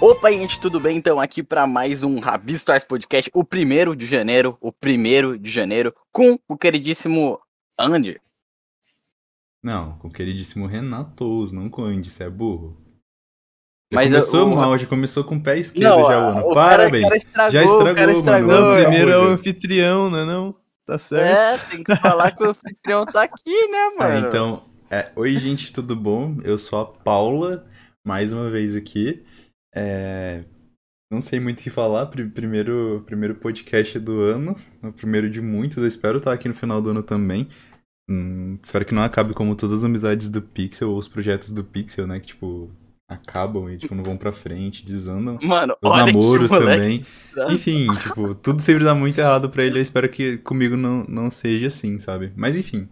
Opa, gente, tudo bem? Então, aqui para mais um Rabisco Podcast, o primeiro de janeiro, o primeiro de janeiro, com o queridíssimo Andy. Não, com o queridíssimo Renato, não com o Andy, você é burro. Já Mas começou o- mal, já começou com o pé esquerdo Não, já, Ana. o cara- Parabéns. o cara estragou, já estragou, o cara estragou. mano. Não, Não, primeiro é o anfitrião, né não? Tá certo. É, tem que falar que o anfitrião tá aqui, né, Tá, mano? então, é, oi gente, tudo bom? Eu sou a Paula, mais uma vez aqui. É, não sei muito o que falar, pri- primeiro, primeiro podcast do ano, o primeiro de muitos, eu espero estar aqui no final do ano também. Hum, espero que não acabe como todas as amizades do Pixel ou os projetos do Pixel, né, que tipo, acabam e tipo, não vão pra frente, desandam. Mano, Os namoros também. Enfim, tipo, tudo sempre dá muito errado pra ele. Eu espero que comigo não, não seja assim, sabe? Mas enfim.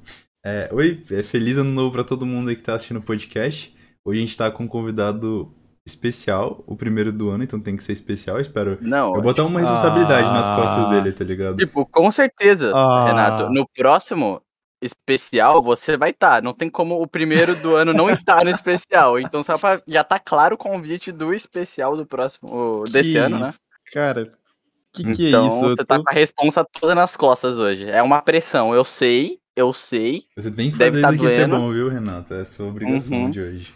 É, oi, é, feliz ano novo pra todo mundo aí que tá assistindo o podcast. Hoje a gente tá com um convidado especial, o primeiro do ano, então tem que ser especial. Eu espero. Não, Eu vou botar uma responsabilidade nas costas Ah. dele, tá ligado? tipo, com certeza, Ah. Renato, no próximo especial você vai estar. Não tem como o primeiro do ano não estar no especial. Então, só pra já tá claro o convite do especial do próximo, desse Que ano, né? Cara, que que então, é isso? Eu você tá tô- com a responsa toda nas costas hoje. É uma pressão, eu sei, eu sei. Você tem que Deve fazer tá isso aqui ser bom, viu, Renato? É a sua obrigação Uhum. de hoje.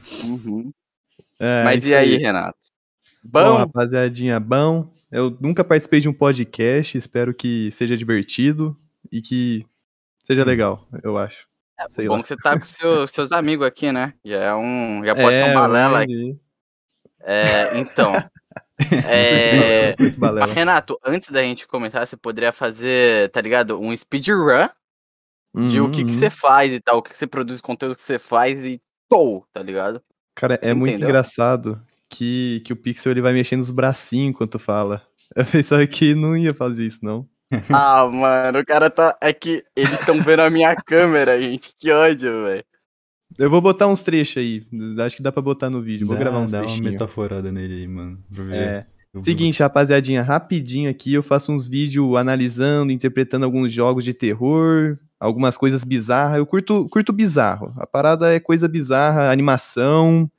É, Mas e aí, Renato? Bom, Bom, rapaziadinha, bom. Eu nunca participei de um podcast, espero que seja divertido e que seja Hum. legal, eu acho. sei bom lá. que você tá com seu- seus amigos aqui, né? Já é um. Já pode ser um É, balela. hoje- É, então. É, Muito balela. mas, Renato, antes da gente começar, você poderia fazer, tá ligado? Um speedrun de o que, que Uhum. você faz e tal, o que, que você produz, o conteúdo que você faz e pô, tá ligado? Cara, é muito Entendeu? engraçado que, que o Pixel ele vai mexendo os bracinhos enquanto fala. Eu pensava que não ia fazer isso, não. Ah, mano, o cara tá. É que eles estão vendo a minha câmera, gente. Que ódio, velho. Eu vou botar uns trechos aí. Acho que dá pra botar no vídeo. Vou Dá- gravar uns Dá uma trechinhos. metaforada nele aí, mano. Pra ver. É. Seguinte, rapaziadinha, rapidinho aqui, eu faço uns vídeos analisando, interpretando alguns jogos de terror, algumas coisas bizarras. Eu curto, curto bizarro. A parada é coisa bizarra, animação,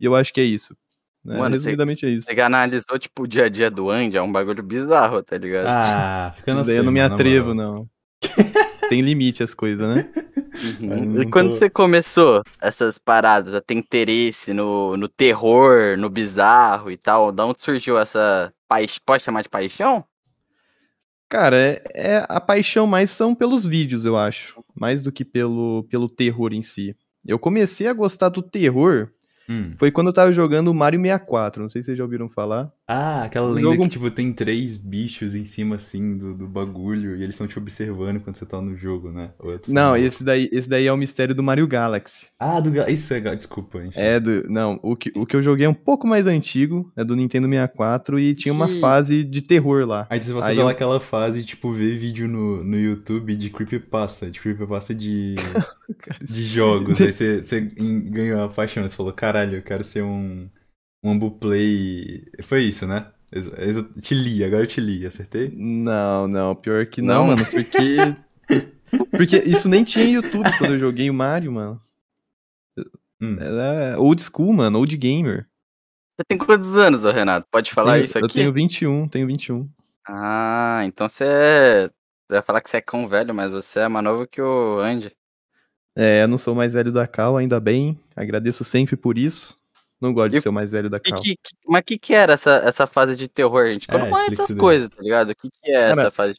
e eu acho que é isso. né? Mano, Resumidamente é isso. Você analisou, tipo, o dia a dia do Andy, é um bagulho bizarro, tá ligado? Ah, fica na Daí eu não me atrevo, não. Tem limite as coisas, né? Uhum. E quando tô- você começou essas paradas, a ter interesse no, no terror, no bizarro e tal, da onde surgiu essa paixão? Pode chamar de paixão? Cara, é, é- a paixão mais são pelos vídeos, eu acho. Mais do que pelo, pelo terror em si. Eu comecei a gostar do terror Hum. foi quando eu tava jogando Mario 64. Não sei se vocês já ouviram falar. Ah, aquela lenda jogo- que, tipo, tem três bichos em cima, assim, do, do bagulho, e eles estão te observando quando você tá no jogo, né? Tô Não, esse daí, esse daí é o mistério do Mario Galaxy. Ah, do... Isso é... Desculpa, gente. É do. Não, o que, o que eu joguei é um pouco mais antigo, é do Nintendo 64 e tinha uma Que- fase de terror lá. Aí você passa Aí eu- aquela fase, tipo, ver vídeo no, no YouTube de creepypasta, de creepypasta de, de jogos. Aí você, você ganhou a paixão, você falou, caralho, eu quero ser um, um Ambuplay... Foi isso, né? Te li, agora eu te li, acertei? Não, não, pior que não, Não? mano, porque. porque isso nem tinha YouTube quando eu joguei o Mario, mano. Hum. Era old school, mano, old gamer. Você tem quantos anos, ô Renato? Pode falar Tenho- isso Eu aqui? tenho 21, tenho 21. Ah, então você é. Eu ia falar que você é cão velho, mas você é mais novo que o Andy. É, eu não sou o mais velho da Cal, ainda bem. Agradeço sempre por isso. Não gosto de E- ser o mais velho da Que Cal. que- que- mas o que, que era essa, essa fase de terror, gente? Conta É, mais explica essas isso daí. coisas, tá ligado? O que, que é Cara, essa fase?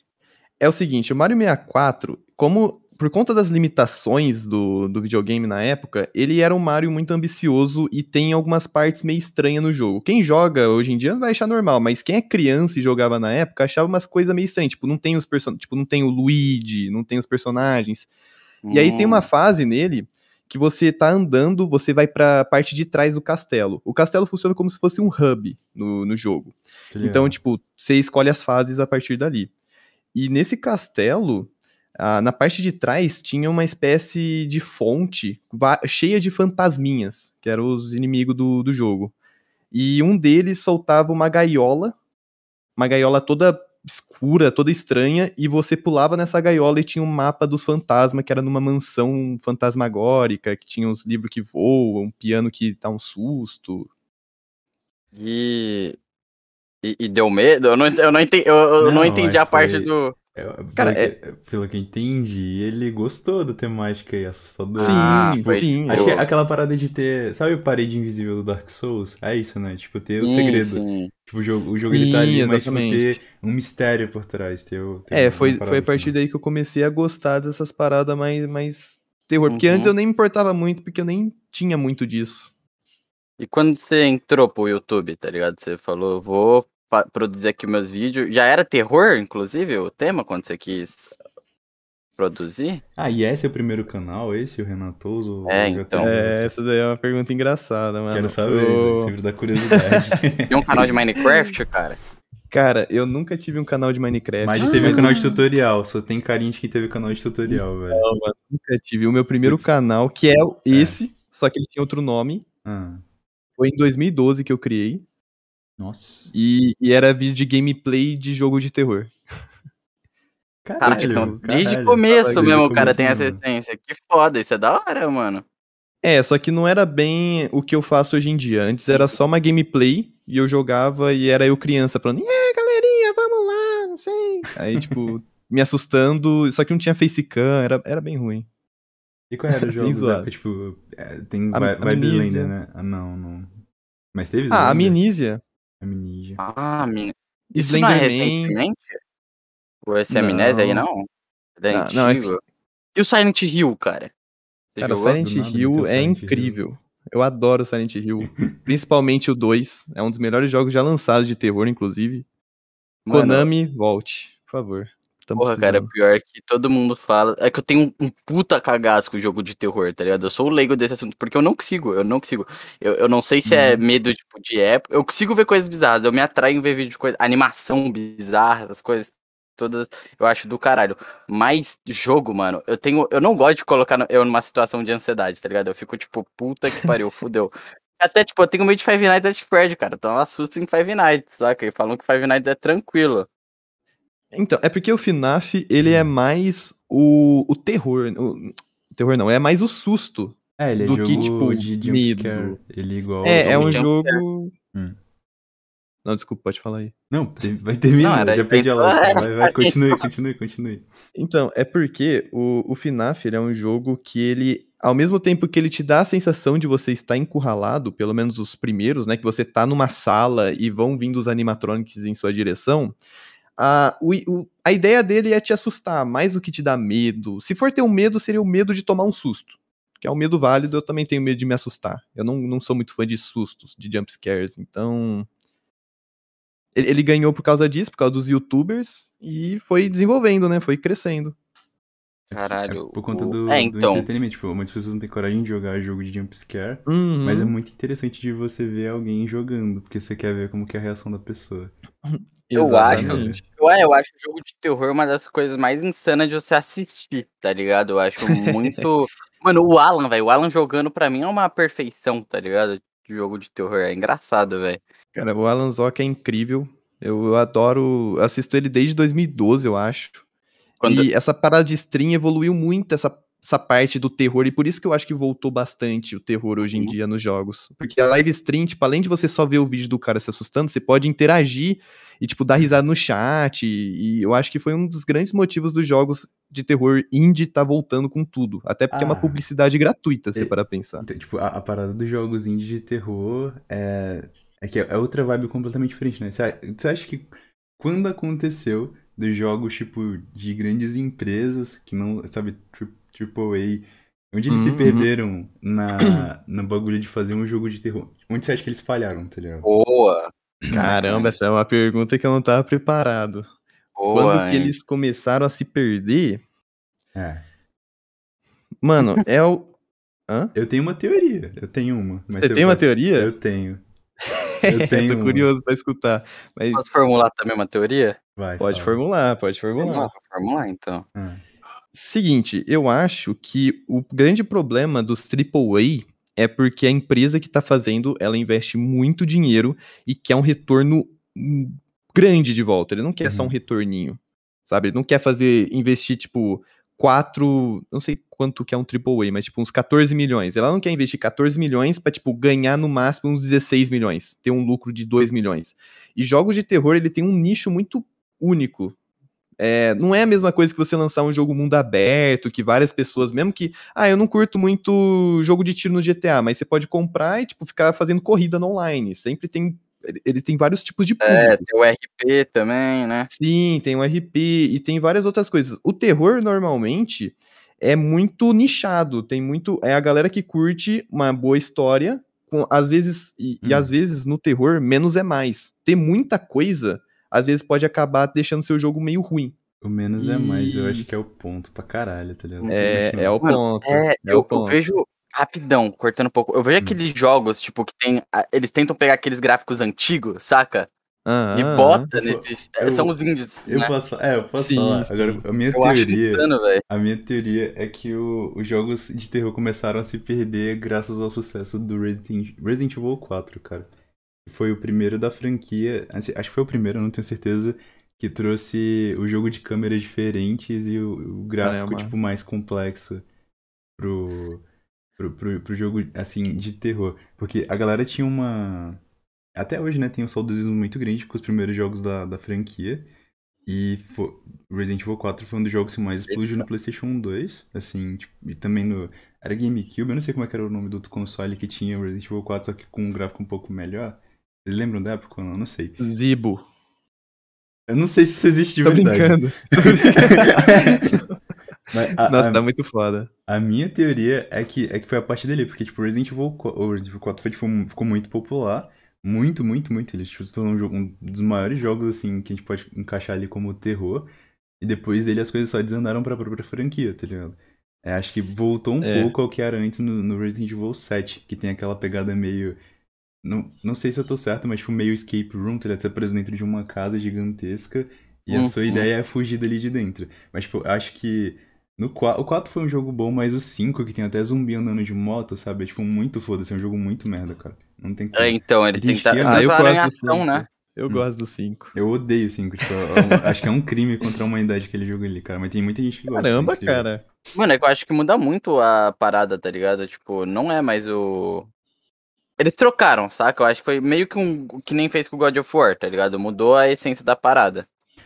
É o seguinte, o Mario 64, como por conta das limitações do, do videogame na época, ele era um Mario muito ambicioso e tem algumas partes meio estranhas no jogo. Quem joga hoje em dia vai achar normal, mas quem é criança e jogava na época achava umas coisas meio estranhas, tipo, não tem os person... tipo, não tem o Luigi, não tem os personagens. E aí tem Hum. uma fase nele que você tá andando, você vai pra parte de trás do castelo. O castelo funciona como se fosse um hub no, no jogo. Ligado. Então, tipo, você escolhe as fases a partir dali. E nesse castelo, ah, na parte de trás, tinha uma espécie de fonte cheia de fantasminhas, que eram os inimigos do, do jogo. E um deles soltava uma gaiola, uma gaiola toda escura, toda estranha, e você pulava nessa gaiola e tinha um mapa dos fantasmas, que era numa mansão fantasmagórica, que tinha uns livros que voam, um piano que dá um susto. E. E, e deu medo? Eu não, eu não entendi, eu, eu não, Não, entendi a parte foi- do. É, Cara, pelo, que, pelo que eu entendi, ele gostou da temática assustadora. Sim, Ah, foi sim. Acho que é aquela parada de ter. Sabe a parede invisível do Dark Souls? É isso, né? Tipo, ter o Sim, segredo. sim. Tipo, o jogo, o jogo ele tá Sim, ali, mas tipo, exatamente. ter um mistério por trás. Ter, o- ter É, foi, foi a assim, partir né? daí que eu comecei a gostar dessas paradas mais, mais terror. Porque Uhum. antes eu nem me importava muito, porque eu nem tinha muito disso. E quando você entrou pro YouTube, tá ligado? Você falou, vou produzir aqui meus vídeos. Já era terror, inclusive, o tema, quando você quis produzir? Ah, e esse é o primeiro canal? Esse, o Renatoso? É, então. É, essa daí é uma pergunta engraçada, mano. Quero saber, Eu- sempre dá curiosidade. Tem um canal de Minecraft, cara? Cara, eu nunca tive um canal de Minecraft. Mas já teve um canal de tutorial, só tem carinha de quem teve canal de tutorial, velho. eu nunca tive. O meu primeiro Putz. canal, que é esse, só que ele tinha outro nome, Ah, foi em 2012 que eu criei. Nossa. E, e era vídeo de gameplay de jogo de terror. Cara, Caralho, então, desde o caralho. começo mesmo o cara tem essa essência. Que foda, isso é da hora, mano. É, só que não era bem o que eu faço hoje em dia. Antes era só uma gameplay e eu jogava e era eu criança falando, e aí, galerinha, vamos lá, não sei. Aí, tipo, me assustando, só que não tinha facecam, era, era bem ruim. E qual era o jogo época? Tipo, é, tem A- vibes. Slender, né? Ah, não, não. Mas teve Ah? Amnesia. Amnesia. Ah, mina. Isso não é recentemente? Ou esse amnésia aí, Não. não? É da Ah, não, é. E o Silent Hill, cara? Você Cara, jogou? Silent nada Hill é Silent Hill. incrível. Eu adoro Silent Hill. Principalmente o 2. É um dos melhores jogos já lançados de terror, inclusive. Mano, Konami, volte, por favor. Tamo Porra, cara, precisando. pior que todo mundo fala. É que eu tenho um, um puta cagaço com o jogo de terror, tá ligado? Eu sou o leigo desse assunto, porque eu não consigo, eu não consigo. Eu, eu não sei se é Uhum. medo, tipo, de época. Eu consigo ver coisas bizarras, eu me atraio em ver vídeo de coisa, animação bizarra, essas coisas todas, eu acho do caralho. Mas jogo, mano, eu tenho. Eu não gosto de colocar eu numa situação de ansiedade, tá ligado? Eu fico, tipo, puta que pariu, fudeu. Até, tipo, eu tenho medo de Five Nights at Freddy, cara. Então eu assusto em Five Nights, saca? E falam que Five Nights é tranquilo. Então, é porque o FNAF, ele é mais o, o terror. O, terror não, é mais o susto. É, ele é Do jogo que, tipo, de medo. jumpscare. Ele é igual. É, é um jogo. Hum. Não, desculpa, pode falar aí. Não, tem- vai terminar, Não, era- já perdi a lógica. Vai, vai, continue, continue, continue. Então, é porque o, o FNAF ele é um jogo que ele, ao mesmo tempo que ele te dá a sensação de você estar encurralado, pelo menos os primeiros, né? Que você tá numa sala e vão vindo os animatronics em sua direção. A, o, o- a ideia dele é te assustar, mais do que te dar medo. Se for ter um medo, seria o medo de tomar um susto. Que é um medo válido, eu também tenho medo de me assustar. Eu não, não sou muito fã de sustos, de jumpscares, então. Ele, ele ganhou por causa disso, por causa dos youtubers, e foi desenvolvendo, né? Foi crescendo. Caralho. É por conta o- do, É, do então. entretenimento. Tipo, muitas pessoas não têm coragem de jogar jogo de jumpscare. Uhum. Mas é muito interessante de você ver alguém jogando, porque você quer ver como que é a reação da pessoa. Eu acho. Exatamente. Eu, é, eu acho o jogo de terror uma das coisas mais insanas de você assistir, tá ligado? Eu acho muito. Mano, o Alan, velho. O Alan jogando pra mim é uma perfeição, tá ligado? De jogo de terror. É engraçado, velho. Cara, o Alan Zock é incrível. Eu, eu adoro. Assisto ele desde 2012, eu acho. Quando- E essa parada de stream evoluiu muito essa, essa parte do terror. E por isso que eu acho que voltou bastante o terror hoje em dia nos jogos. Porque a live stream, tipo, além de você só ver o vídeo do cara se assustando, você pode interagir e, tipo, dar risada no chat. E, e eu acho que foi um dos grandes motivos dos jogos de terror indie tá voltando com tudo. Até porque é uma Ah. publicidade gratuita, se E- para pensar. Então, tipo, a, a parada dos jogos indie de terror é, é que é outra vibe completamente diferente, né? Você, acha que quando aconteceu dos jogos, tipo, de grandes empresas, que não, sabe, tri- AAA, onde eles se Uhum. perderam na, no bagulho de fazer um jogo de terror? Onde você acha que eles falharam, tá ligado? Boa. Caramba, essa é uma pergunta que eu não tava preparado. Boa. Quando que hein? eles começaram a se perder, É. mano, é o. Hã? Eu tenho uma teoria, eu tenho uma. mas Você tem uma teoria? Eu tenho. Eu tenho Tô uma. curioso pra escutar. Mas Posso formular também uma teoria? Vai, pode fala. formular, pode Vamos formular. lá, formular então. Ah. Seguinte, eu acho que o grande problema dos AAA é porque a empresa que tá fazendo, ela investe muito dinheiro e quer um retorno hum, grande de volta. Ele não quer só um Uhum. retorninho, sabe? Ele não quer fazer, investir, tipo, 4, não sei quanto que é um AAA, mas tipo uns 14 milhões. Ela não quer investir 14 milhões para tipo ganhar no máximo uns 16 milhões, ter um lucro de 2 milhões. E jogos de terror, ele tem um nicho muito único. É, não é a mesma coisa que você lançar um jogo mundo aberto, que várias pessoas, mesmo que, ah, eu não curto muito jogo de tiro no GTA, mas você pode comprar e tipo ficar fazendo corrida no online. Sempre tem ele tem vários tipos de público. É, tem o RP também, né? Sim, tem o RP e tem várias outras coisas. O terror, normalmente, é muito nichado. Tem muito. É a galera que curte uma boa história. Com, às vezes, e, hum. e às vezes no terror, menos é mais. Ter muita coisa, às vezes pode acabar deixando seu jogo meio ruim. O menos e... é mais, eu acho que é o ponto pra caralho, tá ligado? É, é o ponto. É, é eu, o ponto. eu vejo, rapidão, cortando um pouco. Eu vejo hum. aqueles jogos, tipo, que tem. Eles tentam pegar aqueles gráficos antigos, saca? Ah, e bota ah, nesses. Eu, são os indies. Eu né? posso, é, eu posso sim, falar. Sim. Agora, a minha eu teoria. Insano, a minha teoria é que o, os jogos de terror começaram a se perder graças ao sucesso do Resident, Resident Evil 4, cara. Foi o primeiro da franquia. Acho que foi o primeiro, eu não tenho certeza. Que trouxe o jogo de câmeras diferentes e o, o gráfico, Caramba. tipo, mais complexo pro, pro, pro, pro jogo, assim, de terror. Porque a galera tinha uma. Até hoje, né, tem um saudosismo muito grande com os primeiros jogos da, da franquia. E foi, Resident Evil 4 foi um dos jogos que mais explodiu no PlayStation 2. Assim, tipo, e também no. Era GameCube, eu não sei como é era o nome do outro console que tinha Resident Evil 4, só que com um gráfico um pouco melhor. Vocês lembram da época? Não, não sei. Zibo. Eu não sei se isso existe de Tô verdade. Brincando. Tô brincando. a, Nossa, a, tá muito foda. A minha teoria é que, é que foi a partir dele, porque, tipo, Resident Evil 4, Resident Evil 4 foi, tipo, ficou muito popular. Muito, muito, muito. Ele tipo, se tornou um, um, dos maiores jogos, assim, que a gente pode encaixar ali como terror. E depois dele as coisas só desandaram pra própria franquia, tá ligado? É, acho que voltou um é. pouco ao que era antes no, no, Resident Evil 7, que tem aquela pegada meio. Não, não sei se eu tô certo, mas tipo meio escape room, tá ligado? Você é preso dentro de uma casa gigantesca e a sua uhum. ideia é fugir dali de dentro. Mas, tipo, acho que no 4, o 4 foi um jogo bom, mas o 5, que tem até zumbi andando de moto, sabe? É tipo muito foda-se, é um jogo muito merda, cara. Não tem como. É, então, eles tentaram ah, transformar em ação, né? Eu hum. gosto do 5. Eu odeio o 5, tipo, eu, acho que é um crime contra a humanidade aquele jogo ali, cara. Mas tem muita gente que gosta. Caramba, é cara. Mano, é que eu acho que muda muito a parada, tá ligado? Tipo, não é mais o. Eles trocaram, saca? Eu acho que foi meio que um. que nem fez com o God of War, tá ligado? Mudou a essência da parada.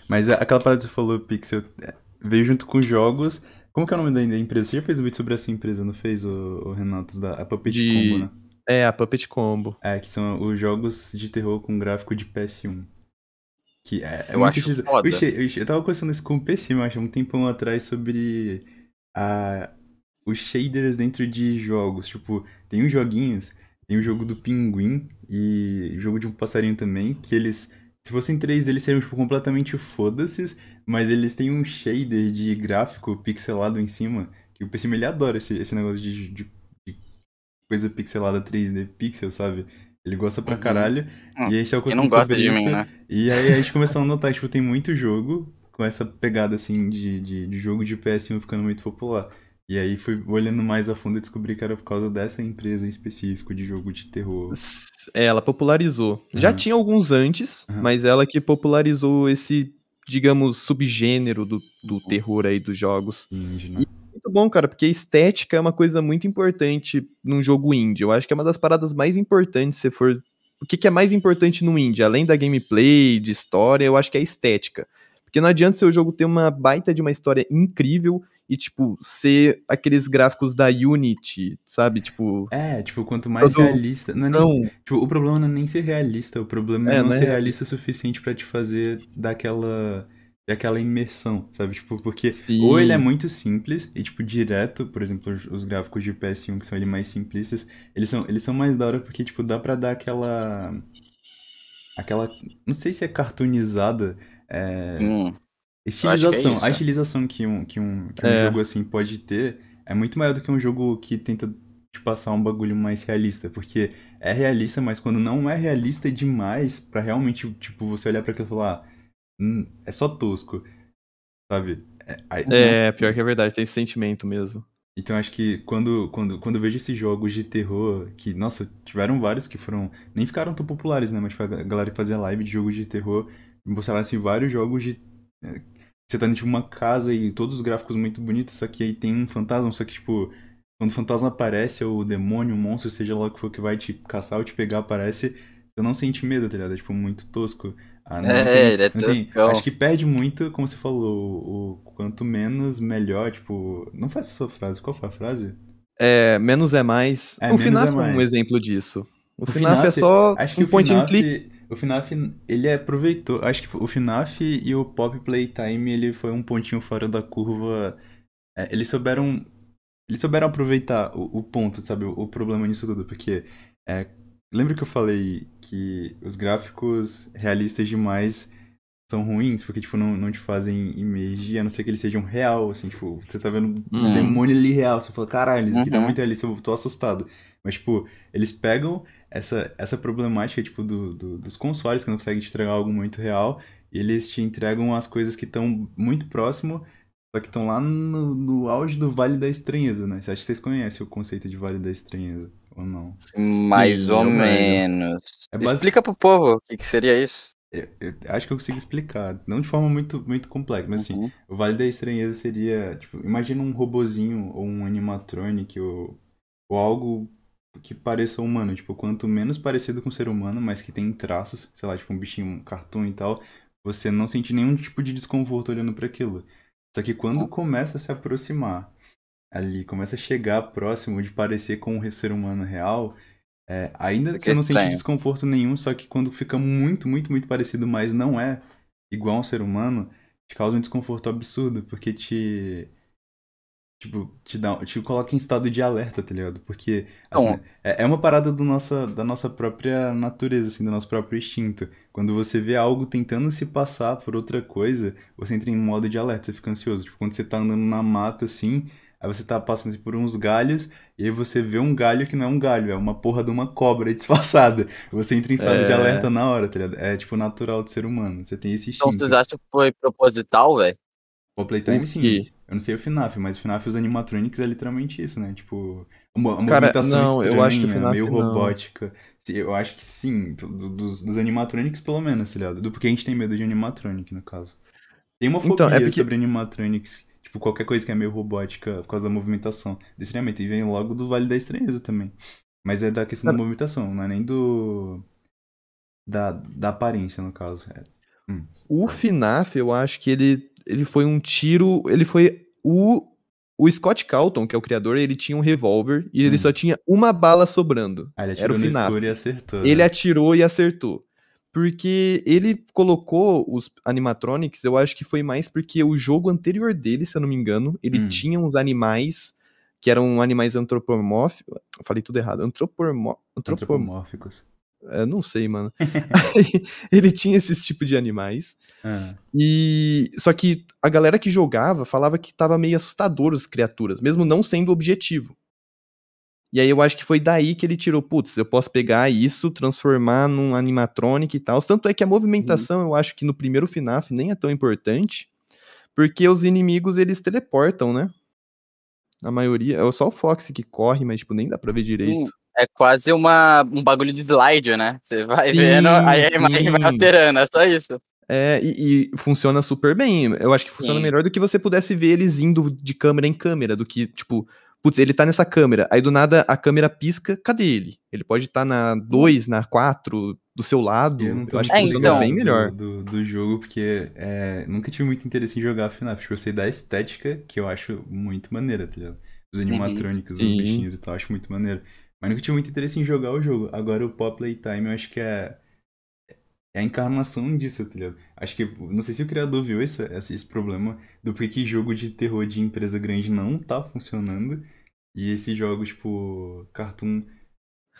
Mas aquela parada que você falou, Pixel, é, veio junto com jogos, como que é o nome da, empresa? Você já fez um vídeo sobre essa empresa, não fez, o, o Renato? Da, a Puppet de... Combo, né? É, a Puppet Combo. É, que são os jogos de terror com gráfico de PS1. Que é, é eu acho utiliza... foda. Eu tava conversando isso com o PC, eu acho, um tempão atrás, sobre a, os shaders dentro de jogos. Tipo, tem uns joguinhos, tem o jogo do pinguim e jogo de um passarinho também, que eles, se fossem três eles seriam tipo, completamente foda-se, mas eles têm um shader de gráfico pixelado em cima, que o PC ele adora esse, esse negócio de, de, de coisa pixelada 3D pixel, sabe? Ele gosta pra uhum. caralho. Hum, e a gente tava conversando sobre de isso. Mim, né? E aí a gente começou a notar, tipo, tem muito jogo com essa pegada, assim, de, de, de jogo de PS1 ficando muito popular. E aí fui olhando mais a fundo e descobri que era por causa dessa empresa em específico de jogo de terror. É, ela popularizou. Uhum. Já tinha alguns antes, uhum. mas ela que popularizou esse digamos, subgênero do, do terror aí dos jogos. Indie, né? E é muito bom, cara, porque a estética é uma coisa muito importante num jogo indie. Eu acho que é uma das paradas mais importantes, se for. O que, que é mais importante no indie? Além da gameplay, de história, eu acho que é a estética. Porque não adianta seu jogo ter uma baita de uma história incrível e, tipo, ser aqueles gráficos da Unity, sabe? Tipo. É, tipo, quanto mais realista. Não, é não. Nem, tipo, o problema não é nem ser realista, o problema é, é não, não é ser realista o suficiente para te fazer daquela daquela imersão, sabe? Tipo, porque Sim. ou ele é muito simples e, tipo, direto, por exemplo, os, os, gráficos de PS1, que são ele mais simplistas, eles são, eles são mais da hora porque, tipo, dá pra dar aquela. Aquela. Não sei se é cartoonizada. É, hum. Estilização. É a estilização que um, que um, que um é. jogo assim pode ter é muito maior do que um jogo que tenta te passar um bagulho mais realista. Porque é realista, mas quando não é realista demais, para realmente, tipo, você olhar para aquilo e falar, hum, é só tosco. Sabe? É, é, pior que é verdade, tem esse sentimento mesmo. Então acho que quando, quando, quando eu vejo esses jogos de terror, que, nossa, tiveram vários que foram. Nem ficaram tão populares, né? Mas tipo, a galera fazia live de jogos de terror mostraram assim vários jogos de você tá dentro de uma casa e todos os gráficos muito bonitos, só que aí tem um fantasma, só que, tipo, quando o fantasma aparece, ou o demônio, o monstro, seja lá o que for que vai te caçar ou te pegar, aparece, você não sente medo, tá ligado? É, tipo, muito tosco. Ah, não É, tem- ele é toscão. Acho que perde muito, como você falou, o, o quanto menos, melhor, tipo... Não faz essa sua frase, qual foi a frase? É, menos é mais. É, o FNAF é é, um mais. exemplo disso. O, O FNAF, é FNAF, só Acho que um o point and click. O FNAF, ele aproveitou. Acho que o FNAF e o Pop Playtime, ele foi um pontinho fora da curva. É, eles souberam, eles souberam aproveitar o, o ponto, sabe, o, o problema nisso tudo, porque é, lembra que eu falei que os gráficos realistas demais são ruins, porque tipo não, não te fazem imergir, a não ser que eles sejam real, assim, tipo, você tá vendo um Uhum. demônio ali real, você fala, caralho, isso aqui tá Uhum. muito realista, eu tô assustado. Mas, tipo, eles pegam essa, essa problemática, tipo, do, do- dos consoles que não conseguem te entregar algo muito real, e eles te entregam as coisas que estão muito próximo, só que estão lá no, no auge do Vale da Estranheza, né? Você acha que vocês conhecem o conceito de Vale da Estranheza, ou não? Mais Sim, ou menos. É basi- Explica pro povo o que, que seria isso. Eu, eu acho que eu consigo explicar, não de forma muito, muito complexa, mas assim, Uhum. O Vale da Estranheza seria, tipo, imagina um robozinho ou um animatronic ou, ou algo que pareça humano, tipo, quanto menos parecido com o ser humano, mas que tem traços, sei lá, tipo um bichinho, um cartoon e tal, você não sente nenhum tipo de desconforto olhando para aquilo. Só que quando começa a se aproximar ali, começa a chegar próximo de parecer com um ser humano real, é, ainda Fica você não sente estranho. desconforto nenhum, só que quando fica muito, muito, muito parecido, mas não é igual a um ser humano, te causa um desconforto absurdo, porque te. Tipo, te, dá, te coloca em estado de alerta, tá ligado? Porque assim, Então- é, é uma parada do nossa, da nossa própria natureza, assim, do nosso próprio instinto. Quando você vê algo tentando se passar por outra coisa, você entra em modo de alerta, você fica ansioso. Tipo, quando você tá andando na mata, assim, aí você tá passando assim, por uns galhos, e aí você vê um galho que não é um galho, é uma porra de uma cobra disfarçada. Você entra em estado de É. alerta na hora, tá ligado? É, tipo, natural do ser humano. Você tem esse Então instinto. vocês acham que foi proposital, velho? Playtime, sim. Eu não sei o FNAF, mas o FNAF e os animatronics é literalmente isso, né? Tipo, uma, uma Cara, movimentação não, eu estranha, acho que FNAF meio não. robótica. Eu acho que sim, do- dos, dos animatronics pelo menos, tá ligado? Do porque a gente tem medo de animatronic, no caso. Tem uma fobia Então, é porque- sobre animatronics, tipo, qualquer coisa que é meio robótica por causa da movimentação. Decididamente, e vem logo do Vale da Estranheza também. Mas é da questão da Cara- movimentação, não é nem do... Da, da aparência, no caso. É. O FNAF, eu acho que ele, ele foi um tiro. Ele foi. O, o Scott Calton, que é o criador, ele tinha um revólver e ele Hum. só tinha uma bala sobrando. Ah, ele Era atirou o no FNAF. escuro e acertou. Ele né? atirou e acertou. Porque ele colocou os animatronics, eu acho que foi mais porque o jogo anterior dele, se eu não me engano, ele Hum. tinha uns animais que eram animais antropomórficos. Falei tudo errado. Antropomó... Antropom... Antropomórficos. É, não sei, mano. Aí, ele tinha esses tipos de animais. Ah. E só que a galera que jogava falava que tava meio assustador as criaturas, mesmo não sendo o objetivo. E aí eu acho que foi daí que ele tirou, putz, eu posso pegar isso, transformar num animatronic e tal. Tanto é que a movimentação, eu acho que no primeiro FNAF nem é tão importante, porque os inimigos eles teleportam, né? A maioria, é só o Fox que corre, mas tipo nem dá pra ver direito. É quase uma, um bagulho de slide, né? Você vai Sim, vendo, aí a imagem vai sim. alterando, é só isso. É, e, e funciona super bem. Eu acho que funciona Sim. melhor do que você pudesse ver eles indo de câmera em câmera, do que, tipo, putz, ele tá nessa câmera, aí do nada a câmera pisca, cadê ele? Ele pode estar na 2, na 4, do seu lado. Eu não Eu, acho que É, funciona então. bem melhor. Do, do, do jogo, porque é, nunca tive muito interesse em jogar FNAF. Tipo, eu sei da estética, que eu acho muito maneira, tá ligado? Os animatrônicos, os bichinhos e tal, eu acho muito maneiro. Mas nunca tive muito interesse em jogar o jogo. Agora o Pop Playtime eu acho que é. É a encarnação disso, tá ligado? Acho que. Não sei se o criador viu esse, esse, esse problema do porquê que jogo de terror de empresa grande não tá funcionando. E esse jogo, tipo, cartoon.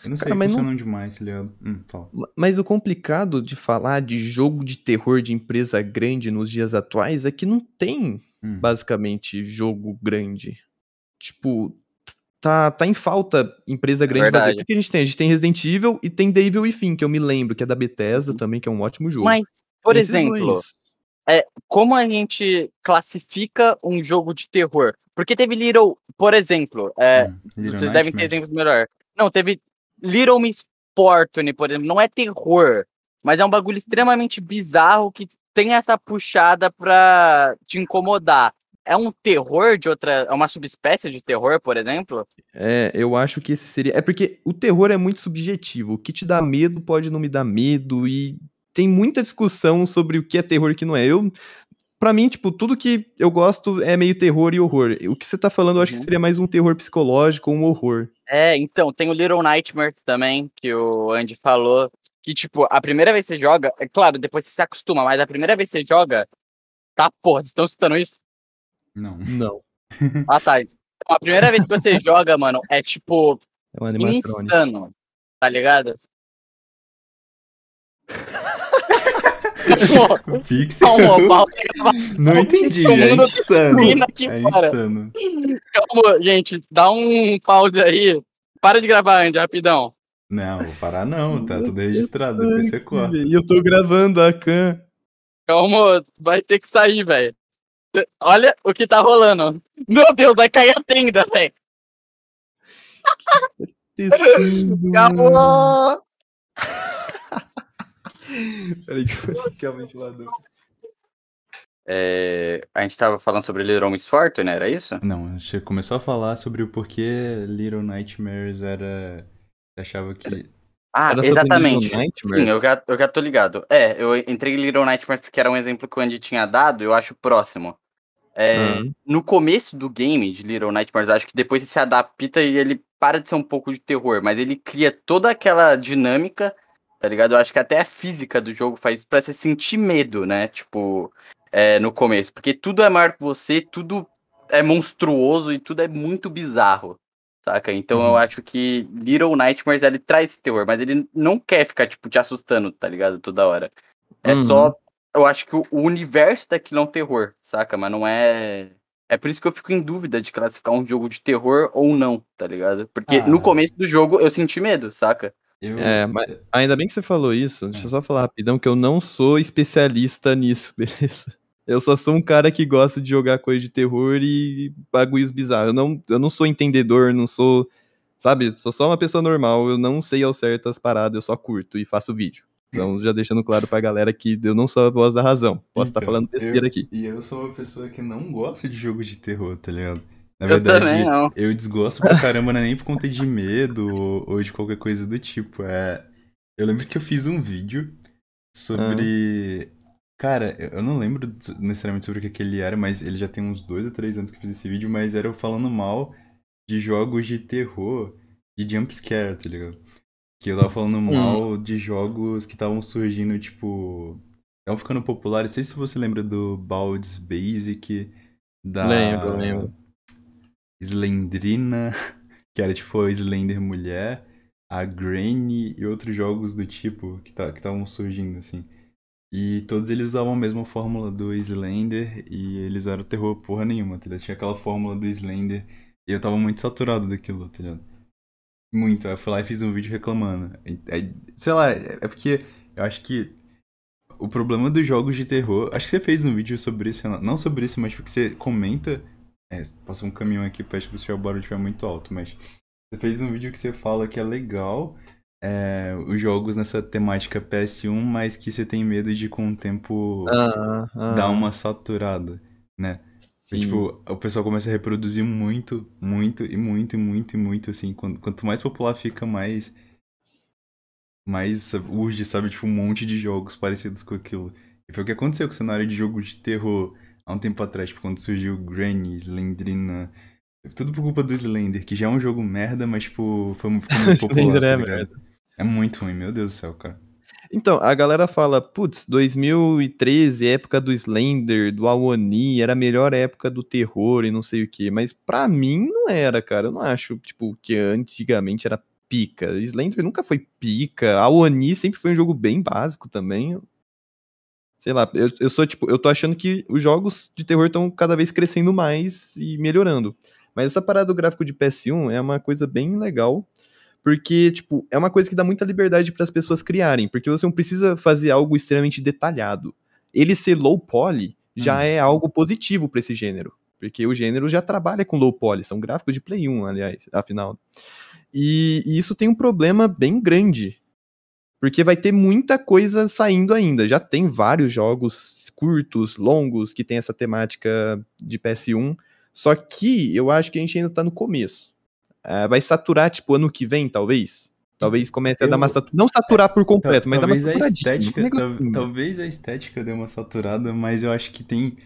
Eu não sei, Cara, mas não- funcionam demais, tá ligado? Hum, fala. Mas o complicado de falar de jogo de terror de empresa grande nos dias atuais é que não tem Hum. basicamente jogo grande. Tipo, tá, tá em falta empresa grande fazer. O que a gente tem? A gente tem Resident Evil e tem Devil Within, que eu me lembro, que é da Bethesda Uhum. também, que é um ótimo jogo. Mas, por esses exemplo, dois. como a gente classifica um jogo de terror? Porque teve Little, por exemplo, é, Hum, vocês devem ter exemplos melhor. Não, teve Little Miss Fortune, por exemplo, não é terror, mas é um bagulho extremamente bizarro que tem essa puxada pra te incomodar. É um terror de outra. É uma subespécie de terror, por exemplo? É, eu acho que esse seria. É porque o terror é muito subjetivo. O que te dá medo pode não me dar medo. E tem muita discussão sobre o que é terror e o que não é. Eu. Pra mim, tipo, tudo que eu gosto é meio terror e horror. O que você tá falando, eu acho que Uhum. seria mais um terror psicológico ou um horror. É, então, tem o Little Nightmares também, que o Andy falou. Que, tipo, a primeira vez que você joga, é claro, depois você se acostuma, mas a primeira vez que você joga. Tá, porra, vocês estão escutando isso? Não. Não. Ah, tá. Então, a primeira vez que você joga, mano, é tipo É um insano. Tá ligado? Pixel. Calma, pausa. Não entendi, é insano. aqui É insano. Calma, gente, dá um pause aí. Para de gravar, Andy, rapidão. Não, vou parar não, tá tudo registrado, depois você corta. E eu tô gravando a Khan. Calma, vai ter que sair, velho. Olha o que tá rolando. Meu Deus, vai cair a tenda, velho. Calma. Peraí que eu vou ligar o ventilador. É, a gente tava falando sobre Little Miss Fortune, era isso? Não, você começou a falar sobre o porquê Little Nightmares era. Você achava que. Ah, Era exatamente. Little Nightmares? Sim, eu já, eu já tô ligado. É, eu entrei em Little Nightmares porque era um exemplo que o Andy tinha dado, eu acho próximo. É, Ah. No começo do game de Little Nightmares, eu acho que depois ele se adapta e ele para de ser um pouco de terror, mas ele cria toda aquela dinâmica, tá ligado? Eu acho que até a física do jogo faz isso pra você sentir medo, né? Tipo, é, no começo. Porque tudo é maior que você, tudo é monstruoso e tudo é muito bizarro. Saca? Então eu Uhum. acho que Little Nightmares ele traz esse terror, mas ele não quer ficar, tipo, te assustando, tá ligado? Toda hora. É Uhum. só. Eu acho que o, universo daquilo é um terror, saca? Mas não é. É por isso que eu fico em dúvida de classificar um jogo de terror ou não, tá ligado? Porque Ah. no começo do jogo eu senti medo, saca? Eu... É, mas ainda bem que você falou isso. Deixa eu só falar rapidão que eu não sou especialista nisso, beleza? Eu só sou um cara que gosta de jogar coisa de terror e bagulhos bizarros. Eu não, eu não sou entendedor, não sou. Sabe? Sou só uma pessoa normal. Eu não sei ao certo as paradas, eu só curto e faço vídeo. Então, já deixando claro pra galera que eu não sou a voz da razão. Posso estar Então, falando besteira eu- aqui. E eu sou uma pessoa que não gosta de jogo de terror, tá ligado? Na Eu verdade, também não. eu desgosto pra caramba, não é nem por conta de medo ou, ou de qualquer coisa do tipo. É... Eu lembro que eu fiz um vídeo sobre. Cara, eu eu não lembro necessariamente sobre o que, que ele era, mas ele já tem uns dois ou três anos que eu fiz esse vídeo, mas era eu falando mal de jogos de terror, de jumpscare, tá ligado? Que eu tava falando mal de jogos que estavam surgindo, tipo. Estavam ficando populares. Não sei se você lembra do Bald's Basic, da. Lembro, lembro. Slendrina, que era tipo a Slender mulher, a Granny e outros jogos do tipo que que estavam surgindo, assim. E todos eles usavam a mesma fórmula do Slender e eles eram terror porra nenhuma, tá ligado? Tinha aquela fórmula do Slender e eu tava muito saturado daquilo, tá ligado? Muito. Eu fui lá e fiz um vídeo reclamando. Aí, sei lá, é é porque eu acho que o problema dos jogos de terror. Acho que você fez um vídeo sobre isso, não sobre isso, mas porque você comenta. É, passou um caminhão aqui perto que o barulho estiver muito alto, mas você fez um vídeo que você fala que é legal é, os jogos nessa temática PS1, mas que você tem medo de com o tempo Ah, ah, dar uma saturada, né? E, tipo, o pessoal começa a reproduzir muito, muito e muito e muito e muito, assim. Quanto, quanto mais popular fica, mais. Mais urge, sabe? Tipo, um monte de jogos parecidos com aquilo. E foi o que aconteceu com o cenário de jogo de terror há um tempo atrás, tipo, quando surgiu Granny, Slendrina. Tudo por culpa do Slender, que já é um jogo merda, mas, tipo, foi, ficou muito popular. Slender tá é ligado? É muito ruim, meu Deus do céu, cara. Então, a galera fala, putz, 2013, época do Slender, do Awoni, era a melhor época do terror e não sei o quê. Mas pra mim não era, cara. Eu não acho, tipo, que antigamente era pica. Slender nunca foi pica. Awoni sempre foi um jogo bem básico também. Sei lá, eu, eu sou, tipo, eu tô achando que os jogos de terror estão cada vez crescendo mais e melhorando. Mas essa parada do gráfico de PS1 é uma coisa bem legal. Porque, tipo, é uma coisa que dá muita liberdade para as pessoas criarem, porque você não precisa fazer algo extremamente detalhado. Ele ser low poly já Hum. é algo positivo para esse gênero, porque o gênero já trabalha com low poly, são gráficos de Play 1, aliás, afinal. E, e isso tem um problema bem grande, Porque vai ter muita coisa saindo ainda. Já tem vários jogos curtos, longos, que tem essa temática de PS1. Só que eu acho que a gente ainda tá no começo. É, vai saturar, tipo, ano que vem, talvez. Talvez comece a Eu- dar uma saturada. Não saturar por completo, mas dar uma a saturadinha. estética, um talvez a estética dê uma saturada, mas eu acho que tem.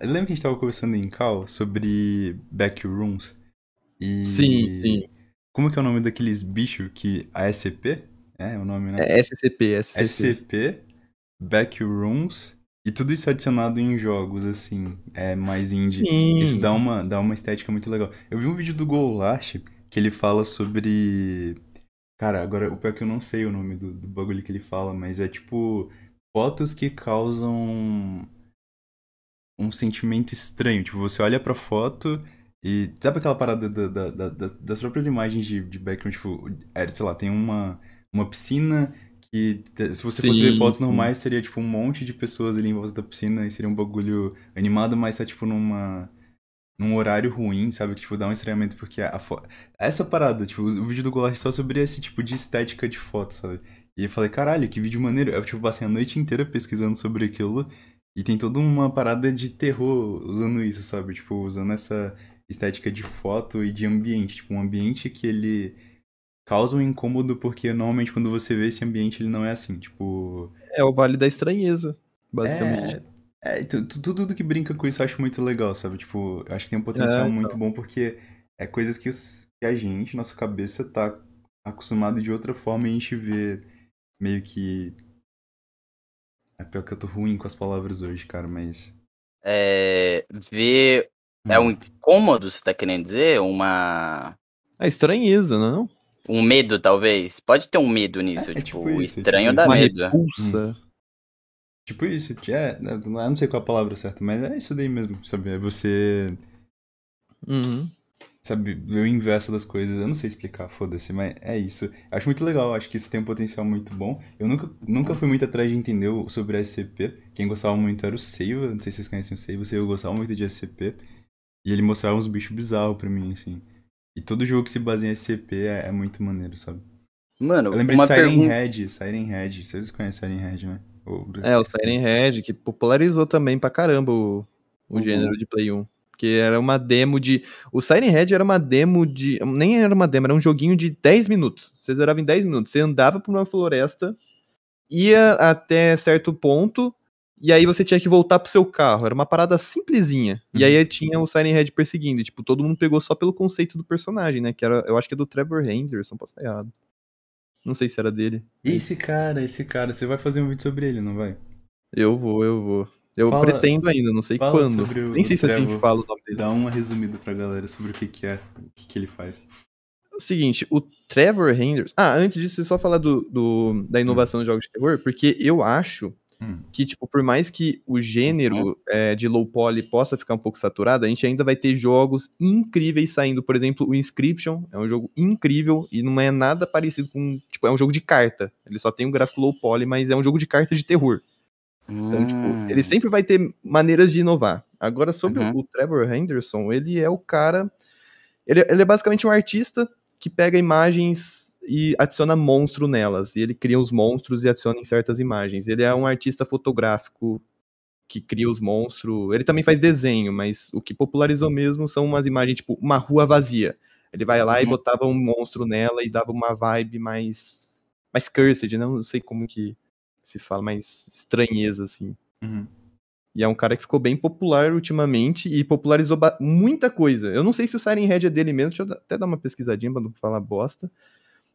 Lembra que a gente tava conversando em Cal sobre backrooms? E Sim, sim. Como que é o nome daqueles bichos que a SCP? É, o nome, né? É SCP, SCP. SCP, backrooms e tudo isso adicionado em jogos assim, é mais indie. Sim. Isso dá uma, dá uma estética muito legal. Eu vi um vídeo do Goulash que ele fala sobre. Cara, agora o pior é que eu não sei o nome do, do bagulho que ele fala, mas é tipo. Fotos que causam um sentimento estranho. Tipo, você olha pra foto e. Sabe aquela parada da, da- da- das, próprias imagens de, de background? Tipo, é, sei lá, tem uma, uma piscina que. Se você fosse ver Sim, fotos sim. normais, seria tipo um monte de pessoas ali em volta da piscina e seria um bagulho animado, mas tá tipo numa. Num horário ruim, sabe? Que, tipo, dá um estranhamento, porque a fo... Essa parada, tipo, o vídeo do Goulart é só sobre esse tipo de estética de foto, sabe? E eu falei, caralho, que vídeo maneiro. Eu, tipo, passei a noite inteira pesquisando sobre aquilo. E tem toda uma parada de terror usando isso, sabe? Tipo, usando essa estética de foto e de ambiente. Tipo, um ambiente que ele causa um incômodo, porque normalmente quando você vê esse ambiente, ele não é assim. Tipo. É o Vale da Estranheza, basicamente. É, é, tu- tu- tudo que brinca com isso eu acho muito legal, sabe? Tipo, eu acho que tem um potencial É, muito bom porque é coisas que, os- que a gente, nossa cabeça, tá acostumado de outra forma e a gente vê meio que. É pior que eu tô ruim com as palavras hoje, cara, mas. É, ver. É Hum. um incômodo, você tá querendo dizer? Uma. A estranheza, não? Um medo, talvez? Pode ter um medo nisso. É, é tipo, tipo isso, é estranho tipo dá Uma medo. repulsa. Tipo isso, é, eu não sei qual é a palavra certa, mas é isso daí mesmo, sabe? É você, Uhum. sabe, ver o inverso das coisas. Eu não sei explicar, foda-se, mas é isso. Acho muito legal, acho que isso tem um potencial muito bom. Eu nunca, nunca fui muito atrás de entender o- sobre a SCP. Quem gostava muito era o Seiva, não sei se vocês conhecem o Seiva, o Seiva gostava muito de SCP. E ele mostrava uns bichos bizarros pra mim, assim. E todo jogo que se baseia em SCP é, é muito maneiro, sabe? Mano, Eu lembrei uma de Siren pergunta. Head, Siren Head. Vocês conhecem Siren Head, né? É, o Siren Head, que popularizou também pra caramba o, o Uhum. gênero de Play 1. Porque era uma demo de. O Siren Head era uma demo de. Nem era uma demo, era um joguinho de 10 minutos. Você zerava em 10 minutos. Você andava por uma floresta, ia até certo ponto, e aí você tinha que voltar pro seu carro. Era uma parada simplesinha. E Uhum. aí tinha o Siren Head perseguindo. E, tipo, todo mundo pegou só pelo conceito do personagem, né? Que era, eu acho que é do Trevor Henderson, posso estar errado. Não sei se era dele. Esse cara, esse cara, você vai fazer um vídeo sobre ele, não vai? Eu vou, eu vou. Eu Fala- pretendo ainda, não sei quando. o- Nem sei se é assim que fala o nome dele. Dá uma resumida pra galera sobre o que que é, o que que ele faz. É o seguinte, o Trevor Henderson. Ah, antes disso, só falar do, do- da inovação dos jogos de terror, porque eu acho Hum. que, tipo, por mais que o gênero é, de low poly possa ficar um pouco saturado, a gente ainda vai ter jogos incríveis saindo. Por exemplo, o Inscription é um jogo incrível e não é nada parecido com. Tipo, é um jogo de carta. Ele só tem um gráfico low poly, mas é um jogo de carta de terror. Então, tipo, Hum. ele sempre vai ter maneiras de inovar. Agora, sobre Uhum. o Trevor Henderson, ele é o cara. Ele, ele é basicamente um artista que pega imagens e adiciona monstro nelas. E ele cria os monstros e adiciona em certas imagens. Ele é um artista fotográfico que cria os monstros. Ele também faz desenho, mas o que popularizou mesmo são umas imagens, tipo, uma rua vazia. Ele vai lá e Uhum. botava um monstro nela e dava uma vibe mais. mais cursed, né? não sei como que se fala, mais estranheza, assim. Uhum. E é um cara que ficou bem popular ultimamente e popularizou muita coisa. Eu não sei se o Siren Head é dele mesmo, deixa eu até dar uma pesquisadinha pra não falar bosta.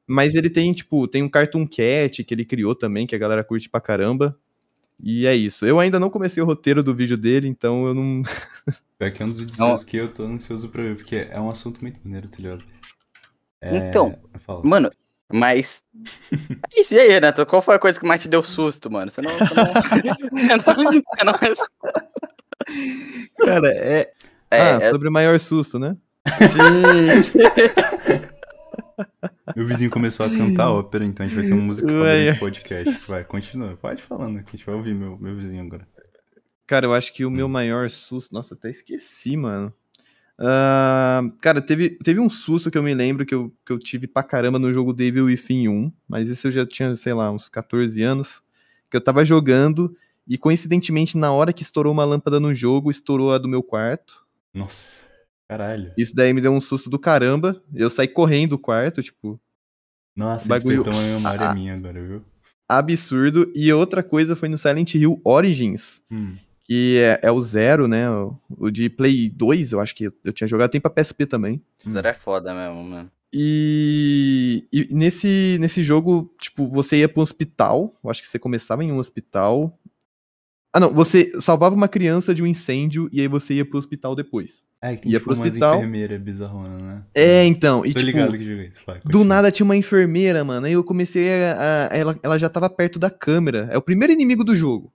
Mas ele tem, tipo, tem um Cartoon Cat que ele criou também, que a galera curte pra caramba. E é isso. Eu ainda não comecei o roteiro do vídeo dele, então eu não. É que é um dos vídeos Não. que eu tô ansioso pra ver, porque é um assunto muito maneiro, tá ligado? É, Então. Mano, mas. É isso e aí, Renato? Qual foi a coisa que mais te deu susto, mano? Você não. Você não... Você não- você não- Cara, é. É, ah, é- sobre o maior susto, né? sim, sim. Meu vizinho começou a cantar ópera, então a gente vai ter uma música padrão de podcast. Vai, continua. Pode falando que a gente vai ouvir meu, meu vizinho agora. Cara, eu acho que o meu maior susto. Nossa, até esqueci, mano. Uh, cara, teve, teve um susto que eu me lembro que eu, que eu tive pra caramba no jogo Devil Within 1, mas isso eu já tinha, sei lá, uns 14 anos, que eu tava jogando e coincidentemente na hora que estourou uma lâmpada no jogo, estourou a do meu quarto. Nossa, caralho. Isso daí me deu um susto do caramba. Eu saí correndo do quarto, tipo. Nossa, bagulho- despertou uma memória Ah, minha agora, viu? Absurdo. E outra coisa foi no Silent Hill Origins, Hum. que é, é o Zero, né? O, o de Play 2, eu acho que eu tinha jogado. Tem pra PSP também. Zero é foda mesmo, mano. E, e nesse, nesse jogo, tipo, você ia pro hospital. Eu acho que você começava em um hospital. Ah, não. Você salvava uma criança de um incêndio e aí você ia pro hospital depois. É, que tem Ia tipo pro umas hospital. enfermeiras bizarronas, né? É, então. E, Tô tipo, ligado que jogo é isso, vai. Do nada tinha uma enfermeira, mano. Aí eu comecei a. a- ela, ela já tava perto da câmera. É o primeiro inimigo do jogo.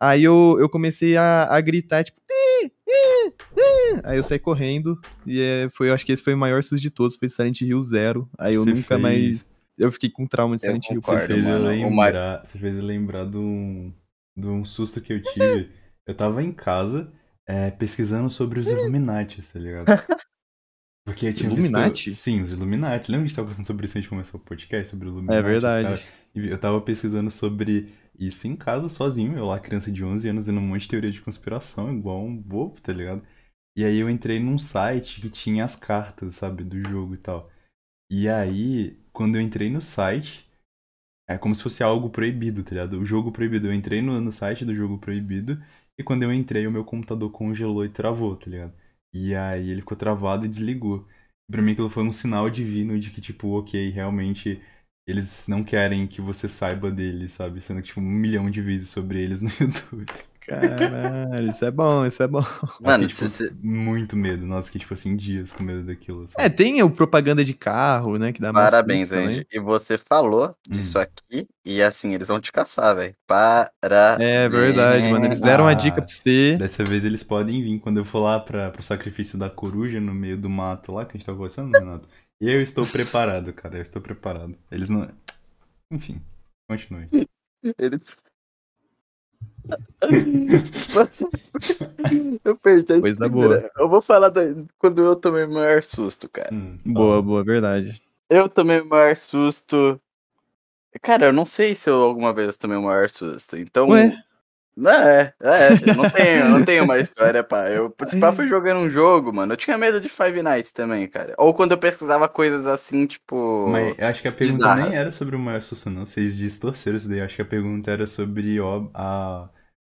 Aí eu, eu comecei a, a gritar, tipo. "Ih, ih, ih". Aí eu saí correndo. E é, foi, eu acho que esse foi o maior susto de todos. Foi Silent Hill Zero. Aí eu Você nunca fez- mais. Eu fiquei com trauma de Silent Hill. concordo. Você fez, mano, lembrar, você fez eu lembrar de um, de um susto que eu tive. Eu tava em casa é, pesquisando sobre os Illuminati, tá ligado? Porque eu tinha Illuminati? visto... Sim, os Illuminati. Lembra que a gente tava conversando sobre isso antes de começar o podcast? Sobre o Illuminati? É verdade. E eu tava pesquisando sobre isso em casa, sozinho. Eu lá, criança de 11 anos, vendo um monte de teoria de conspiração, igual um bobo, tá ligado? E aí eu entrei num site que tinha as cartas, sabe, do jogo e tal. E aí, quando eu entrei no site, é como se fosse algo proibido, tá ligado? O jogo proibido. Eu entrei no, no site do jogo proibido e quando eu entrei, o meu computador congelou e travou, tá ligado? E aí ele ficou travado e desligou. Pra mim aquilo foi um sinal divino de que, tipo, ok, realmente eles não querem que você saiba deles, sabe? Sendo que, tipo, um milhão de vídeos sobre eles no YouTube. Caralho, isso é bom, isso é bom. Mano, fiquei, tipo, muito medo. Nossa, fiquei, tipo assim, dias com medo daquilo, sabe? É, tem o propaganda de carro, né? Que dá mais Parabéns. Andy. E você falou disso aqui, e assim, eles vão te caçar, velho. Parabéns. É verdade, mano. Eles deram uma Ah, dica pra você. Dessa vez eles podem vir quando eu for lá pra, pro sacrifício da coruja no meio do mato lá, que a gente tava conversando, Renato. Eu estou preparado, cara. Eu estou preparado. Eles não. Enfim, continue. Eles. Eu perdi a Coisa estrutura. Eu vou falar da... quando eu tomei o maior susto, cara. Hum, Boa, boa, verdade. Eu tomei o maior susto. Cara, eu não sei se eu alguma vez tomei o maior susto. Então. Ué? É, é, não tenho, não tenho uma história, pá. Eu, pá, fui jogando um jogo, mano. Eu tinha medo de Five Nights também, cara. Ou quando eu pesquisava coisas assim, tipo. Mas eu acho que a pergunta Bizarra. nem era sobre o maior susto, não. Vocês distorceram isso daí. Eu acho que a pergunta era sobre ó, a,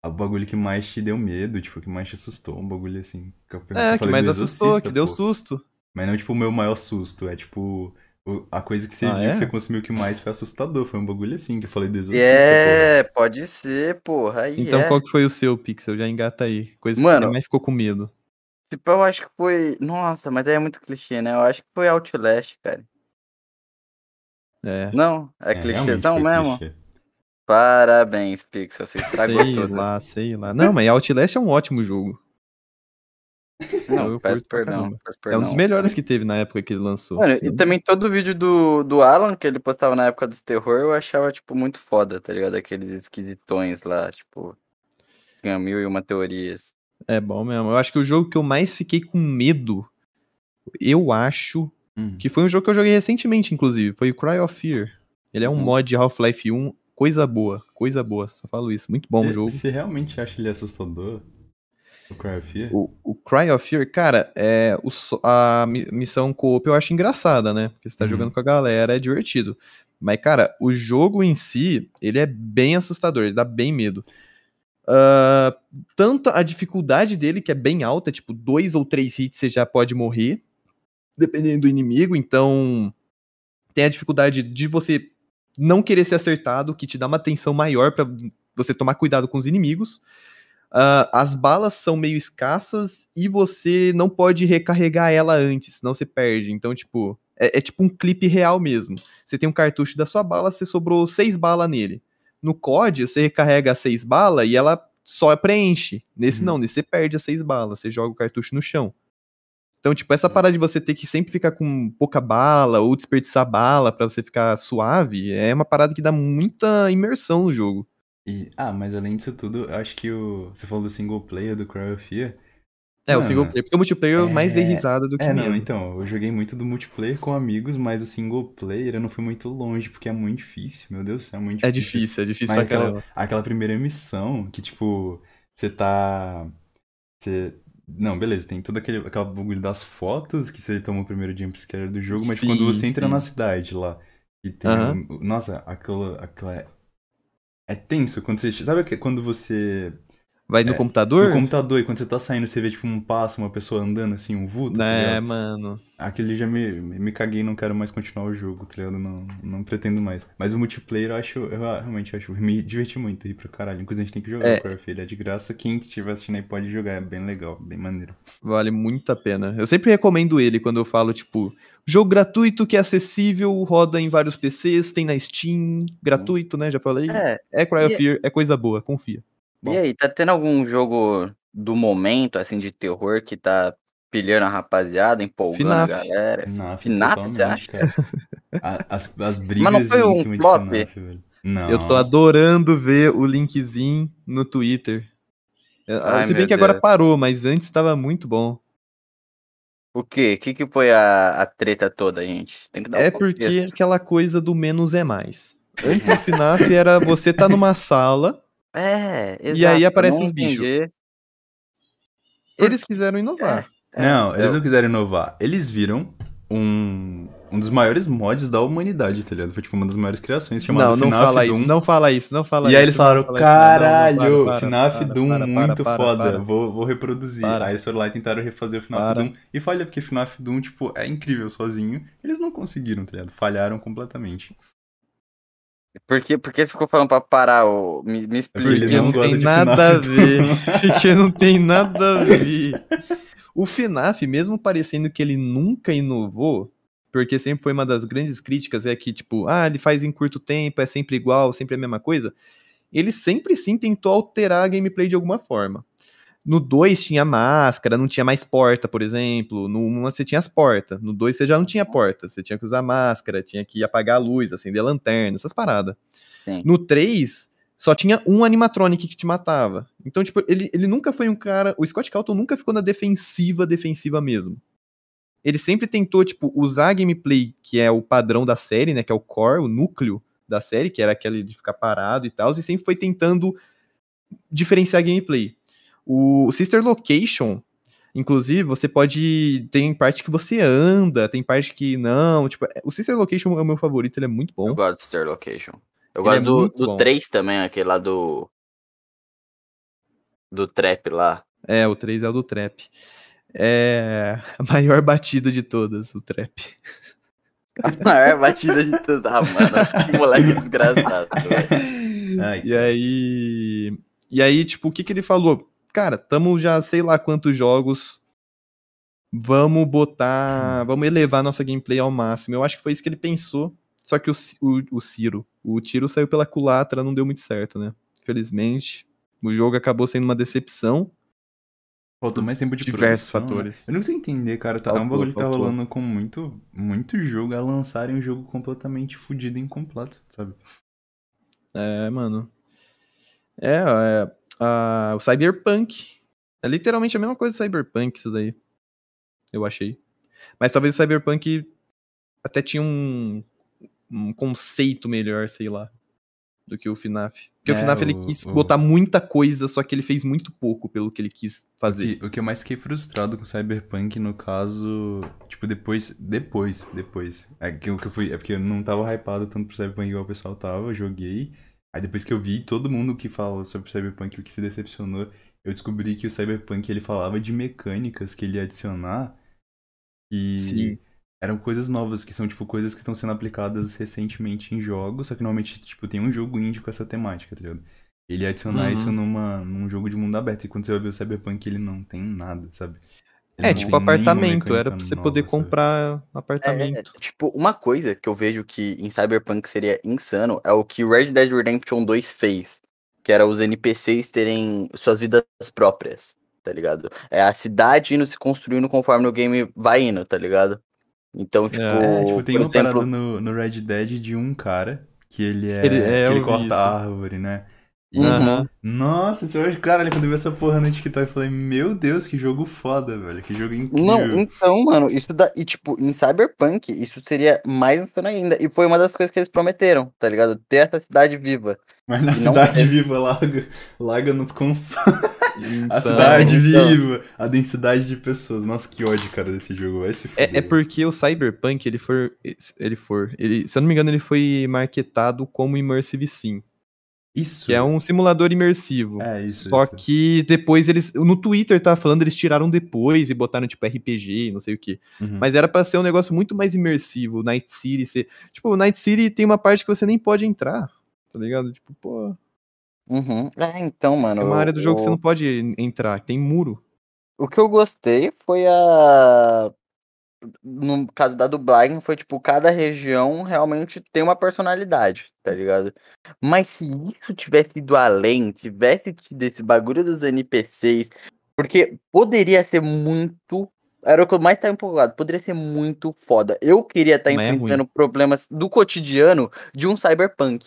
a bagulho que mais te deu medo, tipo, que mais te assustou, um bagulho assim. Que eu, É, eu que mais assustou, que deu pô. susto. Mas não, tipo, o meu maior susto. É tipo. O- A coisa que você Ah, viu, é? que você consumiu que mais foi assustador. Foi um bagulho assim, que eu falei do Exorcista. É, pode ser, porra. Aí Então é. qual que foi o seu, Pixel? Já engata aí. Coisa que Mano. você mais ficou com medo. Tipo, eu acho que foi. Nossa, mas aí é muito clichê, né? Eu acho que foi Outlast, cara. É. Não? É, realmente clichêzão mesmo? clichê. Parabéns, Pixel. Você estragou Sei tudo. lá, sei lá. Não, mas Outlast é um ótimo jogo. Não, Eu peço perdão. Peço É um dos perdão. melhores que teve na época que ele lançou. Mano, Sim. e também todo vídeo do, do Alan que ele postava na época dos terror, eu achava, tipo, muito foda, tá ligado? Aqueles esquisitões lá, tipo. Tinha mil e uma teorias. É bom mesmo. Eu acho que o jogo que eu mais fiquei com medo, eu acho, Hum. que foi um jogo que eu joguei recentemente, inclusive, foi o Cry of Fear. Ele é um Uhum. mod de Half-Life 1, coisa boa, coisa boa, só falo isso. Muito bom o Você- jogo. Você realmente acha ele assustador? O Cry of Fear? O, o Cry of Fear, cara, é, o a mi- missão co-op eu acho engraçada, né? Porque você tá Uhum. jogando com a galera, é divertido. Mas, cara, o jogo em si, ele é bem assustador, ele dá bem medo. Ah, tanto a dificuldade dele, que é bem alta, tipo, dois ou três hits você já pode morrer, dependendo do inimigo, então tem a dificuldade de você não querer ser acertado, que te dá uma tensão maior pra você tomar cuidado com os inimigos. Ah, as balas são meio escassas e você não pode recarregar ela antes, senão você perde. Então, tipo, é, é tipo um clipe real mesmo. Você tem um cartucho da sua bala, você sobrou seis balas nele. No COD, você recarrega seis balas e ela só preenche. Nesse Uhum. não, nesse você perde as seis balas, você joga o cartucho no chão. Então, tipo, essa parada de você ter que sempre ficar com pouca bala ou desperdiçar bala pra você ficar suave, é uma parada que dá muita imersão no jogo. E, ah, mas além disso tudo, eu acho que o. Você falou do single player do Cry of Fear. É, o single player. Porque o multiplayer eu mais dei é- risada do que É, não, então, eu joguei muito do multiplayer com amigos, mas o single player eu não fui muito longe, porque é muito difícil, meu Deus do céu, é muito É difícil, é difícil Mas pra caramba. aquela, aquela primeira missão que, tipo, você tá. Você. Não, beleza, tem todo aquele aquela bagulho das fotos que você toma o primeiro jumpscare do jogo, mas Sim, quando você entra sim. na cidade lá, e tem. Aham. um- Nossa, aquela. aquela é... tenso quando você. Sabe quando você. Vai no é, computador? No computador, e quando você tá saindo, você vê tipo um passo, uma pessoa andando assim, um vulto, tá É, ligado? mano. Aquele já me, me caguei, não quero mais continuar o jogo, tá ligado? Não, não pretendo mais. Mas o multiplayer eu acho, eu realmente acho, me diverti muito, ri pra caralho. Inclusive a gente tem que jogar É. o Core ele é de graça. Quem estiver assistindo aí pode jogar, é bem legal, bem maneiro. Vale muito a pena. Eu sempre recomendo ele quando eu falo, tipo, jogo gratuito que é acessível, roda em vários PCs, tem na Steam, gratuito, né? Já falei. É, É Cry of e- Fear, é coisa boa, confia. Bom. e aí, tá tendo algum jogo do momento, assim, de terror que tá pilhando a rapaziada, empolgando a FNAF. galera? FNAF, FNAF, você acha? A- As, as brigas Mas não foi um flop? FNAF. Não. Eu tô adorando ver o linkzinho no Twitter. É, Ai, Se bem que agora Deus. parou, mas antes tava muito bom. O quê? O que, que foi a, a treta toda, gente? Tem que dar um É porque contexto. aquela coisa do menos é mais. Antes do FNAF era você tá numa sala, É, exato. E aí aparece não os bichos. eles quiseram inovar. É, Não, eles eu- não quiseram inovar. Eles viram um, um dos maiores mods da humanidade, tá ligado? Foi tipo uma das maiores criações, chamada Não, não FNAF fala Doom. isso, não fala isso, não fala E isso. aí eles não falaram, fala não, não, caralho, para, para, FNAF para, Doom muito foda. Vou, vou reproduzir. Para. Aí eles foram lá e tentaram refazer o FNAF Para. Doom. E falha, porque FNAF Doom, tipo, é incrível sozinho. Eles não conseguiram, tá ligado? Falharam completamente. Por que, por que você ficou falando pra parar? ô? Me, me É porque explica. não não tem nada FNAF a ver. Porque não tem nada a ver. O FNAF, mesmo parecendo que ele nunca inovou, porque sempre foi uma das grandes críticas, é que, tipo, ah, ele faz em curto tempo, é sempre igual, sempre a mesma coisa. Ele sempre sim tentou alterar a gameplay de alguma forma. No 2 tinha máscara, não tinha mais porta, por exemplo. No 1 você tinha as portas. No 2 você já não tinha porta. Você tinha que usar máscara, tinha que apagar a luz, acender a lanterna, essas paradas. Sim. No 3, só tinha um animatronic que te matava. Então, tipo, ele, ele nunca foi um cara. O Scott Calton nunca ficou na defensiva, defensiva mesmo. Ele sempre tentou, tipo, usar a gameplay, que é o padrão da série, né? Que é o core, o núcleo da série, que era aquele de ficar parado e tal, e sempre foi tentando diferenciar a gameplay. O Sister Location, inclusive, você pode. Tem parte que você anda, tem parte que não. Tipo, o Sister Location é o meu favorito, ele é muito bom. Eu gosto de Star Location. Eu Ele gosto é do, muito do bom. 3 também, aquele lá do. Do trap lá. É, o 3 é o do trap. É a maior batida de todas, o trap. A maior batida de tudo. Ah, mano, que moleque desgraçado. Ai, E aí. E aí, tipo, o que, que ele falou? Cara, tamo já sei lá quantos jogos. Vamos botar. Vamos elevar nossa gameplay ao máximo. Eu acho que foi isso que ele pensou. Só que o, o, o Ciro. O tiro saiu pela culatra, não deu muito certo, né? Infelizmente. O jogo acabou sendo uma decepção. Faltou mais tempo de Diversos produção, né? fatores. Eu não consigo entender, cara. Tá, é um Faltou, bagulho que tá rolando com muito, muito jogo, a lançarem um jogo completamente fudido e incompleto, sabe? É, mano. É, é a- o Cyberpunk. É literalmente a mesma coisa do Cyberpunk, isso daí. Eu achei. Mas talvez o Cyberpunk até tinha um, um conceito melhor, sei lá, do que o FNAF. Porque o É, FNAF ele o- quis o- botar muita coisa, só que ele fez muito pouco pelo que ele quis fazer. O que, o que eu mais fiquei frustrado com Cyberpunk, no caso, tipo, depois, depois, depois. É que, o que eu fui, é porque eu não tava hypado tanto pro Cyberpunk igual o pessoal tava, eu joguei. Aí depois que eu vi todo mundo que falou sobre Cyberpunk o que se decepcionou, eu descobri que o Cyberpunk ele falava de mecânicas que ele ia adicionar e Sim. eram coisas novas, que são tipo coisas que estão sendo aplicadas recentemente em jogos, só que normalmente tipo tem um jogo indie com essa temática, tá ligado? Ele ia adicionar Uhum. isso numa, num jogo de mundo aberto. E quando você vai ver o Cyberpunk, ele não tem nada, sabe? É, tipo apartamento, era pra você nova, poder sabe? comprar É, apartamento. tipo, uma coisa que eu vejo que em Cyberpunk seria insano é o que Red Dead Redemption 2 fez. Que era os NPCs terem suas vidas próprias, tá ligado? É a cidade indo se construindo conforme o game vai indo, tá ligado? Então, tipo, É, tipo, tem por uma exemplo, parada no, no Red Dead de um cara que ele é. Ele- é, que ele corta isso. árvore, né? Aham. Nossa, você hoje, cara, quando eu vi essa porra no TikTok, eu falei, meu Deus, que jogo foda, velho. Que jogo incrível. Não, então, mano, isso dá. E, tipo, em Cyberpunk, isso seria mais insano ainda. E foi uma das coisas que eles prometeram, tá ligado? Ter essa cidade viva. Mas na E não cidade é. viva larga, larga nos consoles. A Então, cidade então. viva, a densidade de pessoas. Nossa, que ódio, cara, desse jogo. Vai se. É, é porque o Cyberpunk, ele for. Ele for. Ele, se eu não me engano, ele foi marketado como Immersive Sim. Isso. Que é um simulador imersivo. É, isso. Só isso. que depois eles. No Twitter tá falando, eles tiraram depois e botaram, tipo, RPG, não sei o que. Uhum. Mas era pra ser um negócio muito mais imersivo. Night City ser. Tipo, o Night City tem uma parte que você nem pode entrar. Tá ligado? Tipo, pô. Uhum. É, então, mano. É uma área do jogo que você não pode entrar, que tem muro. O que eu gostei foi a. No caso da dublagem, foi tipo, cada região realmente tem uma personalidade, tá ligado? Mas se isso tivesse ido além, tivesse tido esse bagulho dos NPCs, porque poderia ser muito. Era o que eu mais tava empolgado, poderia ser muito foda. Eu queria estar Mas é enfrentando problemas do cotidiano de um cyberpunk,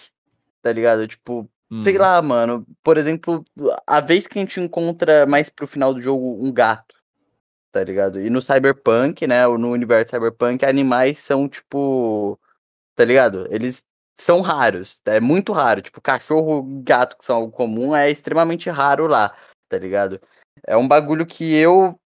tá ligado? Tipo, Sei Hum. lá, mano. Por exemplo, a vez que a gente encontra mais pro final do jogo um gato, tá ligado? E no Cyberpunk, né? ou No universo Cyberpunk, animais são tipo. Tá ligado? Eles são raros. É muito raro. Tipo, cachorro gato, que são algo comum, é extremamente raro lá, tá ligado? É um bagulho que eu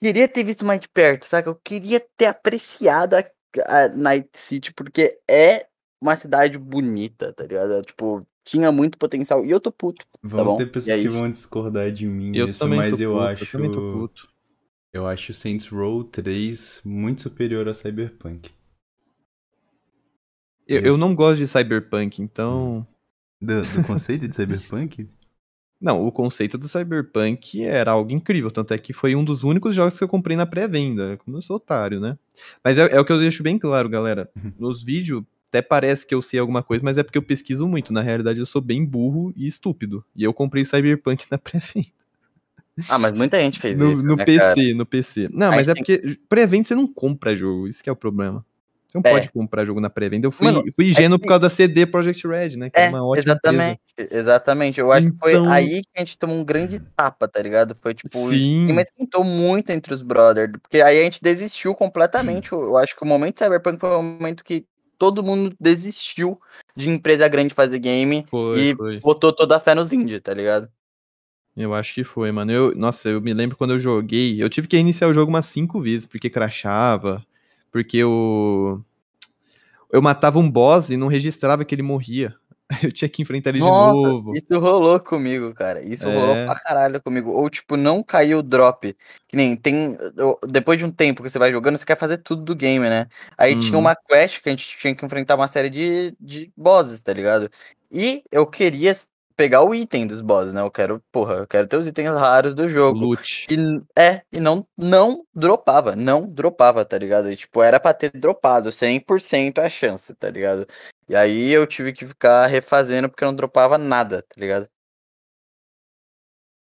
queria ter visto mais de perto, saca? Eu queria ter apreciado a, a Night City, porque é uma cidade bonita, tá ligado? É, Tipo, tinha muito potencial. E eu tô puto. Vão bom? ter E pessoas é que isso. vão discordar de mim Eu também mas tô eu puto, acho. Eu também tô puto. Eu acho Saints Row 3 muito superior a Cyberpunk. Eu, eu não gosto de Cyberpunk, então. Do, do conceito de Cyberpunk? Não, o conceito do Cyberpunk era algo incrível, tanto é que foi um dos únicos jogos que eu comprei na pré-venda, como eu sou otário, né? Mas é, é o que eu deixo bem claro, galera. Uhum. Nos vídeos, até parece que eu sei alguma coisa, mas é porque eu pesquiso muito. Na realidade, eu sou bem burro e estúpido. E eu comprei o Cyberpunk na pré-venda. Ah, mas muita gente fez No, isso. no né, PC, cara? no PC. Não, Aí mas é tem- porque pré-venda você não compra jogo, isso que é o problema. Você não É. pode comprar jogo na pré-venda. Eu fui, Mano, fui ingênuo que- por causa da CD Projekt Red, né? Que É, uma ótima exatamente. Exatamente. Eu acho que Então- foi aí que a gente tomou um grande tapa, tá ligado? Foi tipo, Sim. esquentou muito entre os brothers. Porque aí a gente desistiu completamente. Eu acho que o momento Cyberpunk foi o momento que todo mundo desistiu de empresa grande fazer game Foi, e foi. botou toda a fé nos indie, tá ligado? Eu acho que foi, mano. Eu, nossa, eu me lembro quando eu joguei. Eu tive que iniciar o jogo umas cinco vezes, porque crashava. Porque eu. Eu matava um boss e não registrava que ele morria. Eu tinha que enfrentar ele de Nossa, novo. isso rolou comigo, cara. Isso É. rolou pra caralho comigo. Ou, tipo, não caiu o drop. Que nem tem. Depois de um tempo que você vai jogando, você quer fazer tudo do game, né? Aí tinha Uhum. uma quest que a gente tinha que enfrentar uma série de, de bosses, tá ligado? E eu queria pegar o item dos bosses, né? Eu quero, porra, eu quero ter os itens raros do jogo. Loot. E é, e não, não dropava, não dropava, tá ligado? E, tipo, era pra ter dropado 100% a chance, tá ligado? E aí eu tive que ficar refazendo porque não dropava nada, tá ligado?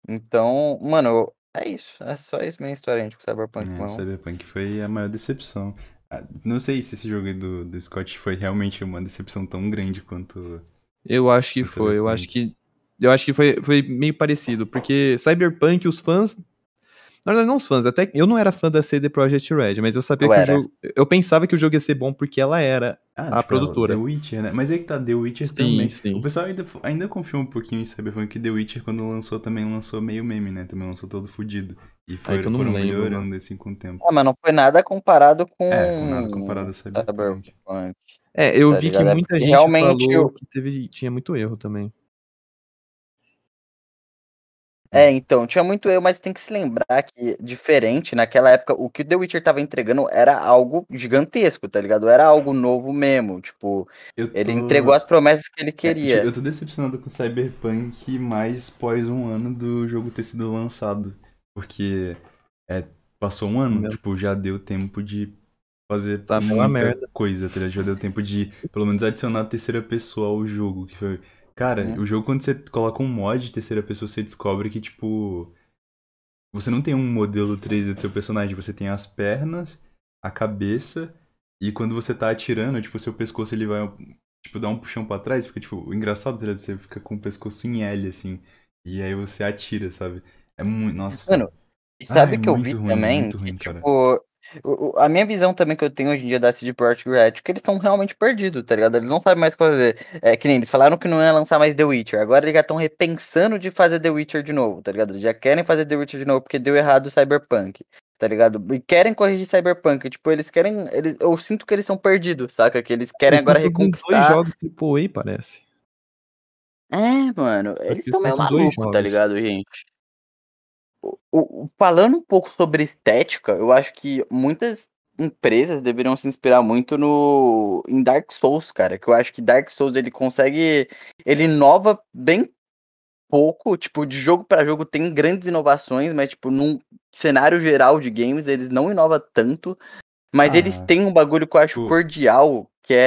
Então, mano, é isso. É só isso minha história, gente, com Cyberpunk. É, mano. Cyberpunk foi a maior decepção. Ah, Não sei se esse jogo aí do, do Scott foi realmente uma decepção tão grande quanto. Eu acho que foi, eu acho que. Eu acho que foi, foi meio parecido, porque Cyberpunk, os fãs. Na verdade, não os fãs, até eu não era fã da CD Projekt Red, mas eu sabia Eu que era. o jogo. Eu pensava que o jogo ia ser bom porque ela era. Ah, A produtora. The Witcher, né? Mas é que tá, The Witcher Sim, também. sim. O pessoal ainda, ainda confia um pouquinho em Cyberpunk, que The Witcher, quando lançou, também lançou meio meme, né? Também lançou todo fudido. E foi, que eu não foram lembro, melhorando assim com o tempo. Ah, mas não foi nada comparado com. É, com nada comparado a Cyberpunk. Cyberpunk. É, eu Tá vi que ligado? É muita gente realmente falou eu- que teve, tinha muito erro também. É, então, tinha muito eu, mas tem que se lembrar que, diferente, naquela época, o que o The Witcher tava entregando era algo gigantesco, tá ligado? Era algo novo mesmo, tipo, Eu ele tô- entregou as promessas que ele É, queria. tipo, eu tô decepcionado com Cyberpunk mais pós um ano do jogo ter sido lançado. Porque é, passou um ano, Meu. tipo, já deu tempo de fazer Tá muita merda. coisa, tá ligado? Já deu tempo de, pelo menos, adicionar a terceira pessoa ao jogo. Que foi... Cara, Uhum. o jogo, quando você coloca um mod de terceira pessoa, você descobre que, tipo. Você não tem um modelo 3D do seu personagem, você tem as pernas, a cabeça, e quando você tá atirando, tipo, seu pescoço ele vai tipo, dá um puxão pra trás, fica, tipo, o engraçado, tá? Você fica com o pescoço em L, assim, e aí você atira, sabe? É muito, nossa. Mano, e Ah, sabe é que eu vi ruim, também? muito que, ruim, cara. tipo, o- a minha visão também que eu tenho hoje em dia da CD Projekt Red é que eles estão realmente perdidos, tá ligado? Eles não sabem mais o que fazer. É que nem eles falaram que não ia lançar mais The Witcher. Agora eles já estão repensando de fazer The Witcher de novo, tá ligado? Eles já querem fazer The Witcher de novo porque deu errado o Cyberpunk, tá ligado? E querem corrigir Cyberpunk. Tipo, eles querem. Eles, eu sinto que eles são perdidos, saca? Que eles querem Eles agora estão reconquistar. dois jogos AAA, falando um pouco sobre estética, eu acho que muitas empresas deveriam se inspirar muito no em Dark Souls, cara. Que eu acho que Dark Souls ele consegue, ele inova bem pouco, tipo, de jogo pra jogo tem grandes inovações, mas tipo, num cenário geral de games eles não inovam tanto, mas eles Ah, têm um bagulho que eu acho cordial, que A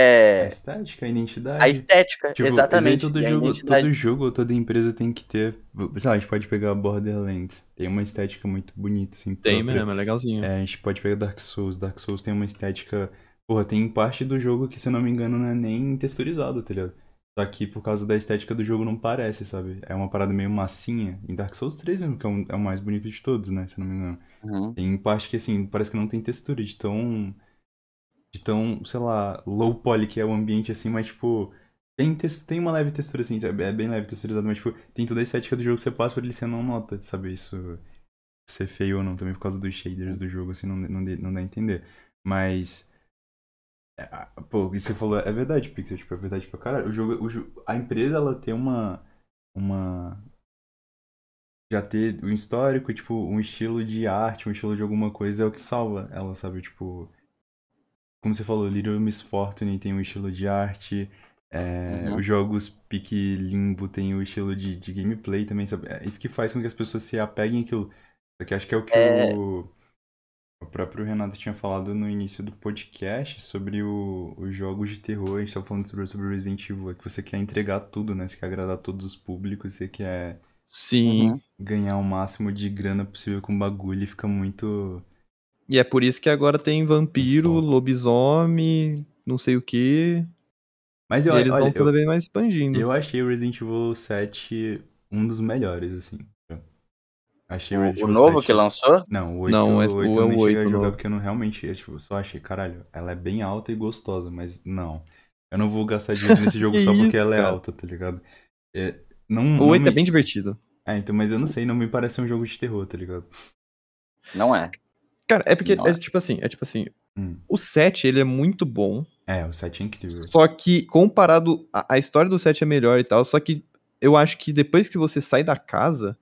é estética, a identidade. a estética, Tipo, exatamente, todo a jogo, identidade. todo jogo, toda empresa tem que ter. Sei lá, a gente pode pegar Borderlands. Tem uma estética muito bonita, assim. Tem própria. mesmo, é legalzinho. É, a gente pode pegar Dark Souls. Dark Souls tem uma estética. Porra, tem parte do jogo que, se eu não me engano, não é nem texturizado, tá ligado? Só que por causa da estética do jogo não parece, sabe? É uma parada meio massinha. Em Dark Souls 3 mesmo, que é, um- é o mais bonito de todos, né? Se eu não me engano. Uhum. Tem parte que, assim, parece que não tem textura, de tão. De tão, sei lá, low poly que é o ambiente, assim, mas, tipo. Tem, tem uma leve textura, assim, é bem leve texturizado, mas, tipo, tem toda a estética do jogo que você passa por ele, você não nota, sabe? Isso ser feio ou não, também por causa dos shaders do jogo, assim, não, não, não dá a entender. Mas. é, Pô, o que você falou é verdade, Pixel, tipo, é verdade pra caralho. O jogo, o a empresa, ela tem uma. Uma já ter um histórico, tipo, um estilo de arte, um estilo de alguma coisa é o que salva ela, sabe? Tipo, como você falou, Little Miss Fortune tem um estilo de arte, é, Uhum. os jogos Pique Limbo tem o estilo de, de gameplay também, sabe? É isso que faz com que as pessoas se apeguem àquilo. Só que acho que é o que É. o, o próprio Renato tinha falado no início do podcast sobre o- os jogos de terror. A gente tava falando sobre, sobre Resident Evil, é que você quer entregar tudo, né? Você quer agradar todos os públicos, você quer Sim. Uhum. ganhar o máximo de grana possível com o bagulho e fica muito. E é por isso que agora tem vampiro, lobisomem, não sei o que. Mas E eu, eles olha, vão cada vez mais expandindo. eu achei o Resident Evil 7 um dos melhores, assim. Achei o O, Resident o novo 7 que lançou? Não, o 8, Não, o esse- 8 o- eu nem o cheguei a 8 jogar novo. porque eu não realmente, eu, tipo, só achei, caralho, ela é bem alta e gostosa, mas não. Eu não vou gastar dinheiro nesse jogo só porque isso, ela é cara? alta, tá ligado? É, não, O não 8 é me- bem divertido. É, então, mas eu não sei, não me parece um jogo de terror, tá ligado? Não é. Cara, é porque é tipo assim, é tipo assim, Hum. o 7 ele é muito bom, É, o 7 é incrível. só que comparado a, a história do 7 é melhor e tal, só que eu acho que depois que você sai da casa,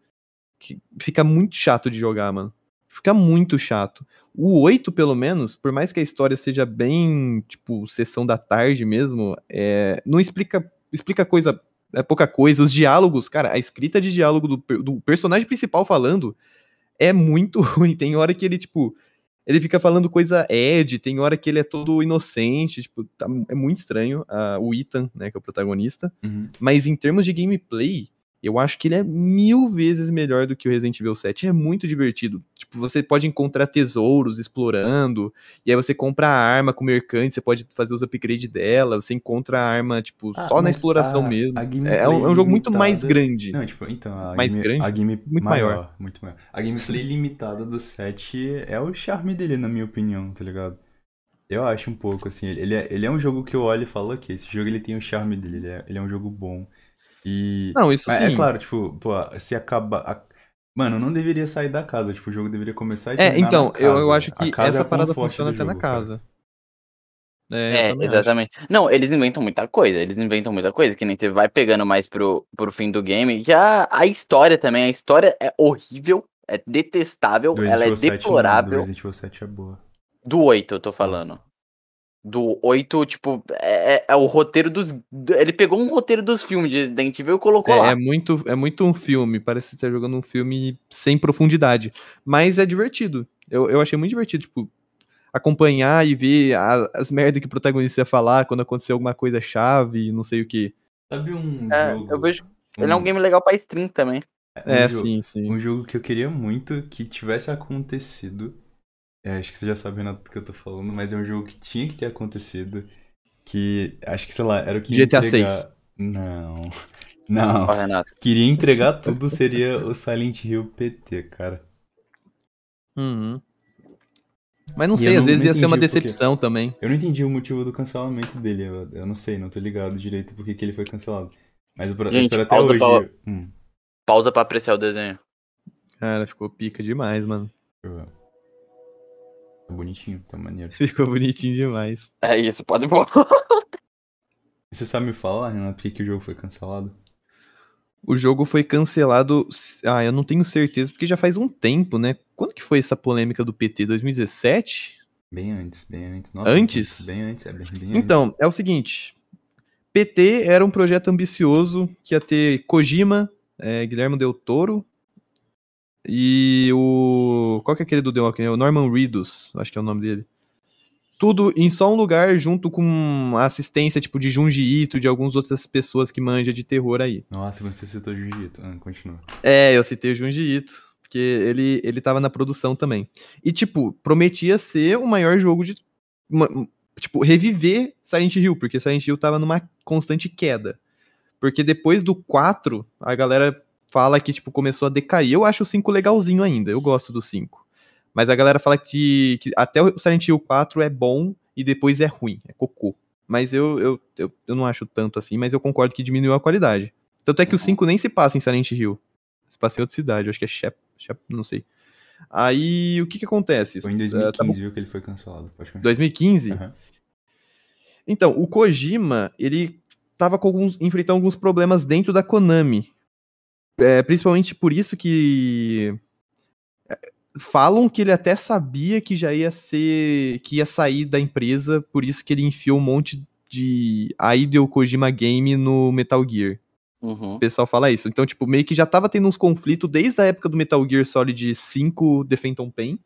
que fica muito chato de jogar, mano. Fica muito chato. O 8, pelo menos, por mais que a história seja bem, tipo, sessão da tarde mesmo, é, não explica explica coisa, é pouca coisa. Os diálogos, cara, a escrita de diálogo do, do personagem principal falando é muito ruim. Tem hora que ele, tipo, ele fica falando coisa Ed, tem hora que ele é todo inocente, tipo, tá- é muito estranho. ah, o Ethan, né, que é o protagonista. Uhum. Mas em termos de gameplay, eu acho que ele é mil vezes melhor do que o Resident Evil 7. É muito divertido. Tipo, você pode encontrar tesouros explorando, e aí você compra a arma com mercante, você pode fazer os upgrades dela, você encontra a arma, tipo, Ah, só na exploração a- mesmo. a É, é um, é um jogo muito mais limitada- grande. Não, tipo, então, a Mais game, grande? a game Muito maior, maior. muito maior. A gameplay limitada do 7 é o charme dele, na minha opinião, tá ligado? Eu acho um pouco, assim, ele é, ele é um jogo que eu olho e falo, ok, esse jogo ele tem o charme dele, ele é, ele é um jogo bom. E... Não, isso Mas sim. é claro, tipo, pô, se acaba... a- Mano, não deveria sair da casa, tipo, o jogo deveria começar e É, terminar então, na eu, eu acho que é essa ponto parada funciona até na jogo, cara. casa. É, eu É, também acho. exatamente. Não, eles inventam muita coisa, eles inventam muita coisa, que nem você vai pegando mais pro, pro fim do game. Já a história também, a história é horrível, é detestável, ela é Resident Evil 7 não, do deplorável. Resident Evil 7 é boa. Do 8, eu tô falando. Do 8, tipo, é, é- é o roteiro dos. Ele pegou um roteiro dos filmes de Resident Evil e colocou É, lá. é muito, é muito um filme, parece estar jogando um filme sem profundidade, mas é divertido. Eu, eu achei muito divertido, tipo, acompanhar e ver a- as merdas que o protagonista ia falar quando acontecer alguma coisa chave, não sei o que. Sabe um É, jogo... eu vejo- Ele é um game legal pra stream também. um É, jogo- sim, sim. Um jogo que eu queria muito que tivesse acontecido. É, acho que você já sabe, Renato, do que eu tô falando, mas é um jogo que tinha que ter acontecido. que acho que, sei lá, era o que GTA entregar... 6. Não. Não. Ó, Renato. Queria entregar tudo, seria o Silent Hill PT, cara. Uhum. Mas não E sei, eu às não- vezes não ia ser uma o decepção também. Eu não entendi o motivo do cancelamento dele, eu, eu não sei, não tô ligado direito porque que ele foi cancelado. Mas eu Gente, espero até pausa hoje. pra- Hum, Pausa pra apreciar o desenho. Cara, ficou pica demais, mano. eu bonitinho, tá maneiro. Ficou bonitinho demais. É isso, pode. E você sabe me falar, Renato, por que, que o jogo foi cancelado? O jogo foi cancelado. Ah, eu não tenho certeza, porque já faz um tempo, né? Quando que foi essa polêmica do PT? 2017? Bem antes, bem antes. Nossa, Antes? Bem antes, é bem, bem Então, é o seguinte: PT era um projeto ambicioso que ia ter Kojima, é, Guilherme Del Toro e o. Qual que é aquele do The Walking Dead? O Norman Reedus, acho que é o nome dele. Tudo em só um lugar, junto com a assistência tipo de Junji Ito, de algumas outras pessoas que manjam de terror aí. Nossa, você citou Jiu-Jitsu. Ah, continua. É, eu citei o Junji Ito, porque ele, ele tava na produção também. E, tipo, prometia ser o maior jogo de. uma- tipo, reviver Silent Hill, porque Silent Hill tava numa constante queda. Porque depois do 4, a galera fala que, tipo, começou a decair. Eu acho o 5 legalzinho ainda, eu gosto do 5. Mas a galera fala que, que até o Silent Hill 4 é bom e depois é ruim, é cocô. Mas eu, eu, eu, eu não acho tanto assim, mas eu concordo que diminuiu a qualidade. Tanto é que o 5 nem se passa em Silent Hill. Se passa em outra cidade, eu acho que é Shep, Shep não sei. Aí, o que que acontece? Foi em Eh, 2015, tá bom. viu, que ele foi cancelado. Pode continuar. 2015? Aham. Então, o Kojima, ele tava com alguns, enfrentando alguns problemas dentro da Konami. É, principalmente por isso que é, falam que ele até sabia que já ia ser que ia sair da empresa, por isso que ele enfiou um monte de Hideo Kojima Game no Metal Gear. Uhum. O pessoal fala isso. Então, tipo, meio que já tava tendo uns conflitos desde a época do Metal Gear Solid 5 The Phantom Pain.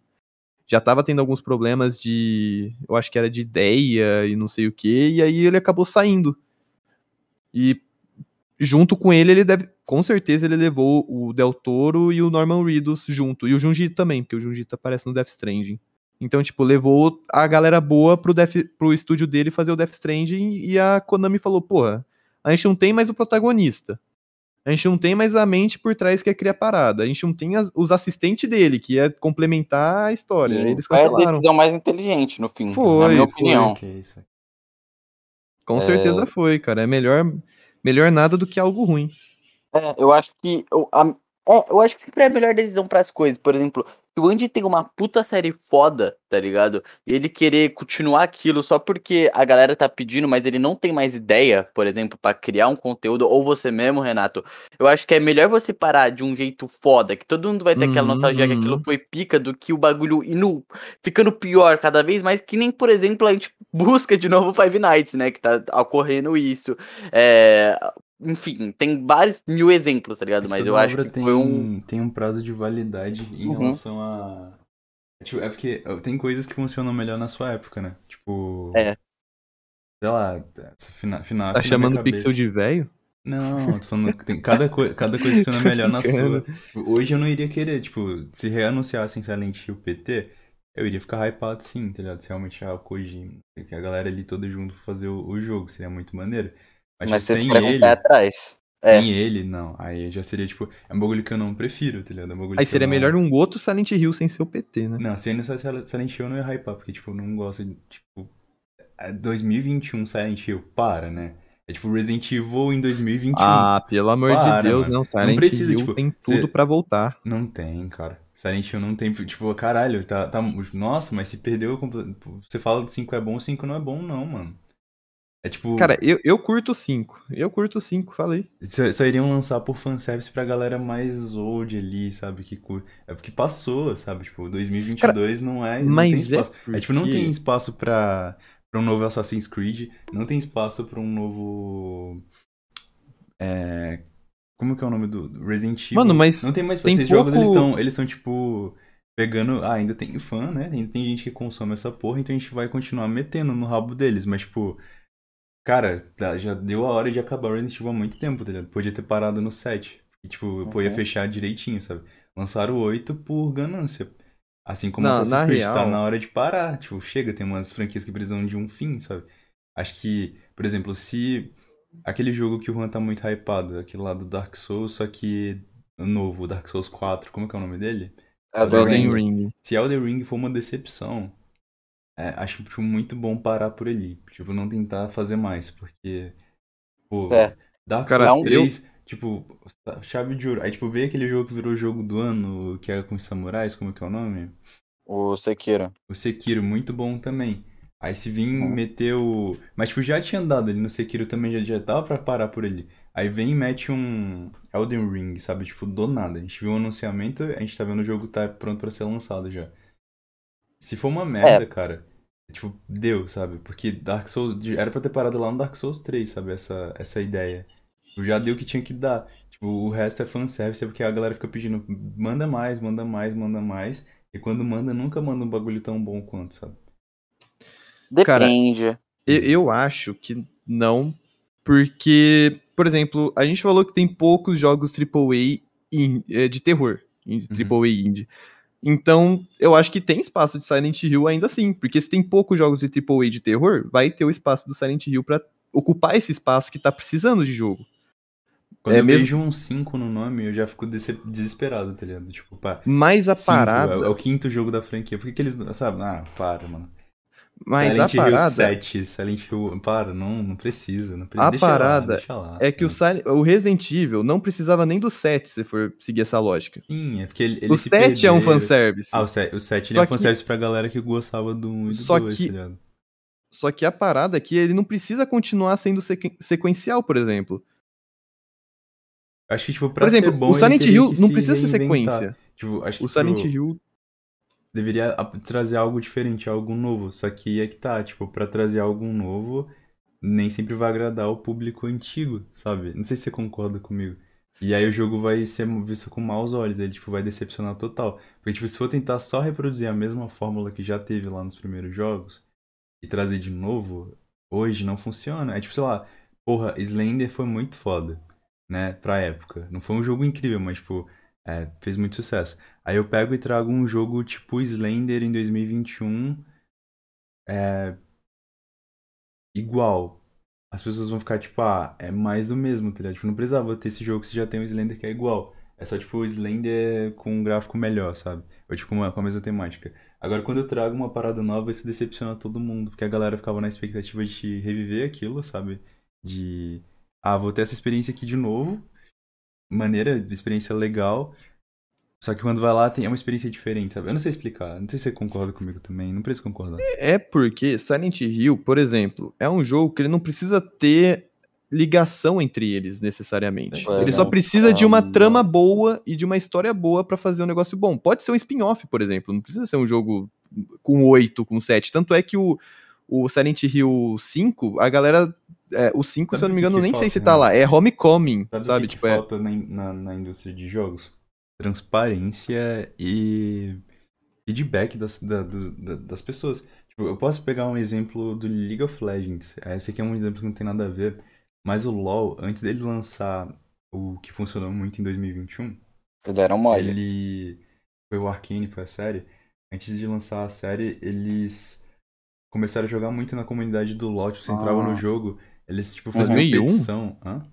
Já tava tendo alguns problemas de. Eu acho que era de ideia e não sei o que. E aí ele acabou saindo. E junto com ele, ele deve. Com certeza ele levou o Del Toro e o Norman Reedus junto. E o Junji também, porque o Junji aparece no Death Stranding. Então, tipo, levou a galera boa pro, Death, pro estúdio dele fazer o Death Stranding. E a Konami falou: porra, a gente não tem mais o protagonista. A gente não tem mais a mente por trás que ia criar a parada. A gente não tem as- os assistentes dele, que ia complementar a história. Sim, Eles foi a cancelaram. decisão mais inteligente no fim, Foi, na minha foi. opinião. Que isso aí. Com certeza foi, cara. É melhor, melhor nada do que algo ruim. É, eu acho que. Eu, a- é, eu acho que sempre é a melhor decisão pras coisas. Por exemplo, o Andy tem uma puta série foda, tá ligado? E ele querer continuar aquilo só porque a galera tá pedindo, mas ele não tem mais ideia, por exemplo, pra criar um conteúdo, ou você mesmo, Renato, eu acho que é melhor você parar de um jeito foda, que todo mundo vai ter aquela nostalgia que aquilo uhum. foi pica, do que o bagulho indo, ficando pior cada vez mais, que nem, por exemplo, a gente busca de novo Five Nights, né? Que tá ocorrendo isso. É, enfim, tem vários mil exemplos, tá ligado? Mas Toda eu acho obra que tem, foi um. tem um prazo de validade em Uhum. relação a. É, tipo, é porque uh, tem coisas que funcionam melhor na sua época, né? Tipo. É. Sei lá, essa fina, final, Tá chamando o Pixel de velho? Não, tô falando que tem, cada, coi- cada coisa funciona melhor na sua. Tipo, Hoje eu não iria querer, tipo, se reanunciassem Silent Hill PT, eu iria ficar hypado sim, tá ligado? Se realmente a Kojima, que a galera ali toda junto fazer o, o jogo, seria muito maneiro. Mas, Mas tipo, você sem fica com o ele, pé atrás. É. sem ele, não. Aí já seria, tipo, é um bagulho que eu não prefiro, tá ligado? É um bagulho Aí seria não... melhor um outro Silent Hill sem ser o PT, né? Não, se ainda só Silent Hill eu não ia hypar, porque, tipo, eu não gosto de, tipo... é 2021 Silent Hill, para, né? É tipo Resident Evil em 2021. Ah, pelo amor Para, de Deus, mano. não. Silent precisa, Hill tipo, tem cê- tudo pra voltar. Não tem, cara. Silent Hill não tem, tipo, caralho, tá, tá... Nossa, mas se perdeu... Você fala que 5 é bom, 5 não é bom não, mano. É tipo... Cara, eu, eu curto 5. Eu curto 5, falei. Só, só iriam lançar por fanservice pra galera mais old ali, sabe? Que curte. É porque passou, sabe? Tipo, 2022 não é. Não tem mas é espaço. É, tipo, não porque- tem espaço pra, pra um novo Assassin's Creed. Não tem espaço pra um novo. É. Como que é o nome do Resident Evil? Mano, mas Não tem mais tem Esses jogos eles pouco- estão, eles estão tipo. Pegando. Ah, ainda tem fã, né? Ainda tem gente que consome essa porra, então a gente vai continuar metendo no rabo deles. Mas, tipo. Cara, tá, já deu a hora de acabar o Resident Evil há muito tempo, tá ligado? Podia ter parado no 7. E, tipo, ia Uhum. fechar direitinho, sabe? Lançaram o 8 por ganância. Assim como Não, Assassin's na Creed, tá real- na hora de parar. Tipo, chega, tem umas franquias que precisam de um fim, sabe? Acho que, por exemplo, se aquele jogo que o Juan tá muito hypado, aquele lá do Dark Souls, só que novo, Dark Souls 4, como que é o nome dele? Elden Elden Ring. Ring. Se Elden Ring for uma decepção, é, acho tipo, muito bom parar por ali. Tipo, não tentar fazer mais, porque. Pô, É. Dark Cara, Souls eu- 3, tipo, chave de ouro. Aí, tipo, veio aquele jogo que virou jogo do ano, que era com os samurais, como que é o nome? O Sekiro. O Sekiro, muito bom também. Aí se vir Uhum. meter o. Mas, tipo, já tinha dado ali no Sekiro também, já, já tava pra parar por ali. Aí vem e mete um Elden Ring, sabe? Tipo, do nada. A gente viu o anunciamento, a gente tá vendo o jogo tá pronto pra ser lançado já. Se for uma merda, cara, tipo, deu, sabe? Porque Dark Souls. Era pra ter parado lá no Dark Souls 3, sabe? Essa, essa ideia. Tipo, Já deu o que tinha que dar. Tipo, o resto é fanservice, é porque a galera fica pedindo, manda mais, manda mais, manda mais. E quando manda, nunca manda um bagulho tão bom quanto, sabe? Cara, Depende. Eu, eu acho que não, porque, por exemplo, a gente falou que tem poucos jogos AAA in- eh, de terror, indie- Uhum. AAA indie. Então, eu acho que tem espaço de Silent Hill ainda assim, porque se tem poucos jogos de AAA de terror, vai ter o espaço do Silent Hill pra ocupar esse espaço que tá precisando de jogo. Quando É eu mesmo- vejo um 5 no nome, eu já fico desesperado, tá ligado? Tipo, pá. Mas a cinco, parada, É, é o quinto jogo da franquia. Por que, que eles. Sabe? Ah, para, mano. Mas Silent a parada Hill 7, Silent Hill. Para, não, não precisa. Não precisa. A deixa lá, parada deixa lá. é que o, Silent- o Resident Evil não precisava nem do 7, se for seguir essa lógica. Sim, é porque ele, ele o se 7 é um fanservice. Ah, o 7, o 7 ele Só é um que- fanservice pra galera que gostava do 1 e do Só 2, que- tá? Só que a parada é que ele não precisa continuar sendo sequen- sequencial, por exemplo. Acho que, tipo, pra Por exemplo, ser bom, o Silent Hill não precisa ser sequência. Tipo, O Silent pro- Hill. Deveria trazer algo diferente, algo novo. Só que é que tá, tipo, pra trazer algo novo, nem sempre vai agradar o público antigo, sabe? Não sei se você concorda comigo. E aí o jogo vai ser visto com maus olhos, ele, tipo, vai decepcionar total. Porque, tipo, se for tentar só reproduzir a mesma fórmula que já teve lá nos primeiros jogos e trazer de novo, hoje não funciona. É tipo, sei lá, porra, Slender foi muito foda, né, pra época. Não foi um jogo incrível, mas, tipo, é, fez muito sucesso. Aí eu pego e trago um jogo tipo Slender em 2021, é, igual. As pessoas vão ficar tipo, ah, é mais do mesmo, tá ligado? Tipo, não precisava ter esse jogo se já tem um Slender que é igual. É só tipo o Slender com um gráfico melhor, sabe? Ou tipo uma- com a mesma temática. Agora, quando eu trago uma parada nova, isso decepciona todo mundo, porque a galera ficava na expectativa de reviver aquilo, sabe? De, ah, vou ter essa experiência aqui de novo, maneira, experiência legal, só que quando vai lá tem é uma experiência diferente, sabe? Eu não sei explicar, não sei se você concorda comigo também, não precisa concordar. É porque Silent Hill, por exemplo, é um jogo que ele não precisa ter ligação entre eles necessariamente. É, ele só não, precisa de uma não. trama boa e de uma história boa pra fazer um negócio bom. Pode ser um spin-off, por exemplo, não precisa ser um jogo com 8, com 7. Tanto é que o, o Silent Hill 5, a galera. é, o 5, Sabe se eu não me engano, que nem sei falta, se tá né? lá. É Homecoming, Sabe, sabe? que, tipo, que é. falta na, na, na indústria de jogos? Transparência e feedback das, da- do- da- das pessoas. Tipo, eu posso pegar um exemplo do League of Legends. É, Esse aqui é um exemplo que não tem nada a ver. Mas o LoL, antes dele lançar o que funcionou muito em 2021, Deram mole. ele foi o Arcane, foi a série. Antes de lançar a série, eles começaram a jogar muito na comunidade do LoL. Tipo, você entrava Ah. no jogo, eles tipo faziam 2001? petição. Hã?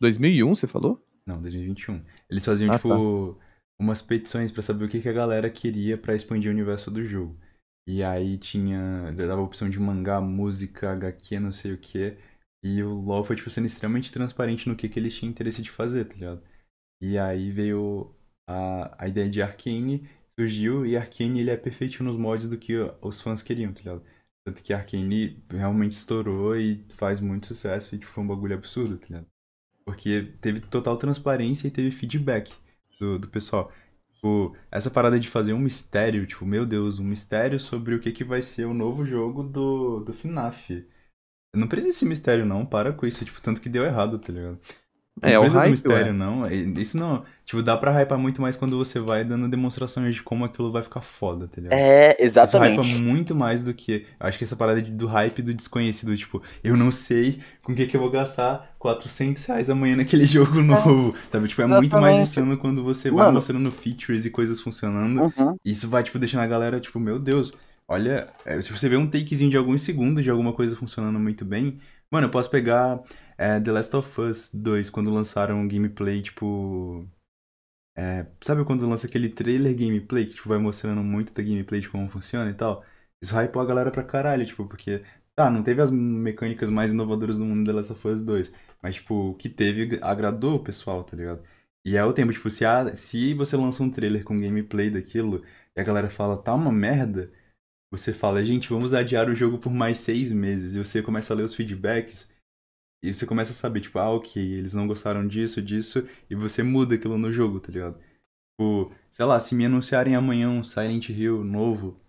2001, você falou? Não, 2021. Eles faziam, Ah, tipo, umas petições pra saber o que, que a galera queria pra expandir o universo do jogo. E aí tinha. dava a opção de mangá, música, HQ, não sei o que. E o LoL foi, tipo, sendo extremamente transparente no que, que eles tinham interesse de fazer, tá ligado? E aí veio a, a ideia de Arcane, surgiu, e Arcane ele é perfeito nos mods do que os fãs queriam, tá ligado? Tanto que Arcane realmente estourou e faz muito sucesso, e tipo, foi um bagulho absurdo, tá ligado? Porque teve total transparência e teve feedback do, do pessoal. Tipo, essa parada de fazer um mistério, tipo, meu Deus, um mistério sobre o que, que vai ser o novo jogo do, do FNAF. Não precisa desse mistério, não, para com isso, tipo, tanto que deu errado, tá ligado? É, não o precisa do hype, mistério, ué. não. É, Isso não. Tipo, dá pra hypar muito mais quando você vai dando demonstrações de como aquilo vai ficar foda, tá ligado? É, Isso hypa exatamente. muito mais do que. Acho que essa parada do hype do desconhecido, tipo, eu não sei com o que, que eu vou gastar 400 reais amanhã naquele jogo novo. Sabe? Tipo, é muito mais Exatamente. insano quando você vai Mano. mostrando features e coisas funcionando. Uhum. E isso vai, tipo, deixando a galera, tipo, meu Deus, olha, é, se você vê um takezinho de alguns segundos de alguma coisa funcionando muito bem, mano, eu posso pegar é, The Last of Us 2, quando lançaram um gameplay, tipo. É, sabe quando lança aquele trailer gameplay que tipo, vai mostrando muito da gameplay de como funciona e tal? Isso hypou a galera pra caralho, tipo, porque. Tá, não teve as mecânicas mais inovadoras do mundo The Last of Us 2. Mas, tipo, o que teve agradou o pessoal, tá ligado? E é o tempo, tipo, se, a, se você lança um trailer com gameplay daquilo e a galera fala, tá uma merda, você fala, gente, vamos adiar o jogo por mais seis meses. E você começa a ler os feedbacks e você começa a saber, tipo, ah, ok, eles não gostaram disso, disso, e você muda aquilo no jogo, tá ligado? Tipo, sei lá, se me anunciarem amanhã um Silent Hill novo,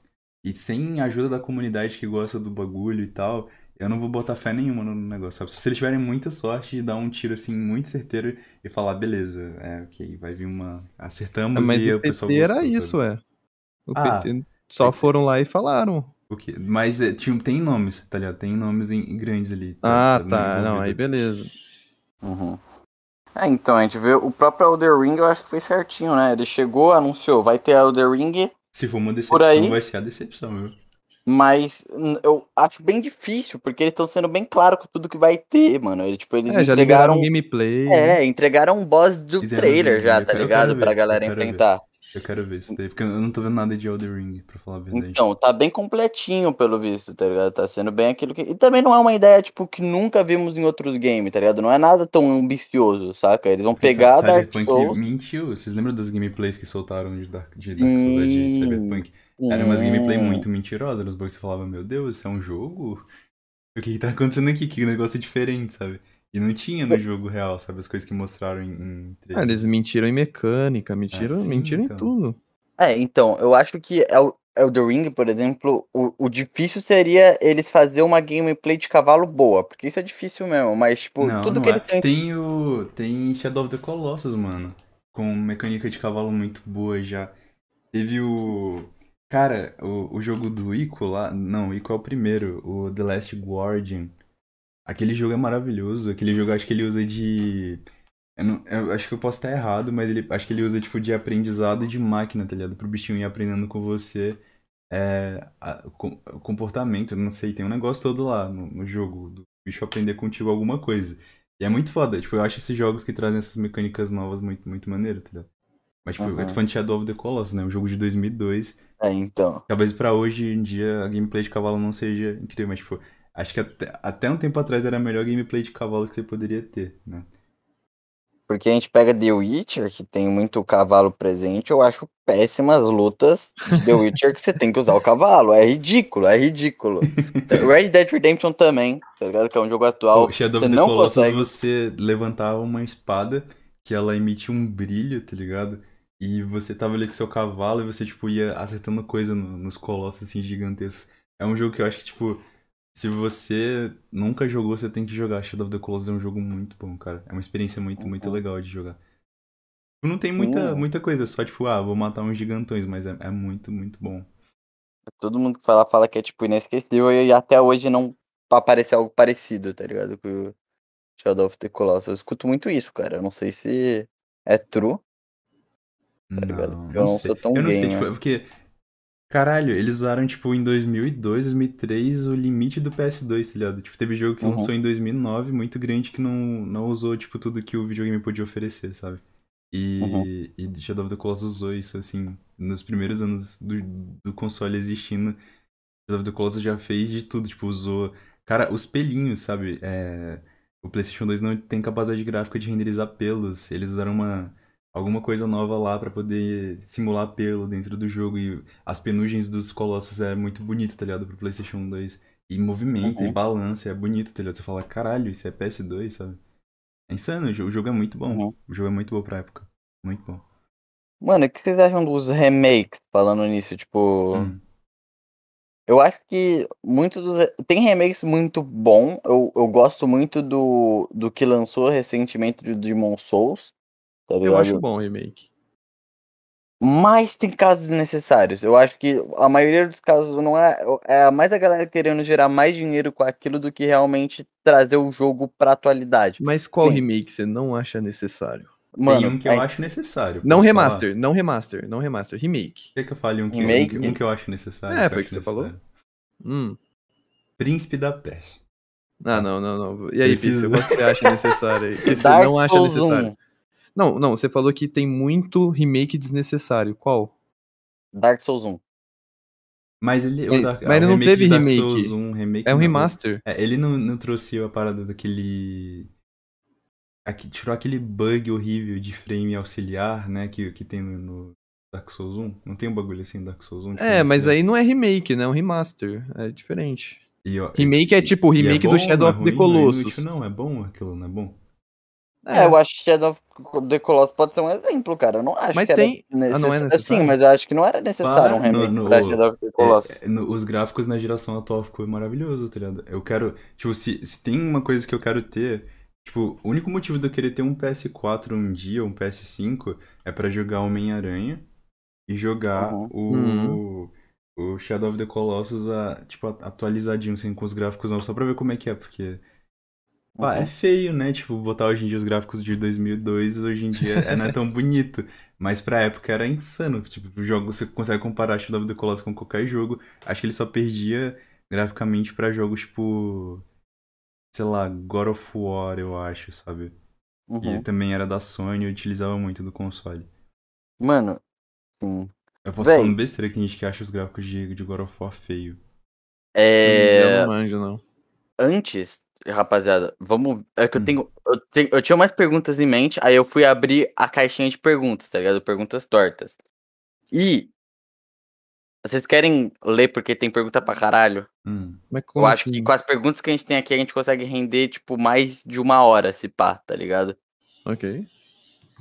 e sem a ajuda da comunidade que gosta do bagulho e tal, eu não vou botar fé nenhuma no negócio, sabe? Se eles tiverem muita sorte de dar um tiro assim muito certeiro e falar, beleza, é, ok, vai vir uma. Acertamos Mas e o o pessoal PT era gostou, isso, sabe? é. O Ah, PT só foram lá e falaram. O quê? Mas é, tinha, tem nomes, tá ligado? Tem nomes em, em grandes ali. Ah, sabe? tá. Não, aí beleza. Uhum. É, então, a gente vê o próprio Elder Ring, eu acho que foi certinho, né? Ele chegou, anunciou, vai ter Elder Ring, Se for uma Por decepção, aí- vai ser a decepção, viu? mas eu acho bem difícil, porque eles estão sendo bem claros com tudo que vai ter, mano. Eles, tipo, eles É, já entregaram. liberaram gameplay. É, entregaram um boss do Fizeram trailer já, tá ligado? ver, pra galera quero ver. Eu quero ver isso daí, porque eu não tô vendo nada de Elder Ring, pra falar a verdade. Então, tá bem completinho, pelo visto, tá ligado? Tá sendo bem aquilo que. E também não é uma ideia, tipo, que nunca vimos em outros games, tá ligado? Não é nada tão ambicioso, saca? Eles vão Porque pegar Cy- Dark Cyberpunk Souls. mentiu. Vocês lembram das gameplays que soltaram de Dark, de Dark Souls e de Sim. Cyberpunk? Era umas gameplay Hum. muito mentirosas, nos bugs você falava, meu Deus, isso é um jogo? O que que tá acontecendo aqui? Que negócio diferente, sabe? E não tinha no jogo real, sabe? As coisas que mostraram em, em Ah, eles mentiram em mecânica, mentiram, sim, mentiram então. em tudo. É, então, eu acho que El- Elder Ring, por exemplo, o, o difícil seria eles fazer uma gameplay de cavalo boa, porque isso é difícil mesmo, mas, tipo, Não, tudo não que é. eles têm. Tem o. Tem Shadow of the Colossus, mano. Com mecânica de cavalo muito boa já. Teve o. Cara, o, o jogo do Ico lá. Não, o Ico é o primeiro. O The Last Guardian. Aquele jogo é maravilhoso. Aquele jogo acho que ele usa de. Eu, não- eu acho que eu posso estar errado, mas ele acho que ele usa tipo de aprendizado de máquina, tá ligado? Pro bichinho ir aprendendo com você. É, a- o com- o comportamento, não sei, tem um negócio todo lá no, no jogo, do bicho aprender contigo alguma coisa. E é muito foda, tipo, eu acho esses jogos que trazem essas mecânicas novas muito, muito maneiro, tá ligado? Mas, tipo, Uhum. de Shadow of the Colossus, né? Um jogo de 2002. É, então. Talvez pra hoje em dia a gameplay de cavalo não seja incrível, mas, tipo, acho que até, até um tempo atrás era a melhor gameplay de cavalo que você poderia ter, né? Porque a gente pega The Witcher, que tem muito cavalo presente, eu acho péssimas lutas de The Witcher que você tem que usar o cavalo. É ridículo, é ridículo. Red Dead Redemption também, tá ligado? Que é um jogo atual. Pô, Shadow você of the não Colossus, consegue. você levantava uma espada que ela emite um brilho, tá ligado? E você tava ali com seu cavalo e você, tipo, ia acertando coisa no- nos colossos, assim, gigantescos. É um jogo que eu acho que, tipo, se você nunca jogou, você tem que jogar. Shadow of the Colossus é um jogo muito bom, cara. É uma experiência muito, muito Uhum. legal de jogar. Tipo, Não tem Sim. muita, muita coisa, só, tipo, ah, vou matar uns gigantões, mas é, é muito, muito bom. Todo mundo que fala, fala que é, tipo, inesquecível e até hoje não apareceu algo parecido, tá ligado? Com o Shadow of the Colossus. Eu escuto muito isso, cara. Eu não sei se é true. Tá ligado? Não, Eu não sou tão Eu não sei, gamer. tipo, é porque. Caralho, eles usaram, tipo, em 2002, 2003, o limite do PS2, tá ligado? Tipo, teve jogo que Uhum. lançou em 2009, muito grande, que não, não usou, tipo, tudo que o videogame podia oferecer, sabe? E, Uhum. e Shadow of the Colossus usou isso, assim, nos primeiros anos do, do console existindo. Shadow of the Colossus já fez de tudo, tipo, usou... Cara, os pelinhos, sabe? É, O PlayStation 2 não tem capacidade gráfica de renderizar pelos. Eles usaram uma alguma coisa nova lá pra poder simular pelo dentro do jogo e as penugens dos colossos é muito bonito, tá ligado? Pro PlayStation 2. E movimento e Uhum. balança é bonito, tá ligado? Você fala, caralho, isso é PS2, sabe? É insano, o jo- o jogo é muito bom. Uhum. O jogo é muito bom pra época. Muito bom. Mano, o que vocês acham dos remakes, falando nisso? Tipo, Hum. eu acho que muitos dos. Tem remakes muito bom. Eu, eu gosto muito do, do que lançou recentemente do Demon Souls. Tá Eu acho bom o remake. Mas tem casos desnecessários. Eu acho que a maioria dos casos não é. É mais a galera querendo gerar mais dinheiro com aquilo do que realmente trazer o jogo pra atualidade. Mas qual Sim. remake você não acha necessário? Mano, Tem um que eu acho necessário. Não remaster, não remaster, não remaster, remake. Quer que eu fale um que, um que- um que eu acho necessário? É, eu foi o que você falou. Hum. Príncipe da Pérsia. Ah, não, não, não. E aí, Preciso- Pizza, qual que você acha necessário aí? Que você Dark não acha Souls necessário. 1. Não, não, você falou que tem muito remake desnecessário. Qual? Dark Souls 1. Mas ele, Ele- Dark- mas ele não teve remake. Souls 1, remake É um não. remaster. É, ele não, não trouxe a parada daquele. Aqui, tirou aquele bug horrível de frame auxiliar, né? Que, que tem no, no Dark Souls 1. Não tem um bagulho assim no Dark Souls 1? É, mas aí. não é remake, né? É um remaster. É diferente. E, ó, Remake é tipo o e é remake bom, do Shadow é of the ruim, não é Colossus. inútil, Não, é bom aquilo, não é bom? É, eu acho que Shadow of the Colossus pode ser um exemplo, cara. Eu não acho Mas que tem- era necessário. Ah, não é necessário? Sim, mas eu acho que não era necessário um Para, no- remake no- pra Shadow of the Colossus. É, é, no- os gráficos na geração atual ficou maravilhoso, tá ligado? Eu quero. Tipo, se, se tem uma coisa que eu quero ter. Tipo, o único motivo de eu querer ter um PS4 um dia, um PS5, é pra jogar Homem-Aranha e jogar Uhum. o. O Shadow of the Colossus, a, tipo, atualizadinho, assim, com os gráficos novos, só pra ver como é que é, porque. Ah, é Uhum. feio, né? Tipo, botar hoje em dia os gráficos de 2002, hoje em dia é, não é tão bonito. Mas pra época era insano. Tipo, o jogo, você consegue comparar Shadow of the Colossus com qualquer jogo. Acho que ele só perdia graficamente pra jogos tipo. Sei lá, God of War, eu acho, sabe? Uhum. E também era da Sony, eu utilizava muito do console. Mano, sim. Eu posso Véi. falar besteira que tem gente que acha os gráficos de, de God of War feio. É... Eu não manjo, não. Antes, rapaziada, vamos. É que eu Hum. tenho, eu tenho. Eu tinha mais perguntas em mente, aí eu fui abrir a caixinha de perguntas, tá ligado? Perguntas tortas. E. Vocês querem ler porque tem pergunta pra caralho? Hum. Mas Eu acho que assim? com as perguntas que a gente tem aqui, a gente consegue render, tipo, mais de uma hora, se pá, tá ligado? Ok.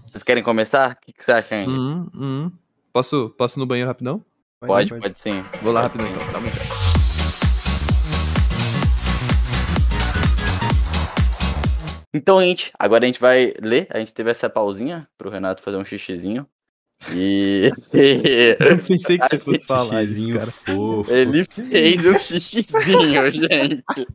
Vocês querem começar? O que, que você acha, Andy? Hum, hum. Posso, posso ir no banheiro rapidão? Pode, pode, sim. Vou lá rapidão então. Tá muito Então, gente, agora a gente vai ler. A gente teve essa pausinha pro Renato fazer um xixizinho. E. Eu pensei que você fosse falar isso, cara. fofo. Ele fez um xixizinho, gente.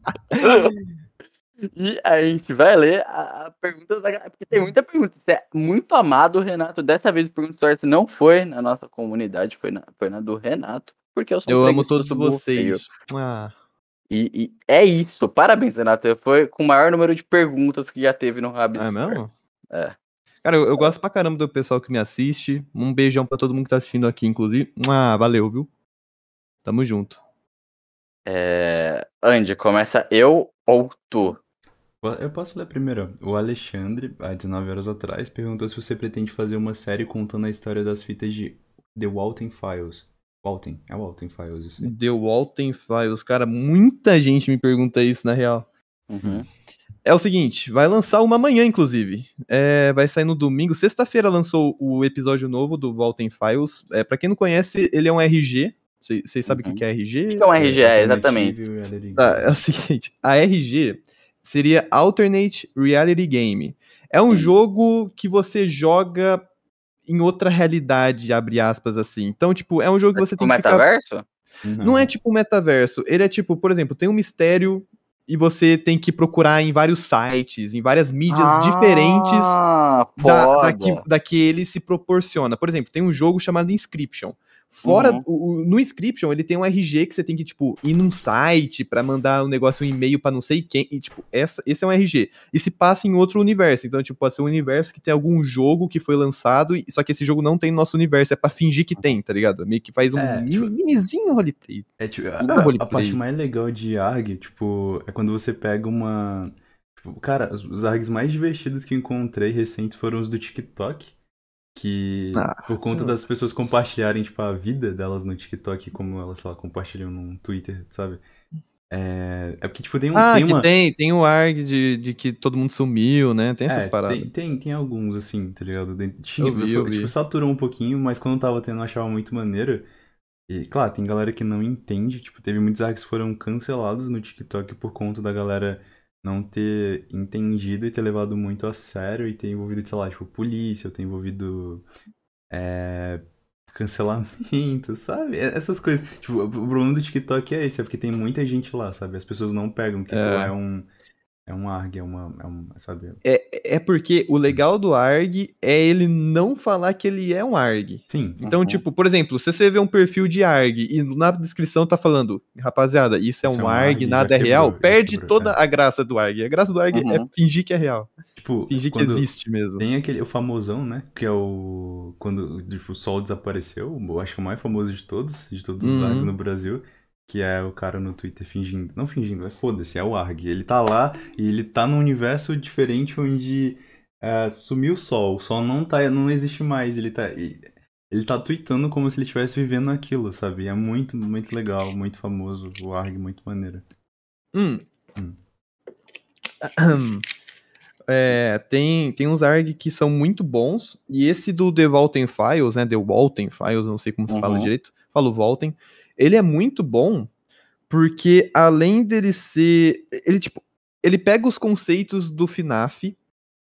E a gente vai ler a, a pergunta da galera, porque tem muita pergunta. Você é muito amado, Renato. Dessa vez o Pergunta Source não foi na nossa comunidade, foi na, foi na do Renato. Porque eu sou Eu amo todos vocês. Ah, E, e é isso. Parabéns, Renato. Foi com o maior número de perguntas que já teve no Rabis. é mesmo? É. Cara, eu, eu gosto pra caramba do pessoal que me assiste. Um beijão pra todo mundo que tá assistindo aqui, inclusive. Ah, valeu, viu? Tamo junto. É... Andy, começa eu ou tu? Eu posso ler primeiro. O Alexandre, há 19 horas atrás, perguntou se você pretende fazer uma série contando a história das fitas de The Walton Files. Walton, é Walton Files isso aí. The Walton Files. Cara, muita gente me pergunta isso, na real. Uhum. É o seguinte, vai lançar uma manhã, inclusive. É, vai sair no domingo. Sexta-feira lançou o episódio novo do Walton Files. É, para quem não conhece, ele é um RG. Vocês sabem o Uhum. que que é RG? O que é um RG? É, exatamente. Alternative Reality Tá, é o seguinte, a RG seria Alternate Reality Game. É um jogo que você joga em outra realidade, abre aspas assim. Então, tipo, é um jogo que você Tipo tem que ficar... metaverso? Não é tipo um metaverso, ele é tipo, por exemplo, tem um mistério e você tem que procurar em vários sites, em várias mídias diferentes Ah, da, foda. da, que, da que ele se proporciona. Por exemplo, tem um jogo chamado Inscription. Fora, Uhum. o- o- no Inscription, ele tem um RG que você tem que, tipo, ir num site pra mandar um negócio, um e-mail pra não sei quem. E, tipo, essa, esse é um RG. E se passa em outro universo. Então, tipo, pode ser um universo que tem algum jogo que foi lançado, e- só que esse jogo não tem no nosso universo. É pra fingir que tem, tá ligado? Meio que faz um É, tipo- minizinho roleplay. É tipo, a, a- parte mais legal de ARG, tipo, é quando você pega uma. Tipo, cara, os, os ARGs mais divertidos que eu encontrei recentes foram os do TikTok. Que Ah, por conta das pessoas compartilharem, tipo, a vida delas no TikTok, como elas, sei lá, compartilham no Twitter, sabe? É, é porque, tipo, tem, um, Ah, tem que uma. tem, tem o ARG de, de que todo mundo sumiu, né? Tem essas É, paradas. tem, tem, tem alguns, assim, tá ligado? De- Tinha, Eu vi, eu. Tipo, saturou um pouquinho, mas quando tava tendo eu achava muito maneiro. E, claro, tem galera que não entende, tipo, teve muitos arcos que foram cancelados no TikTok por conta da galera não ter entendido e ter levado muito a sério e ter envolvido, sei lá, tipo, polícia, ou ter envolvido é, cancelamento, sabe? Essas coisas. Tipo, o problema do TikTok é esse, é porque tem muita gente lá, sabe? As pessoas não pegam que É. é um É um ARG, é uma. É um, sabe? É, é porque o legal do ARG é ele não falar que ele é um ARG. Sim. Então, Uhum. tipo, por exemplo, se você vê um perfil de ARG e na descrição tá falando, rapaziada, isso é Isso um é um ARG, ARG, nada é real, quebrou, já perde quebrou, toda é. a graça do ARG. A graça do ARG é Uhum. fingir que é real, Tipo, fingir que quando existe mesmo. tem aquele o famosão, né? Que é o. Quando tipo, o Sol desapareceu, eu acho que o mais famoso de todos, de todos os Uhum. ARGs no Brasil. Que é o cara no Twitter fingindo. Não fingindo, é foda-se, é o ARG. Ele tá lá e ele tá num universo diferente onde é, sumiu o Sol. O Sol não tá. não existe mais. Ele tá. Ele tá tweetando como se ele estivesse vivendo aquilo, sabe? É muito, muito legal, muito famoso. O ARG, muito maneiro. Hum. Hum. É, tem, tem uns ARG que são muito bons, e esse do The Volten Files, né, The Walten Files, não sei como se fala Uhum. direito, falo Volten, ele é muito bom, porque além dele ser, ele tipo, ele pega os conceitos do FNAF,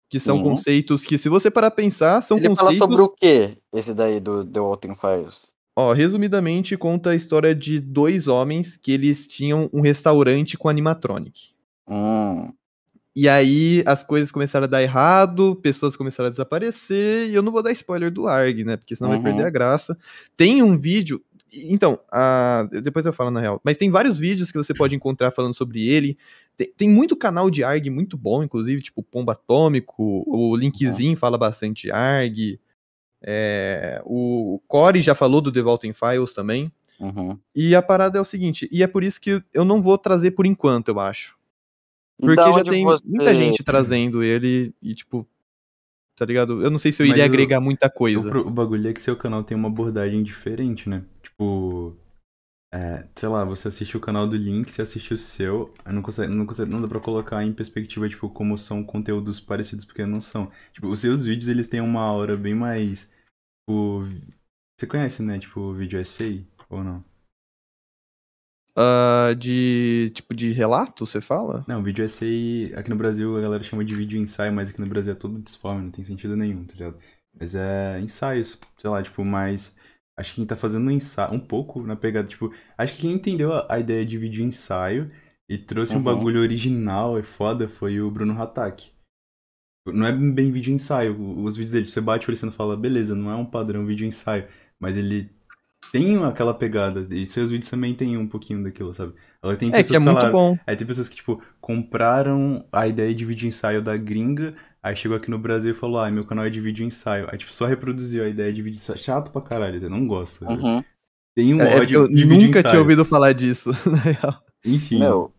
que são Uhum. conceitos que se você parar pensar, são Ele fala conceitos... sobre o quê? Esse daí do The Walking Files. Ó, resumidamente, conta a história de dois homens que eles tinham um restaurante com animatronic. Hum. E aí as coisas começaram a dar errado, pessoas começaram a desaparecer, e eu não vou dar spoiler do ARG, né? Porque senão vai Uhum. perder a graça. Tem um vídeo. Então, a- depois eu falo na real. Mas tem vários vídeos que você pode encontrar falando sobre ele. Tem, tem muito canal de ARG muito bom, inclusive, tipo Pomba Atômico, o Linkzinho fala bastante de ARG. é, o Core já falou do The Vaulting Files também. Uhum. E a parada é o seguinte, e é por isso que eu não vou trazer por enquanto, eu acho. Porque já tem você- muita gente trazendo ele e, tipo, tá ligado? Eu não sei se eu iria Mas o- agregar muita coisa. o bagulho é que seu canal tem uma abordagem diferente, né? Tipo. É, sei lá, você assiste o canal do Link, você assiste o seu, não consegue, não consegue, não dá pra colocar em perspectiva, tipo, como são conteúdos parecidos, porque não são. Tipo, os seus vídeos, eles têm uma aura bem mais, tipo, você conhece, né, tipo, vídeo essay, ou não? Ah, de, tipo, de relato, você fala? Não, vídeo essay, aqui no Brasil a galera chama de vídeo ensaio, mas aqui no Brasil é todo disforme, não tem sentido nenhum, tá ligado? Mas é ensaios, sei lá, tipo, mais. Acho que quem tá fazendo um ensaio, um pouco na pegada, tipo, acho que quem entendeu a, a ideia de vídeo ensaio e trouxe um Uhum. bagulho original e foda foi o Bruno Hatak. Não é bem vídeo ensaio, os vídeos dele, você bate o olho e você não fala, beleza, não é um padrão vídeo ensaio, mas ele tem aquela pegada, e seus vídeos também tem um pouquinho daquilo, sabe? Ela tem É, que pessoas é muito falaram- bom. Aí tem pessoas que, tipo, compraram a ideia de vídeo ensaio da gringa, aí chegou aqui no Brasil e falou, ah, meu canal é de vídeo ensaio. Aí, tipo, só reproduziu a ideia de vídeo ensaio. Chato pra caralho, eu não gosto. Uhum. Tem um É, é, ódio eu de vídeo nunca ensaio. tinha ouvido falar disso, na real. Enfim, Meu,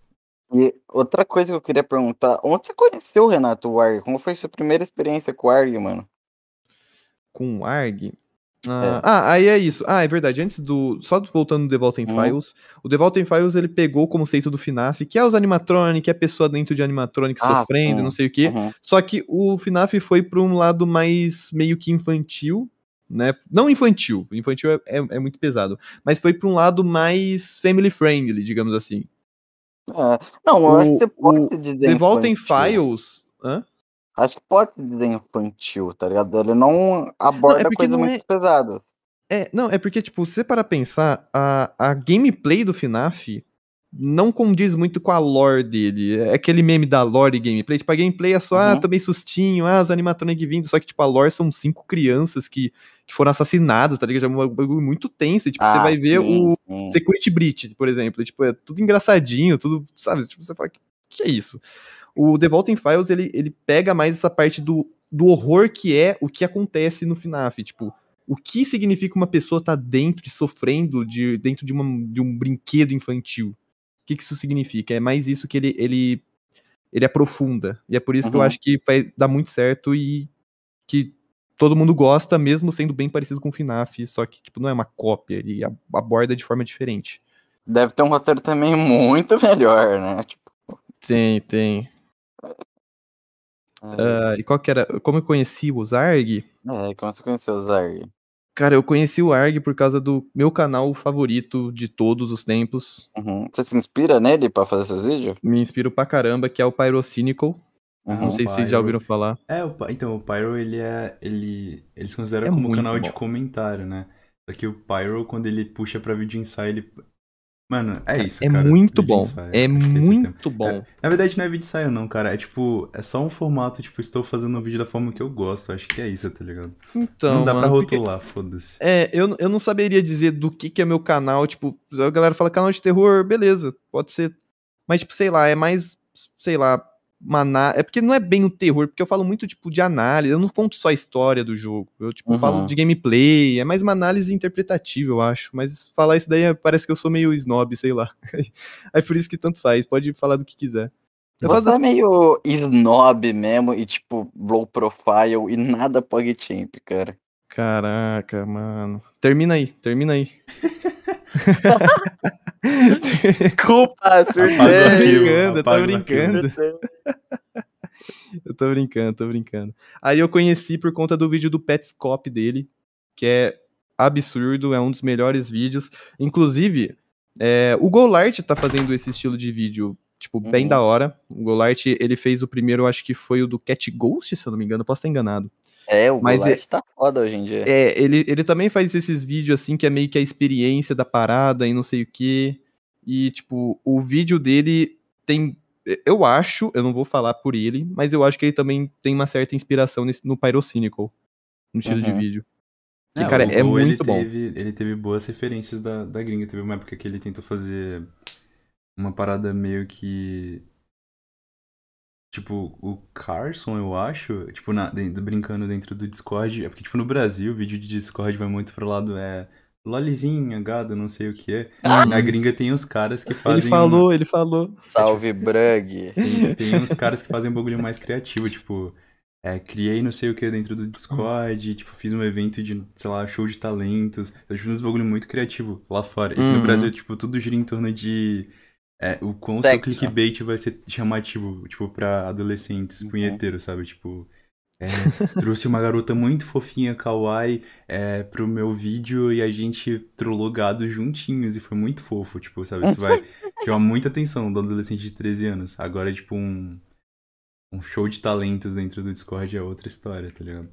e outra coisa que eu queria perguntar, onde você conheceu o Renato Warg? Como foi sua primeira experiência com o Warg, mano? Com o ARG. Ah, ah, aí é isso. Ah, é verdade. Antes do. Só voltando no The Vaulting Uhum. Files. O The Vaulting Files ele pegou o conceito do FNAF, que é os animatronic, que é a pessoa dentro de animatronic Ah, sofrendo, não sei o quê. Uhum. Só que o FNAF foi pra um lado mais meio que infantil, né? Não infantil, infantil é, é, é muito pesado, mas foi pra um lado mais family friendly, digamos assim. É, Não, eu acho que você O- pode o dizer The infantil. Files. Hã? Acho que pode dizer infantil, tá ligado? Ele não aborda é porque coisas não muito é- pesadas. É, não, é porque, tipo, se você parar pra pensar, a, a gameplay do FNAF não condiz muito com a lore dele. É aquele meme da lore e gameplay. Tipo, a gameplay é só, ah, Uhum. tomei sustinho, ah, os animatronic vindo. Só que, tipo, a lore são cinco crianças que, que foram assassinadas, tá ligado? É um bagulho muito tenso. E, tipo, você Ah, vai ver sim, o sim. Security Breach, por exemplo. Tipo, é tudo engraçadinho, tudo, sabe? Tipo, você fala, que, que é isso? O The Vaulting Files, ele, ele pega mais essa parte do, do horror que é o que acontece no FNAF. Tipo, o que significa uma pessoa estar dentro e sofrendo de, dentro de, uma, de um brinquedo infantil? O que, que isso significa? É mais isso que ele, ele, ele aprofunda. E é por isso que eu Uhum. acho que faz, dá muito certo e que todo mundo gosta, mesmo sendo bem parecido com o FNAF, só que tipo, não é uma cópia, ele ab- aborda de forma diferente. Deve ter um roteiro também muito melhor, né? Tipo, Tem, tem. Ah, e qual que era? Como eu conheci o Zarg? é, como você conheceu o Zarg? Cara, eu conheci o Arg por causa do meu canal favorito de todos os tempos. Uhum. Você se inspira nele pra fazer seus vídeos? Me inspiro pra caramba, que é o Pyrocynical. Uhum. Não sei se vocês já ouviram falar. É, o, então, o Pyro, ele é. Ele, eles consideram É como um canal de bom. comentário, né? Só que o Pyro, quando ele puxa pra vídeo ensaio, ele. Mano, é isso, É cara. muito bom. ensaio, É muito bom. Na verdade, não é vídeo ensaio, não, cara. É tipo, é só um formato, tipo, estou fazendo um vídeo da forma que eu gosto. Acho que é isso, tá ligado? Então, não dá pra mano, porque- rotular, foda-se. É, eu, eu não saberia dizer do que, que é meu canal. Tipo, a galera fala canal de terror, beleza, pode ser. Mas, tipo, sei lá, é mais, sei lá, uma É porque não é bem o terror, porque eu falo muito, tipo, de análise. Eu não conto só a história do jogo. Eu, tipo, Uhum. falo de gameplay. É mais uma análise interpretativa, eu acho. Mas falar isso daí é- parece que eu sou meio snob, sei lá. Aí por isso que tanto faz. Pode falar do que quiser. Eu Você das- é meio snob mesmo e, tipo, low profile e nada PogChamp, cara. Caraca, mano. Termina aí, termina aí. Desculpa, arquivo, brincando, eu tô brincando. Eu tô brincando, tô brincando. Aí eu conheci por conta do vídeo do Petscop dele, que é absurdo, é um dos melhores vídeos. Inclusive, é, o Golart tá fazendo esse estilo de vídeo, tipo, bem Uhum. da hora. O Golart, ele fez o primeiro, acho que foi o do Cat Ghost, se eu não me engano, posso estar enganado. É, o Mas Golart tá foda hoje em dia. É, ele, ele também faz esses vídeos assim, que é meio que a experiência da parada e não sei o que. E, tipo, o vídeo dele tem. Eu acho, eu não vou falar por ele, mas eu acho que ele também tem uma certa inspiração nesse- no Pyrocynical, no estilo de Uhum. vídeo. Que, É, cara, o é muito ele bom. Teve, ele teve boas referências da, da gringa. Teve uma época que ele tentou fazer uma parada meio que. Tipo, o Carson, eu acho, tipo, na, dentro- brincando dentro do Discord. É porque, tipo, no Brasil, o vídeo de Discord vai muito pro lado, é. Lolizinha, gado, não sei o que é. Na gringa tem os caras que fazem. Ele falou, ele falou. Salve, Brug. Tem, tem uns caras que fazem um bagulho mais criativo, tipo, é, criei não sei o que dentro do Discord, tipo, fiz um evento de, sei lá, show de talentos. Eu fiz uns bagulho muito criativo lá fora. E aqui Uhum. no Brasil, tipo, tudo gira em torno de é, o quão seu clickbait vai ser chamativo, tipo, pra adolescentes Uhum. punheteiros, sabe? Tipo, é, trouxe uma garota muito fofinha, kawaii, é, pro meu vídeo e a gente trollou gado juntinhos e foi muito fofo, tipo, sabe? Isso vai chamar muita atenção do adolescente de 13 anos. Agora, tipo, um, um show de talentos dentro do Discord é outra história, tá ligado?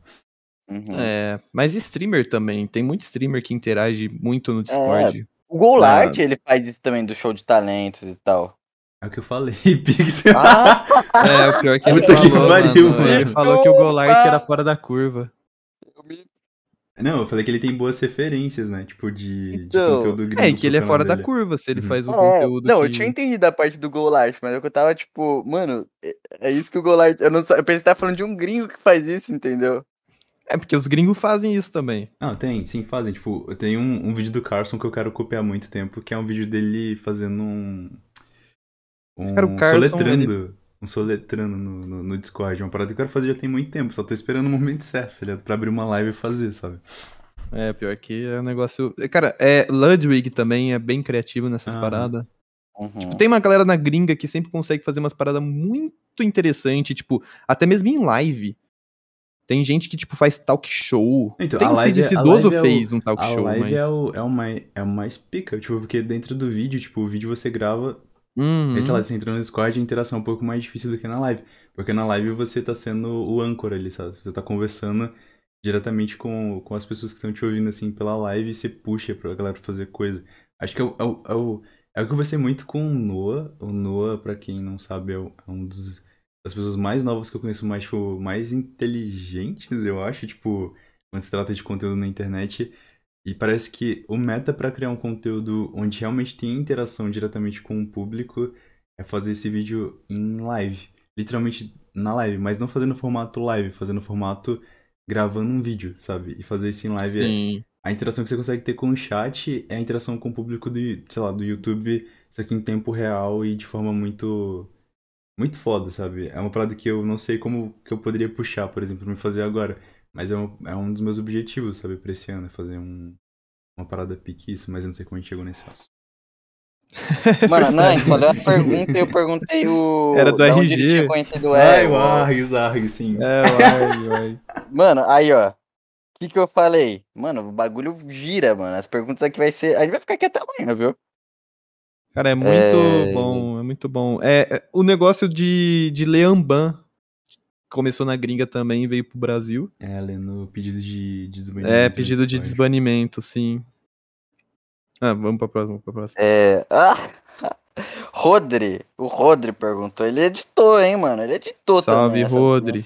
Uhum. É, mas streamer também. Tem muito streamer que interage muito no Discord. O Golart, Ah. ele faz isso também do show de talentos e tal. É o que eu falei, Pixel. Ah, É, o pior é que ele Puta que falou, pariu, mano. Ele falou que o Golart Desculpa. era fora da curva. Não, eu falei que ele tem boas referências, né? Tipo, de, de Então, conteúdo gringo É, que ele é fora canal da dele. curva se ele Uhum. faz o É, conteúdo não, que... eu tinha entendido a parte do Golart, mas é que eu tava tipo, mano, é, é isso que o Golart. Eu, não, eu pensei que tava falando de um gringo que faz isso, entendeu? É, porque os gringos fazem isso também. Não, tem, sim, fazem. Tipo, eu tenho um, um vídeo do Carson que eu quero copiar há muito tempo, que é um vídeo dele fazendo um. Um Cara, o Carson, soletrando. Um soletrando no, no, no Discord. Uma parada que eu quero fazer já tem muito tempo, só tô esperando o momento certo, tá ligado? Pra abrir uma live e fazer, sabe? É, pior que é um negócio... Cara, é, Ludwig também é bem criativo nessas Aham. paradas. Uhum. Tem uma galera na gringa que sempre consegue fazer umas paradas muito interessantes, tipo, até mesmo em live. Tem gente que, tipo, faz talk show. Então, Tem a live Cid é- a Cidoso live é o- fez um talk A show, live mas... é, o, é, o mais, é o mais pica, tipo, porque dentro do vídeo, tipo, o vídeo você grava Uhum. Aí, sei lá, você entra no Discord, a interação é um pouco mais difícil do que na live. Porque na live você tá sendo o âncora ali, sabe? Você tá conversando diretamente com, com as pessoas que estão te ouvindo, assim, pela live e você puxa pra galera fazer coisa. Acho que é o, é o, é o, é eu conversei muito com o Noah. O Noah, pra quem não sabe, é, é um dos, das pessoas mais novas que eu conheço, mais, tipo, mais inteligentes, eu acho, tipo, quando se trata de conteúdo na internet. E parece que o meta pra criar um conteúdo onde realmente tem interação diretamente com o público é fazer esse vídeo em live. Literalmente na live, mas não fazendo formato live, fazendo formato gravando um vídeo, sabe? E fazer isso em live é, Sim. a interação que você consegue ter com o chat é a interação com o público do, sei lá, do YouTube, isso aqui em tempo real e de forma muito muito foda, sabe? É uma parada que eu não sei como que eu poderia puxar, por exemplo, pra me fazer agora, mas é um, é um dos meus objetivos, sabe, pra esse ano, é fazer um, uma parada pique isso, mas eu não sei como a gente chegou nesse assunto. Mano, não, gente falou a pergunta e eu perguntei o. Era do da onde RG. Ele tinha conhecido Ai, ela. o Args, Args, sim. É, vai, vai. Mano, aí, ó. O que que eu falei? Mano, o bagulho gira, mano. As perguntas aqui vai ser. A gente vai ficar aqui até amanhã, viu? Cara, é muito É. bom, é muito bom. É, é, o negócio de, de Leamban começou na gringa também e veio pro Brasil. É, lendo pedido de, de desbanimento. É, no pedido de desbanimento, sim. Ah, vamos pra próxima, pra próxima. É. Ah, Rodri. O Rodri perguntou. Ele editou, hein, mano? Ele editou Salve, também. essa Rodri.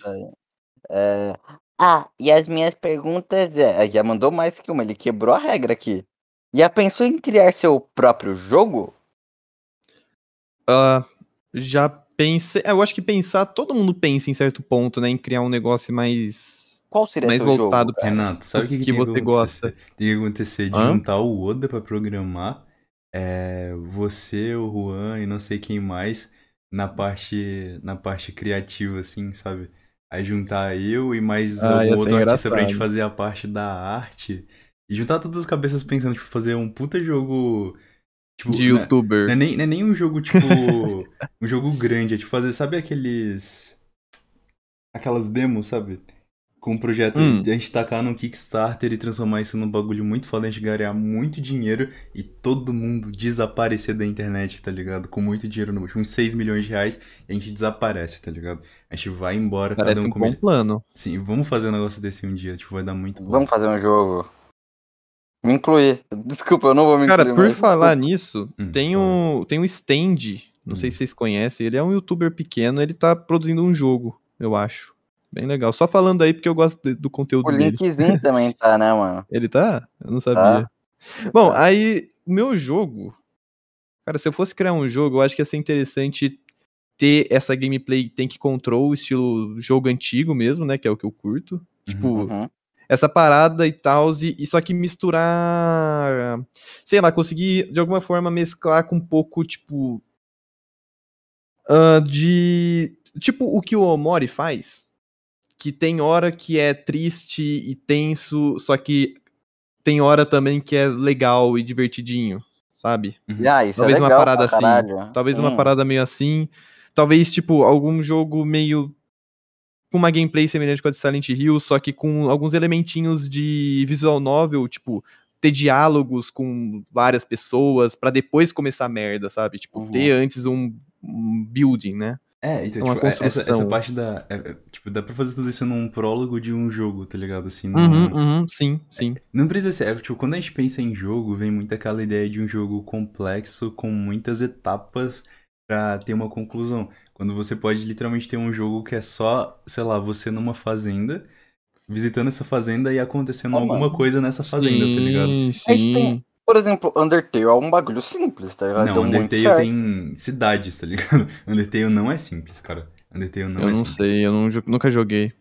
É, Ah, e as minhas perguntas é. Já mandou mais que uma, ele quebrou a regra aqui. Já pensou em criar seu próprio jogo? Ah, já pensei. Eu acho que pensar, todo mundo pensa em certo ponto, né? Em criar um negócio mais. Qual seria Mais seu voltado jogo? Renato, sabe o que, que tem você acontecer? gosta. Tem que acontecer de Hã? juntar o Oda pra programar, é, você, o Juan e não sei quem mais na parte na parte criativa, assim, sabe? Aí juntar eu e mais Ah, algum outro artista pra gente fazer a parte da arte. E juntar todas as cabeças pensando, tipo, fazer um puta jogo. Tipo, De né, youtuber. não é nem, não é nem um jogo, tipo. um jogo grande, é tipo fazer, sabe aqueles. Aquelas demos, sabe? Com um projeto Hum. de a gente tacar no Kickstarter e transformar isso num bagulho muito foda, a gente ganhar muito dinheiro e todo mundo desaparecer da internet, tá ligado? Com muito dinheiro no tipo, uns 6 milhões de reais e a gente desaparece, tá ligado? A gente vai embora, Parece cada um um com bom plano. Sim, vamos fazer um negócio desse um dia, tipo, vai dar muito bom. Vamos fazer um jogo. Me incluir. Desculpa, eu não vou me Cara, incluir. por mas falar nisso, Hum, tem um, tem um stand, não sei Hum. se vocês conhecem, ele é um youtuber pequeno, ele tá produzindo um jogo, eu acho. Bem legal. Só falando aí porque eu gosto de- do conteúdo O dele. linkzinho também tá, né, mano? Ele tá? Eu não sabia. Bom, Tá. aí, o meu jogo. Cara, se eu fosse criar um jogo, eu acho que ia ser interessante ter essa gameplay tank control, estilo jogo antigo mesmo, né? Que é o que eu curto. Tipo, Uhum. Essa parada e tal, e, e só que misturar. Sei lá, conseguir de alguma forma mesclar com um pouco, tipo. ah, de. Tipo o que o Omori faz. Que tem hora que é triste e tenso, só que tem hora também que é legal e divertidinho, sabe? Ah, isso Talvez é uma legal parada pra assim. caralho. Talvez uma Hum. parada meio assim. Talvez, tipo, algum jogo meio. Com uma gameplay semelhante com a de Silent Hill, só que com alguns elementinhos de visual novel, tipo, ter diálogos com várias pessoas pra depois começar a merda, sabe? Tipo, Uhum. ter antes um, um building, né? É, então, uma tipo, é- essa, essa construção. parte da. é- é, tipo, dá pra fazer tudo isso num prólogo de um jogo, tá ligado? Assim, num- Uhum, uhum, sim, sim. Não precisa ser. é, tipo, quando a gente pensa em jogo, vem muito aquela ideia de um jogo complexo com muitas etapas pra ter uma conclusão. Quando você pode literalmente ter um jogo que é só, sei lá, você numa fazenda, visitando essa fazenda e acontecendo Ô, alguma mano. coisa nessa fazenda, tá ligado? Sim, A gente tem- sim. Por exemplo, Undertale é um bagulho simples, tá ligado? Não, Deu muito Undertale certo. tem cidades, tá ligado? Undertale não é simples, cara. Undertale não eu é não simples. sei, eu não jo- nunca joguei.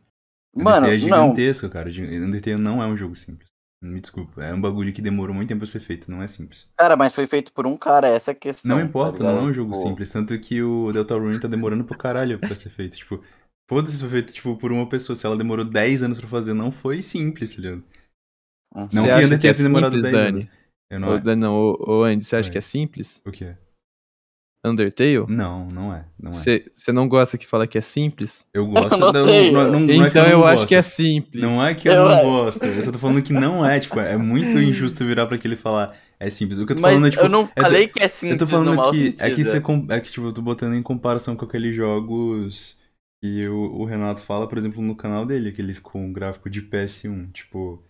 Mano, Undertale é não. gigantesco, cara. Undertale não é um jogo simples. Me desculpa, é um bagulho que demorou muito tempo pra ser feito, não é simples. Cara, mas foi feito por um cara, essa é a questão. Não importa, tá não é um jogo Tipo, simples. Tanto que o Deltarune tá demorando pro caralho pra ser feito. Tipo, foda-se se foi feito, tipo, por uma pessoa. Se ela demorou 10 anos pra fazer, não foi simples, tá ligado? uhum. Não Você que Undertale que é tenha demorado simples, 10 Dani? anos. Eu não Ô, é. Dan- não, ô, ô, Andy, você acha Oi. que é simples? O quê? Undertale? Não, não é. Não é. Você você não gosta que fala que é simples? Eu gosto. não não, não, não, não é que então eu, eu, não acho que é simples. Não é que eu Eu- não gosto. Eu só tô falando que não é, tipo, é muito injusto virar pra aquele e falar é simples. O que eu tô Mas falando é, tipo. eu não é- falei que é simples Eu tô falando que sentido. é que você com- é que tipo eu tô botando em comparação com aqueles jogos que o, o Renato fala, por exemplo, no canal dele, aqueles com gráfico de PS1, tipo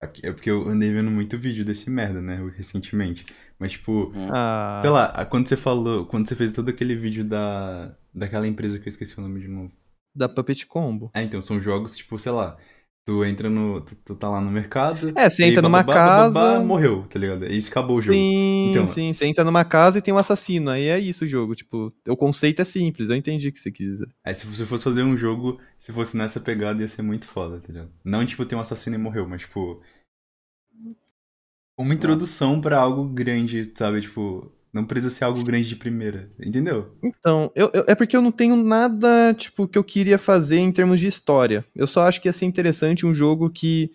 é porque eu andei vendo muito vídeo desse merda, né, recentemente. Mas tipo. Ah, sei lá, quando você falou, quando você fez todo aquele vídeo da daquela empresa que eu esqueci o nome de novo. da Puppet Combo. É, então são jogos tipo, sei lá, tu entra no tu, tu tá lá no mercado, É, você e aí entra numa bababá, casa. morreu, tá ligado? Aí acabou o jogo. Sim, Então- sim, você entra numa casa e tem um assassino. Aí é isso o jogo. Tipo, o conceito é simples, eu entendi o que você quis dizer. Aí se você fosse fazer um jogo, se fosse nessa pegada, ia ser muito foda, tá ligado? Não, tipo, tem um assassino e morreu, mas, tipo... Uma introdução pra algo grande, sabe? Tipo, não precisa ser algo grande de primeira, entendeu? Então, eu, eu- é porque eu não tenho nada, tipo, que eu queria fazer em termos de história. Eu só acho que ia ser interessante um jogo que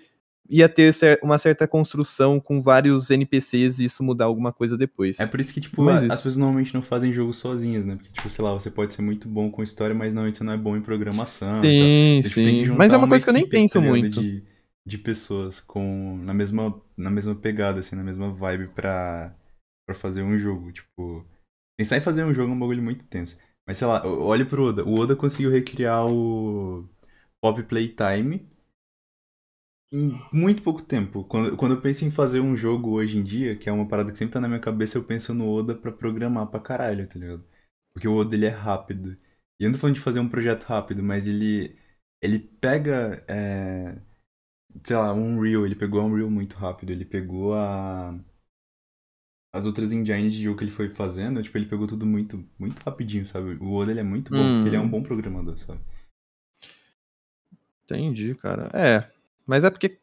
ia ter uma certa construção com vários NPCs e isso mudar alguma coisa depois. É por isso que, tipo, a- isso. as pessoas normalmente não fazem jogo sozinhas, né? Porque, tipo, sei lá, você pode ser muito bom com história, mas normalmente você não é bom em programação. Sim, que sim. Mas é uma uma coisa que eu nem penso tá muito. De, de pessoas com na mesma, na mesma pegada, assim, na mesma vibe pra, pra fazer um jogo. Tipo, pensar em fazer um jogo é um bagulho muito tenso. Mas sei lá, olha pro Oda. O Oda conseguiu recriar o Pop Playtime em muito pouco tempo. Quando, quando eu penso em fazer um jogo hoje em dia, que é uma parada que sempre tá na minha cabeça, eu penso no Oda pra programar pra caralho, tá ligado? Porque o Oda ele é rápido. E eu não tô falando de fazer um projeto rápido, mas ele. Ele pega. É, sei lá, um Unreal, ele pegou a Unreal muito rápido. Ele pegou a. As outras engines de jogo que ele foi fazendo, tipo, ele pegou tudo muito, muito rapidinho, sabe? O Oda ele é muito bom, Hum. porque ele é um bom programador, sabe? Entendi, cara. É. Mas é porque.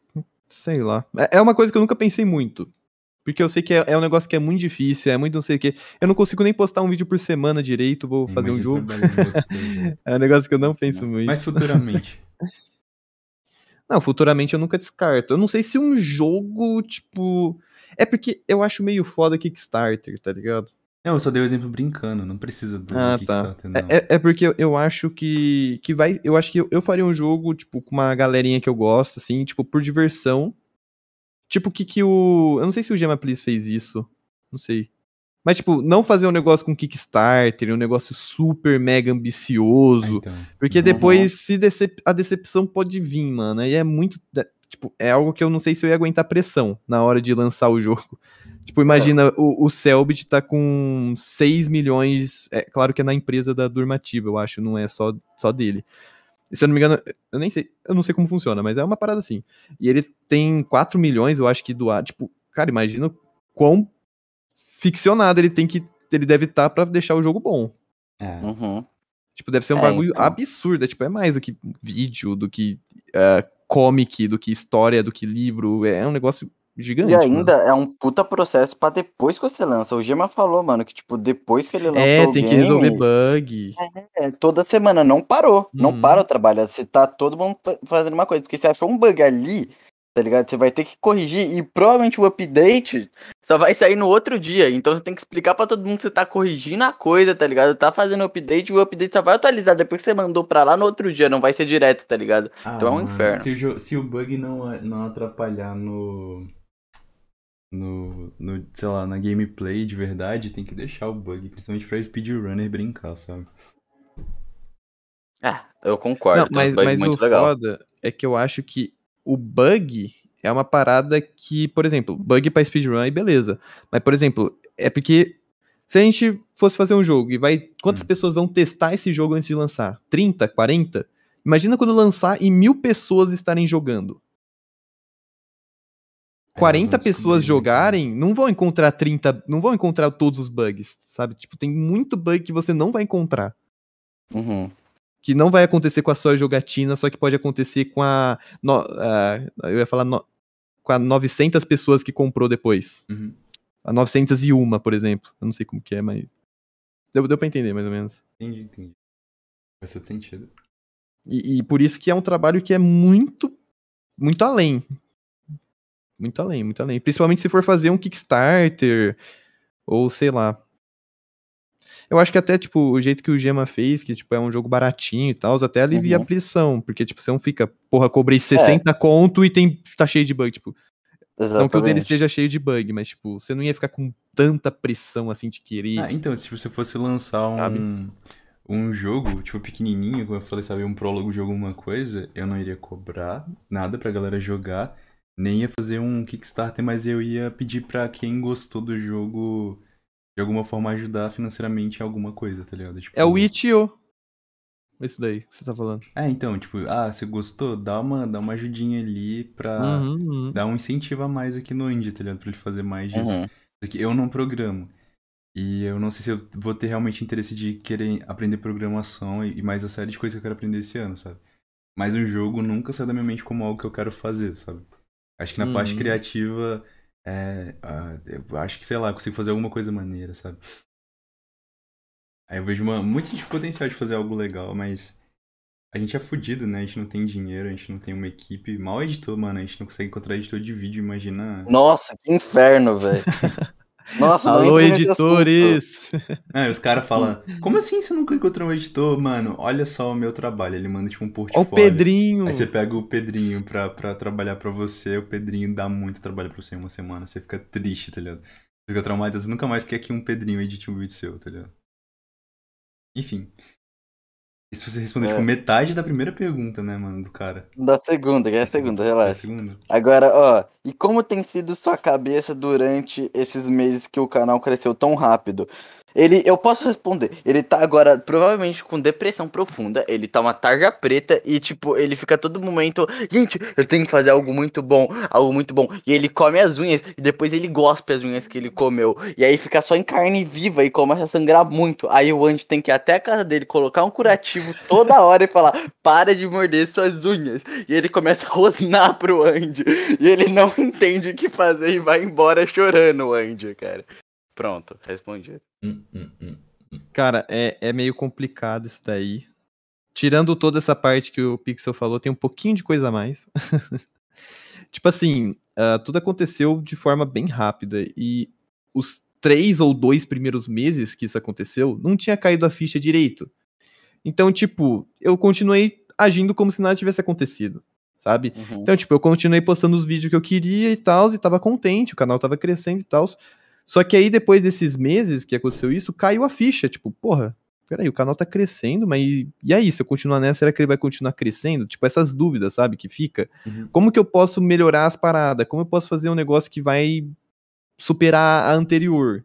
Sei lá. É é uma coisa que eu nunca pensei muito. Porque eu sei que é, é um negócio que é muito difícil, é muito não sei o quê. Eu não consigo nem postar um vídeo por semana direito, vou fazer um jogo. É um negócio que eu não penso muito. Mas futuramente. Não, futuramente eu nunca descarto. Eu não sei se um jogo, tipo. É porque eu acho meio foda Kickstarter, tá ligado? Não, eu só dei o exemplo brincando, não precisa do Ah, tá. Kickstarter, não. É, é- é porque eu, eu acho que, que vai. Eu acho que eu, eu faria um jogo, tipo, com uma galerinha que eu gosto, assim, tipo, por diversão. Tipo, o que que o. Eu não sei se o Gemma Please fez isso. Não sei. Mas, tipo, não fazer um negócio com Kickstarter, um negócio super mega Ah, ambicioso. então. Porque Uhum. depois se decep- a decepção pode vir, mano. E é muito. Tipo, é algo que eu não sei se eu ia aguentar pressão na hora de lançar o jogo. Tipo, imagina o, o Selbit tá com 6 milhões. É claro que é na empresa da Durmativa, eu acho, não é só, só dele. E se eu não me engano, eu nem sei, eu não sei como funciona, mas é uma parada assim. E ele tem 4 milhões, eu acho que doar. Tipo, cara, imagina quão ficcionado ele tem que. Ele deve estar pra deixar o jogo bom. É. Uhum. Tipo, deve ser um É, bagulho então. absurdo. É, tipo, é mais do que vídeo, do que é, comic, do que história, do que livro. É um negócio gigante. E mano. ainda é um puta processo pra depois que você lança. O Gema falou, mano, que tipo, depois que ele lançou É, tem que resolver bug. é, toda semana não parou. Não Uhum. para o trabalho. Você tá todo mundo fa- fazendo uma coisa. Porque você achou um bug ali, tá ligado? Você vai ter que corrigir. E provavelmente o update só vai sair no outro dia. Então você tem que explicar pra todo mundo que você tá corrigindo a coisa, tá ligado? Tá fazendo update e o update só vai atualizar depois que você mandou pra lá no outro dia. Não vai ser direto, tá ligado? Ah, Então é um inferno. Se o, se o bug não, não atrapalhar no, no. no. sei lá, na gameplay de verdade, tem que deixar o bug, principalmente pra speedrunner brincar, sabe? É, eu concordo. Não, mas, bugs mas o legal. foda é que eu acho que o bug é uma parada que, por exemplo, bug pra speedrun aí beleza. Mas, por exemplo, é porque se a gente fosse fazer um jogo e vai. Quantas Hum. pessoas vão testar esse jogo antes de lançar? 30, 40? Imagina quando lançar e mil pessoas estarem jogando. Aí 40 elas vão pessoas né, jogarem, não vão encontrar 30, não vão encontrar todos os bugs, sabe? Tipo, tem muito bug que você não vai encontrar. Uhum. Que não vai acontecer com a sua jogatina, só que pode acontecer com a. no- a- eu ia falar. no- com a 900 pessoas que comprou depois. Uhum. A 901, por exemplo. Eu não sei como que é, mas. Deu, deu pra entender, mais ou menos. Entendi, entendi. Faz todo sentido. E, e por isso que é um trabalho que é muito. Muito além. Muito além, muito além. Principalmente se for fazer um Kickstarter. Ou sei lá. Eu acho que até, tipo, o jeito que o Gema fez, que, tipo, é um jogo baratinho e tal, até alivia Uhum. a pressão. Porque, tipo, você não fica, porra, cobrei 60 conto e tem, tá cheio de bug. Tipo, não que o dele Exatamente. esteja cheio de bug, mas, tipo, você não ia ficar com tanta pressão, assim, de querer. Ah, então, se você fosse lançar Sabe? um, um jogo, tipo, pequenininho, como eu falei, sabe, um prólogo de alguma coisa, eu não iria cobrar nada pra galera jogar, nem ia fazer um Kickstarter, mas eu ia pedir pra quem gostou do jogo, de alguma forma, ajudar financeiramente em alguma coisa, tá ligado? Tipo, É o Itch.io. Isso daí que você tá falando. É, então, tipo, ah, você gostou? Dá uma, dá uma ajudinha ali pra Uhum, uhum. dar um incentivo a mais aqui no Indie, tá ligado? Pra ele fazer mais disso. Uhum. Porque eu não programo. E eu não sei se eu vou ter realmente interesse de querer aprender programação e e mais a série de coisas que eu quero aprender esse ano, sabe? Mas um jogo nunca sai da minha mente como algo que eu quero fazer, sabe? Acho que na parte Uhum. criativa, é, ah, eu acho que, sei lá, consigo fazer alguma coisa maneira, sabe? Aí eu vejo uma, muito de potencial de fazer algo legal, mas a gente é fudido, né? A gente não tem dinheiro, a gente não tem uma equipe. Mal editor, mano, a gente não consegue encontrar editor de vídeo, imagina. Nossa, que inferno, velho. Nossa, Alô, editores! E os caras falam, como assim você nunca encontrou um editor? Mano, olha só o meu trabalho. Ele manda tipo um Ó o portfólio. Pedrinho! Aí você pega o Pedrinho pra, pra trabalhar pra você, o Pedrinho dá muito trabalho pra você em uma semana. Você fica triste, tá ligado? Você fica traumatizado, você nunca mais quer que um Pedrinho edite um vídeo seu, tá ligado? Enfim. Isso você respondeu, É. tipo, metade da primeira pergunta, né, mano, do cara. Da segunda, que é a segunda, É a relaxa. segunda. Agora, ó, e como tem sido sua cabeça durante esses meses que o canal cresceu tão rápido? Ele, eu posso responder. Ele tá agora provavelmente com depressão profunda. Ele tá uma tarja preta e, tipo, ele fica todo momento. Gente, eu tenho que fazer algo muito bom, algo muito bom. E ele come as unhas e depois ele gospe as unhas que ele comeu. E aí fica só em carne viva e começa a sangrar muito. Aí o Andy tem que ir até a casa dele, colocar um curativo toda hora e falar: para de morder suas unhas. E ele começa a rosnar pro Andy. E ele não entende o que fazer e vai embora chorando, o Andy, cara. Pronto, respondi. Hum, hum, hum. Cara, é, é meio complicado isso daí. Tirando toda essa parte que o Pixel falou, tem um pouquinho de coisa a mais. tipo assim, ah, tudo aconteceu de forma bem rápida. E os três ou dois primeiros meses que isso aconteceu, não tinha caído a ficha direito. Então, tipo, eu continuei agindo como se nada tivesse acontecido, sabe? Uhum. Então, tipo, eu continuei postando os vídeos que eu queria e tal, e tava contente, o canal tava crescendo e tal. Só que aí, depois desses meses que aconteceu isso, caiu a ficha. Tipo, porra, peraí, o canal tá crescendo, mas e, e aí, se eu continuar nessa, será que ele vai continuar crescendo? Tipo, essas dúvidas, sabe, que fica. Uhum. Como que eu posso melhorar as paradas? Como eu posso fazer um negócio que vai superar a anterior?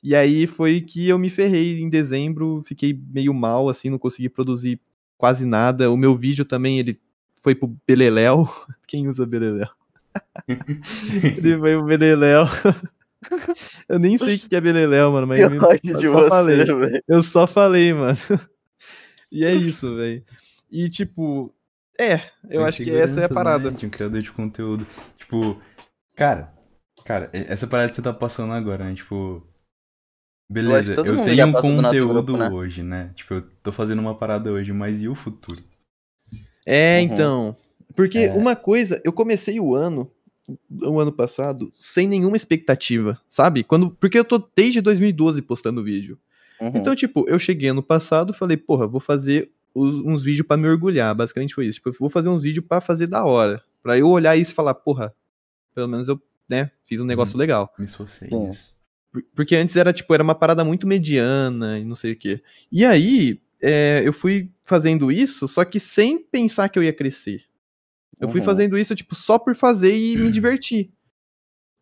E aí foi que eu me ferrei em dezembro, fiquei meio mal, assim, não consegui produzir quase nada. O meu vídeo também, ele foi pro Beleléu. Quem usa Beleléu? ele foi pro Beleléu. eu nem sei o que é Beleléu, mano, mas Eu eu, gosto de só falei. você, velho. eu só falei, mano. E é isso, velho. E tipo, é, eu acho que essa é a seguranças, parada. Né? De um criador de conteúdo. Tipo, cara, cara, essa parada que você tá passando agora, né? Tipo, beleza, eu mundo tenho um conteúdo grupo, né? hoje, né? Tipo, eu tô fazendo uma parada hoje, mas e o futuro? É, Uhum. então. Porque É. uma coisa, eu comecei o ano, o ano passado, sem nenhuma expectativa, sabe? Quando, porque eu tô desde 2012 postando vídeo. Uhum. Então, tipo, eu cheguei ano passado, falei, porra, vou fazer os- uns vídeos pra me orgulhar. Basicamente foi isso. Tipo, eu vou fazer uns vídeos pra fazer da hora. Pra eu olhar isso e falar, porra, pelo menos eu, né, fiz um negócio legal. Me esforcei nisso. Por- Porque antes era, tipo, era uma parada muito mediana e não sei o quê. E aí, é, eu fui fazendo isso, só que sem pensar que eu ia crescer. Eu fui Uhum. fazendo isso, tipo, só por fazer e me divertir.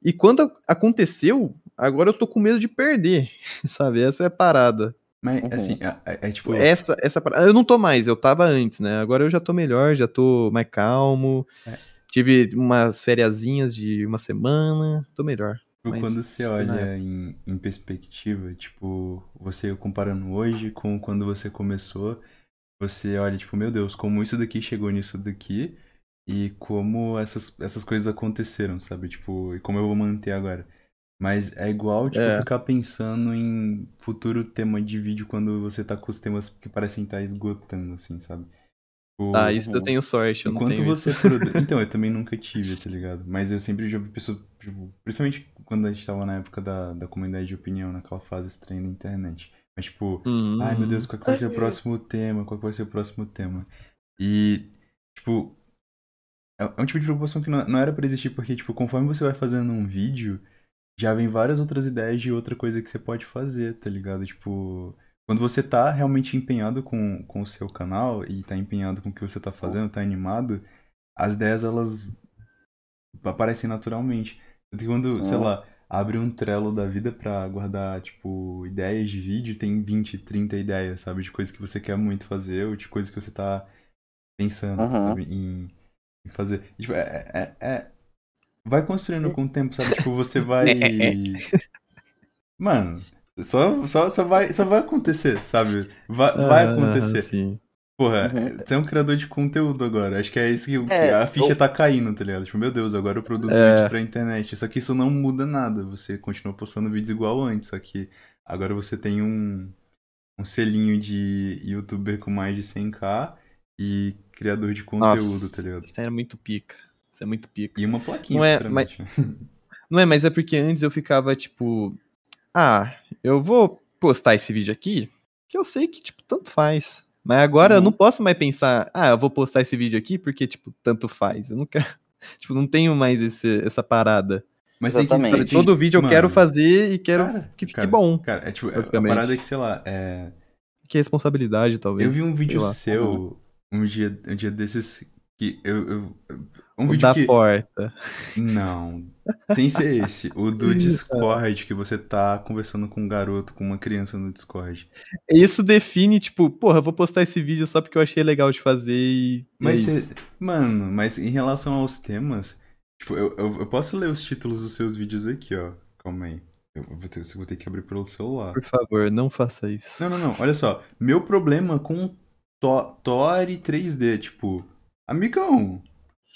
E quando aconteceu, agora eu tô com medo de perder, sabe? Essa é a parada. Mas, Uhum. assim, é, é- é tipo. Essa, essa parada. Eu não tô mais, eu tava antes, né? Agora eu já tô melhor, já tô mais calmo. É. Tive umas fériasinhas de uma semana, tô melhor. Tipo, Mas quando você olha em, em perspectiva, tipo, você comparando hoje com quando você começou, você olha, tipo, meu Deus, como isso daqui chegou nisso daqui e como essas, essas coisas aconteceram, sabe? Tipo, e como eu vou manter agora. Mas é igual, tipo, É. ficar pensando em futuro tema de vídeo quando você tá com os temas que parecem estar esgotando, assim, sabe? Tipo, Ah, isso eu tenho sorte, eu não Enquanto tenho você isso. produz. Então, eu também nunca tive, tá ligado? Mas eu sempre já vi pessoas, tipo, principalmente quando a gente tava na época da, da comunidade de opinião, naquela fase estranha da internet. Mas, tipo, ai meu Deus, qual que vai ser o próximo tema? Qual que vai ser o próximo tema? E, tipo, é é um tipo de preocupação que não, não era pra existir, porque, tipo, conforme você vai fazendo um vídeo, já vem várias outras ideias de outra coisa que você pode fazer, tá ligado? Tipo, quando você tá realmente empenhado com, com o seu canal e tá empenhado com o que você tá fazendo, tá animado, as ideias elas aparecem naturalmente. Tanto que quando, sei Uhum. lá, abre um Trello da vida pra guardar, tipo, ideias de vídeo, tem 20, 30 ideias, sabe? De coisas que você quer muito fazer ou de coisas que você tá pensando, Uhum. sabe? Em, fazer. Tipo, é, é, é- Vai construindo com o tempo, sabe? Tipo, você vai. Mano, só, só, só, vai, só vai acontecer, sabe? Vai, vai Ah, acontecer. sim. Porra, Uhum. você é um criador de conteúdo agora. Acho que é isso que, que É, a ficha eu- tá caindo, tá ligado? Tipo, meu Deus, agora eu produzo É. vídeos pra internet. Só que isso não muda nada. Você continua postando vídeos igual antes. Só que agora você tem um, um selinho de youtuber com mais de 100k e criador de conteúdo, Nossa, tá ligado? Isso é muito pica. Isso é muito pica. E uma plaquinha, Não é, futuramente. Não é, mas é porque antes eu ficava tipo, ah, eu vou postar esse vídeo aqui, que eu sei que, tipo, tanto faz. Mas agora eu Uhum. não posso mais pensar, ah, eu vou postar esse vídeo aqui porque, tipo, tanto faz. Eu não quero, tipo, não tenho mais esse, essa parada. Mas tem que. Exatamente. tem- Todo vídeo eu mano, quero fazer e quero cara, que fique cara, bom. Cara, é tipo, a- a parada é que, sei lá, é. que é responsabilidade, talvez. Eu vi um vídeo seu um dia, um dia desses que eu. eu- um O vídeo da que. porta. Não. Sem ser esse. O do Discord, que você tá conversando com um garoto, com uma criança no Discord. Isso define, tipo, porra, eu vou postar esse vídeo só porque eu achei legal de fazer e. Mas, é cê- mano, mas em relação aos temas, tipo, eu, eu, eu posso ler os títulos dos seus vídeos aqui, ó. Calma aí. Eu vou ter, vou ter que abrir pelo celular. Por favor, não faça isso. Não, não, não. Olha só. Meu problema com to Tori 3D, tipo, amigão.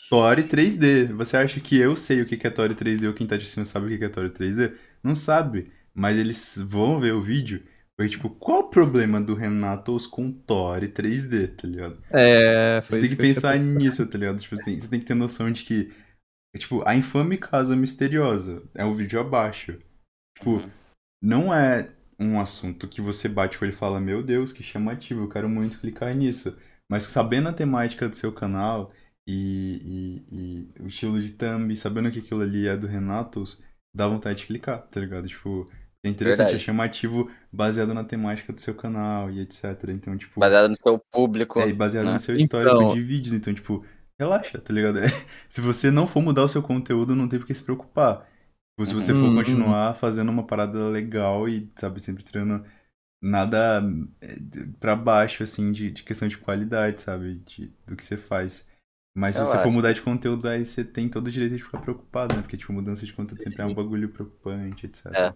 Tori 3D. Você acha que eu sei o que que é Tori 3D ou quem tá assistindo sabe o que que é Tori 3D? Não sabe. Mas eles vão ver o vídeo. Porque, tipo, qual o problema do Renatos com Tori 3D, tá ligado? É, Você foi tem isso que tinha pensar nisso, tá ligado? Tipo, você tem, você tem que ter noção de que, tipo, a infame casa misteriosa é o vídeo abaixo. Tipo, não é um assunto que você bate o olho e fala, meu Deus, que chamativo, eu quero muito clicar nisso. Mas sabendo a temática do seu canal e, e- e o estilo de thumb, sabendo que aquilo ali é do Renatos, dá vontade de clicar, tá ligado? Tipo, é interessante, Verdade. é chamativo baseado na temática do seu canal e etc. Então, tipo. Baseado no seu público. É, e baseado né? no seu histórico Então- de vídeos. Então, tipo, relaxa, tá ligado? É, se você não for mudar o seu conteúdo, não tem por que se preocupar. Tipo, se você for Uhum. continuar fazendo uma parada legal e, sabe, sempre tirando nada é, pra baixo, assim, de, de questão de qualidade, sabe? De, do que você faz. Mas se Eu você for acho. mudar de conteúdo, aí você tem todo o direito de ficar preocupado, né? Porque, tipo, mudança de conteúdo sempre é um bagulho preocupante, etc. É.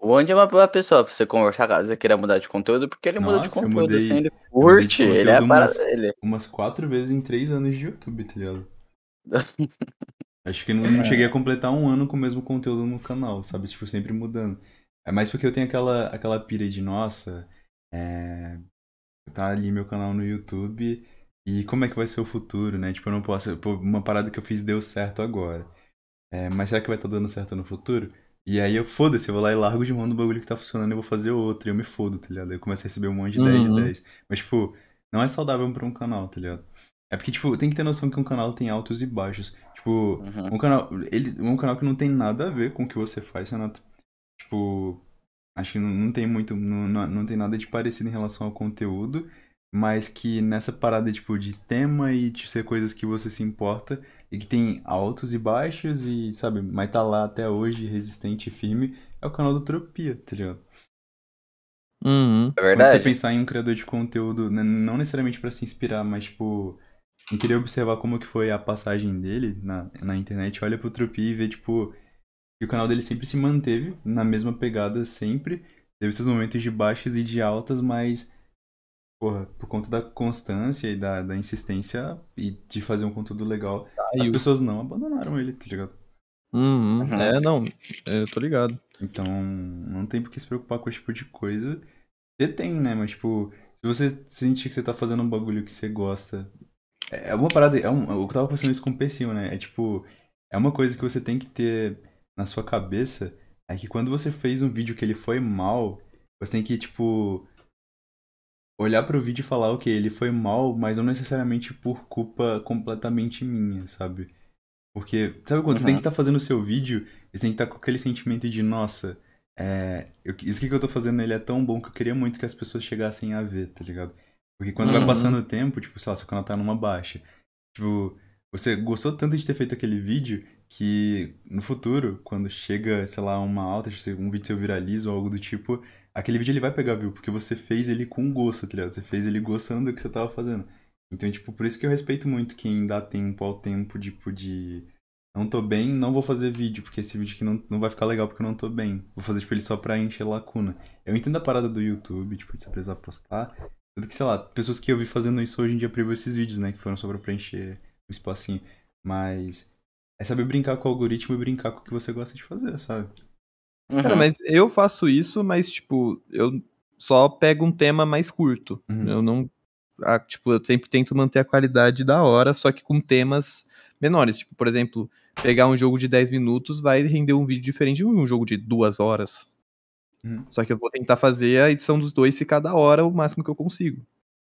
O Andy é uma boa pessoa pra você conversar caso você queira mudar de conteúdo, porque ele muda de Nossa, conteúdo mudei- assim, ele curte, ele é umas- dele. Umas quatro vezes em três anos de YouTube, tá ligado? Acho que não, não cheguei a completar um ano com o mesmo conteúdo no canal, sabe? Tipo, sempre mudando. É mais porque eu tenho aquela, aquela pira de, nossa, é... tá ali meu canal no YouTube e como é que vai ser o futuro, né? Tipo, eu não posso... Pô, uma parada que eu fiz deu certo agora. É, mas será que vai estar dando certo no futuro? E aí eu, foda-se, eu vou lá e largo de mão do bagulho que tá funcionando e vou fazer outro. E eu me fodo, tá ligado? Eu começo a receber um monte de 10 de Uhum. 10. Mas, tipo, não é saudável pra um canal, tá ligado? É porque, tipo, tem que ter noção que um canal tem altos e baixos. Tipo, Uhum. um canal, ele, um canal que não tem nada a ver com o que você faz, Renato. Tipo, acho que não, não tem muito, não, não, não tem nada de parecido em relação ao conteúdo, mas que nessa parada, tipo, de tema e de ser coisas que você se importa e que tem altos e baixos e, sabe, mas tá lá até hoje, resistente e firme, é o canal do Tropia, tá ligado? Uhum. É Quando você verdade. pensar em um criador de conteúdo, né, não necessariamente pra se inspirar, mas tipo, em querer observar como que foi a passagem dele na, na internet, olha pro Trupi e vê, tipo, que o canal dele sempre se manteve na mesma pegada sempre. Teve seus momentos de baixas e de altas, mas, porra, por conta da constância e da, da insistência e de fazer um conteúdo legal, as Saiu. pessoas não abandonaram ele, tá ligado? Uhum. Uhum. É, não, é, eu tô ligado. Então, não tem por que se preocupar com esse tipo de coisa. Você tem, né? Mas, tipo, se você sentir que você tá fazendo um bagulho que você gosta. É é uma parada. É um, eu tava pensando isso com o Percinho, né? É tipo. É uma coisa que você tem que ter na sua cabeça. É que quando você fez um vídeo que ele foi mal, você tem que, tipo. Olhar pro vídeo e falar, ok, ele foi mal, mas não necessariamente por culpa completamente minha, sabe? Porque, sabe quando você tem Uhum. que estar fazendo o seu vídeo, você tem que estar com aquele sentimento de, nossa, é, eu- isso que eu tô fazendo ele é tão bom que eu queria muito que as pessoas chegassem a ver, tá ligado? Porque quando vai Uhum. passando o tempo, tipo, sei lá, seu canal tá numa baixa. Tipo, você gostou tanto de ter feito aquele vídeo que no futuro, quando chega, sei lá, uma alta, se um vídeo seu viraliza ou algo do tipo, aquele vídeo ele vai pegar view, porque você fez ele com gosto, tá ligado? Você fez ele gostando do que você tava fazendo. Então, tipo, por isso que eu respeito muito quem dá tempo ao tempo, tipo, de não tô bem, não vou fazer vídeo, porque esse vídeo aqui não, não vai ficar legal porque eu não tô bem. Vou fazer, tipo, ele só pra encher lacuna. Eu entendo a parada do YouTube, tipo, de você precisar postar. Tanto que, sei lá, pessoas que eu vi fazendo isso hoje em dia prevê esses vídeos, né? Que foram só pra preencher o espacinho. Mas é saber brincar com o algoritmo e brincar com o que você gosta de fazer, sabe? Cara, Uhum. mas eu faço isso, mas, tipo, eu só pego um tema mais curto. Uhum. Eu não. ah, tipo, eu sempre tento manter a qualidade da hora, só que com temas menores. Tipo, por exemplo, pegar um jogo de 10 minutos vai render um vídeo diferente de um jogo de duas horas. Uhum. Só que eu vou tentar fazer a edição dos dois ficar da hora o máximo que eu consigo.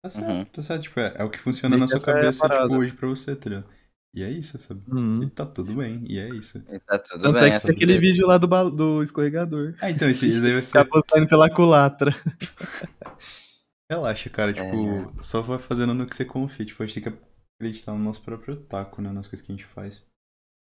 Tá certo, Uhum. tá certo. Tipo, é, é o que funciona E na sua é cabeça, tipo, parada. hoje pra você, tá ligado? E é isso, sabe? Uhum. E tá tudo bem, e é isso. E Tá tudo Tanto bem. é que tem aquele vídeo lá do, do escorregador. Ah, então, esse, daí vai ser. Acabou saindo pela culatra. Relaxa, cara, tipo, É. só vai fazendo no que você confia. Tipo, a gente tem que acreditar no nosso próprio taco, né? Nas coisas que a gente faz.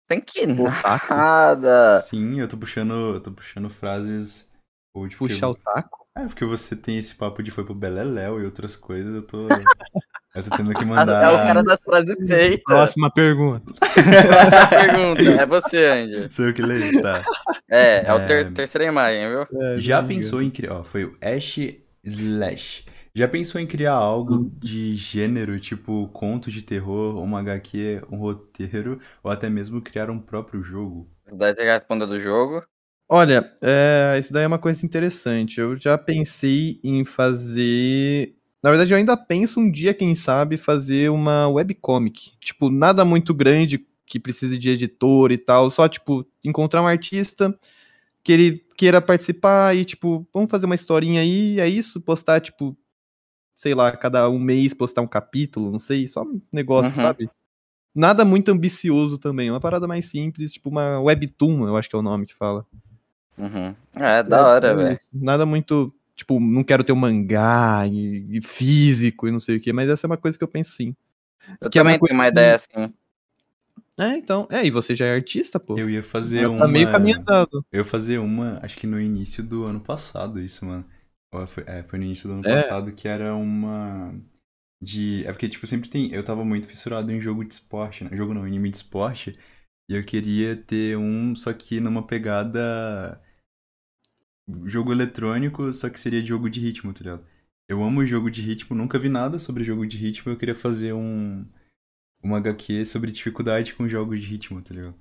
Tem que nada. Sim, eu tô puxando, eu tô puxando frases. Ou, tipo, Puxar o que- taco? É, porque você tem esse papo de foi pro Beleléu e outras coisas, eu tô. eu tô tendo que É o mandar. cara das frases feitas. Próxima pergunta. Próxima pergunta. É você, Andy. Sou eu que leio, tá. É, é, o É. ter- terceira imagem, viu? É, Já pensou em criar. Ó, foi o Ash Slash. Já pensou em criar algo de gênero, tipo conto de terror, uma HQ, um roteiro, ou até mesmo criar um próprio jogo? Daí você já respondeu do jogo. Olha, é, isso daí é uma coisa interessante. Eu já pensei em fazer. Na verdade, eu ainda penso um dia, quem sabe, fazer uma webcomic. Tipo, nada muito grande que precise de editor e tal. Só, tipo, encontrar um artista que ele queira participar e, tipo, vamos fazer uma historinha aí, é isso, postar, tipo, sei lá, cada um mês postar um capítulo, não sei, só um negócio, Uhum. sabe? Nada muito ambicioso também, uma parada mais simples, tipo uma webtoon, eu acho que é o nome que fala. Uhum. É, da hora, velho. Nada muito, tipo, não quero ter um mangá e, e físico e não sei o que, mas essa é uma coisa que eu penso sim. Eu Que é uma também tenho uma ideia assim. É, então, é, e você já é artista, pô. Eu ia fazer Já uma. tá meio caminho andado. Eu ia fazer uma, acho que no início do ano passado, isso, mano. Foi, é, foi no início do ano É. passado que era uma. De. É porque, tipo, sempre tem. Eu tava muito fissurado em jogo de esporte, né? Jogo não, anime de esporte. E eu queria ter um, só que numa pegada. Jogo eletrônico, só que seria de jogo de ritmo, tá ligado? Eu amo jogo de ritmo, nunca vi nada sobre jogo de ritmo. Eu queria fazer um. Uma HQ sobre dificuldade com jogos de ritmo, tá ligado?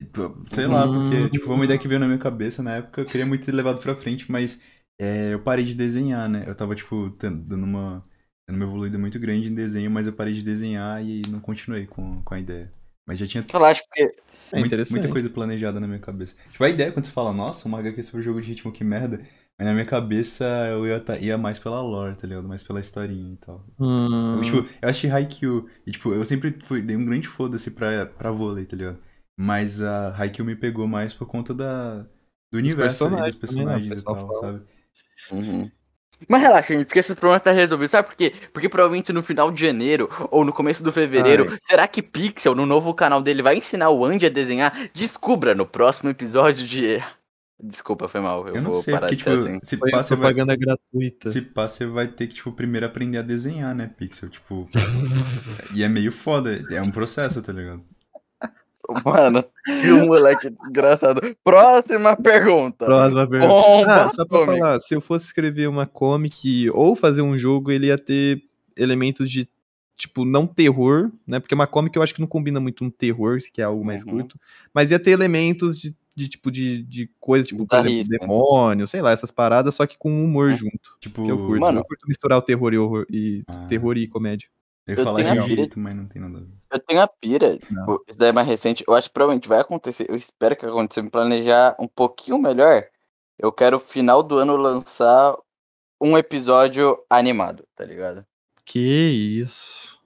Tipo, Sei lá, porque, tipo, foi uma ideia que veio na minha cabeça na época, eu queria muito ter levado pra frente, mas é, eu parei de desenhar, né? Eu tava, tipo, dando uma, dando uma evoluída muito grande em desenho, mas eu parei de desenhar e não continuei com, com a ideia. Mas já tinha Relaxa, porque É muita, interessante. muita coisa planejada na minha cabeça. Tipo, a ideia quando você fala, nossa, uma HQ sobre jogo de ritmo, que merda. Mas na minha cabeça eu ia, tá- ia mais pela lore, tá ligado? Mais pela historinha e tal. Hum, Eu, tipo, eu achei Haikyuu. E, tipo, eu sempre fui, dei um grande foda-se pra, pra vôlei, tá ligado? Mas a Haikyuu me pegou mais por conta da, do universo ali, dos personagens também, né? O personagens e pessoal tal, fala. sabe? Uhum. Mas relaxa, gente, porque esses problemas tá resolvido. Sabe por quê? Porque provavelmente no final de janeiro ou no começo do fevereiro, será que Pixel, no novo canal dele, vai ensinar o Andy a desenhar? Descubra no próximo episódio de. Desculpa, foi mal. Eu, Eu não vou sei, parar porque, de tipo, ser assim. se pá, você vai, gratuita. se pá, você vai ter que, tipo, primeiro aprender a desenhar, né, Pixel? Tipo. e é meio foda, é um processo, tá ligado? Mano, que um moleque engraçado. Próxima pergunta. Próxima pergunta. Bomba Ah, só pra atômica. falar, se eu fosse escrever uma comic ou fazer um jogo, ele ia ter elementos de, tipo, não terror, né? Porque uma comic eu acho que não combina muito um terror, que é algo mais Uhum. curto. Mas ia ter elementos de, de tipo, de, de coisa, tipo, por exemplo, demônio, sei lá, essas paradas, só que com humor Uhum. junto. Tipo. Que eu curto. Mano. eu curto misturar o terror e, horror, e Ah. terror e comédia. Eu Eu falar espírito, mas não tem nada a ver. Eu tenho a pira, tipo, isso daí é mais recente. Eu acho que provavelmente vai acontecer. Eu espero que aconteça. Me planejar um pouquinho melhor. Eu quero, final do ano, lançar um episódio animado, tá ligado? Que isso.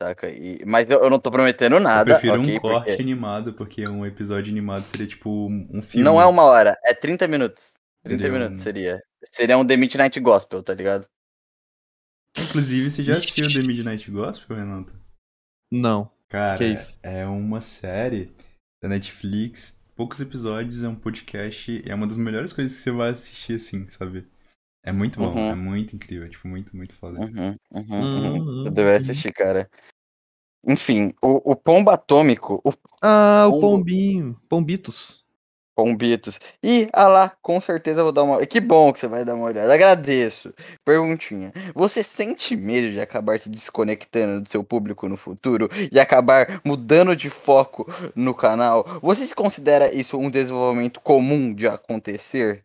Saca? E, mas eu, eu não tô prometendo nada. eu prefiro ok? um corte Porque animado, porque um episódio animado seria tipo um um filme. não é uma hora, é 30 minutos. 30 Entendeu? minutos seria. Seria um The Midnight Gospel, tá ligado? Inclusive, você já assistiu The Midnight Gospel, Renato? Não. Cara, Que é isso? é uma série da Netflix, poucos episódios, é um podcast, é uma das melhores coisas que você vai assistir assim, sabe? É muito bom, Uhum. é muito incrível, é, tipo, muito, muito foda. Uhum, uhum, Uhum, uhum. Eu deveria assistir, cara. Enfim, o, o Pombo Atômico, o Ah, o. Pombinho. Pombitos. Pombitos. Ih, ah lá, com certeza eu vou dar uma. Que bom que você vai dar uma olhada. Agradeço. Perguntinha. Você sente medo de acabar se desconectando do seu público no futuro e acabar mudando de foco no canal? Você se considera isso um desenvolvimento comum de acontecer?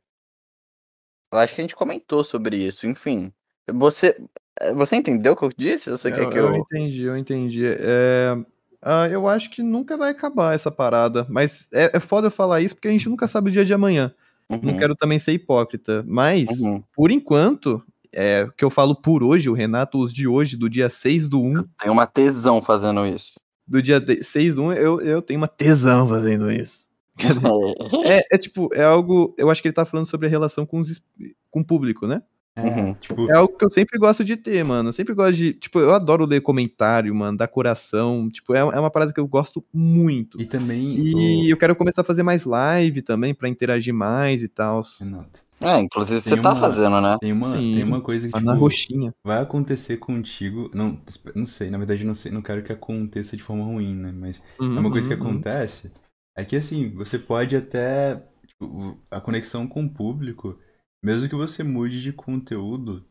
Eu acho que a gente comentou sobre isso, enfim. Você. eh, Você entendeu o que eu disse? Você quer eu, que eu eu. entendi, eu entendi. É, ah, eu acho que nunca vai acabar essa parada. Mas é, é foda eu falar isso porque a gente nunca sabe o dia de amanhã. Não Uhum, quero também ser hipócrita. Mas, Uhum. por enquanto, é, o que eu falo por hoje, o Renato, os de hoje, do dia 6 do 1, Tenho uma tesão fazendo isso. do dia de- 6 do 1, eu, eu tenho uma tesão fazendo isso. É, é tipo, é algo. Eu acho que ele tá falando sobre a relação com, os, com o público, né? É, Uhum. tipo, É algo que eu sempre gosto de ter, mano. Eu sempre gosto de. Tipo, eu adoro ler comentário, mano, da coração. Tipo, é, é uma parada que eu gosto muito. e também. E o- eu quero começar a fazer mais live também, pra interagir mais e tal. Renato, É, inclusive Tem você tá uma- fazendo, né? tem uma, Sim. tem uma coisa que Tá tipo, na roxinha. vai acontecer contigo. Não, não sei, na verdade não sei, não quero que aconteça de forma ruim, né? Mas é uma coisa que Uhum, uhum. acontece é que assim, você pode até. tipo, a conexão com o público, mesmo que você mude de conteúdo,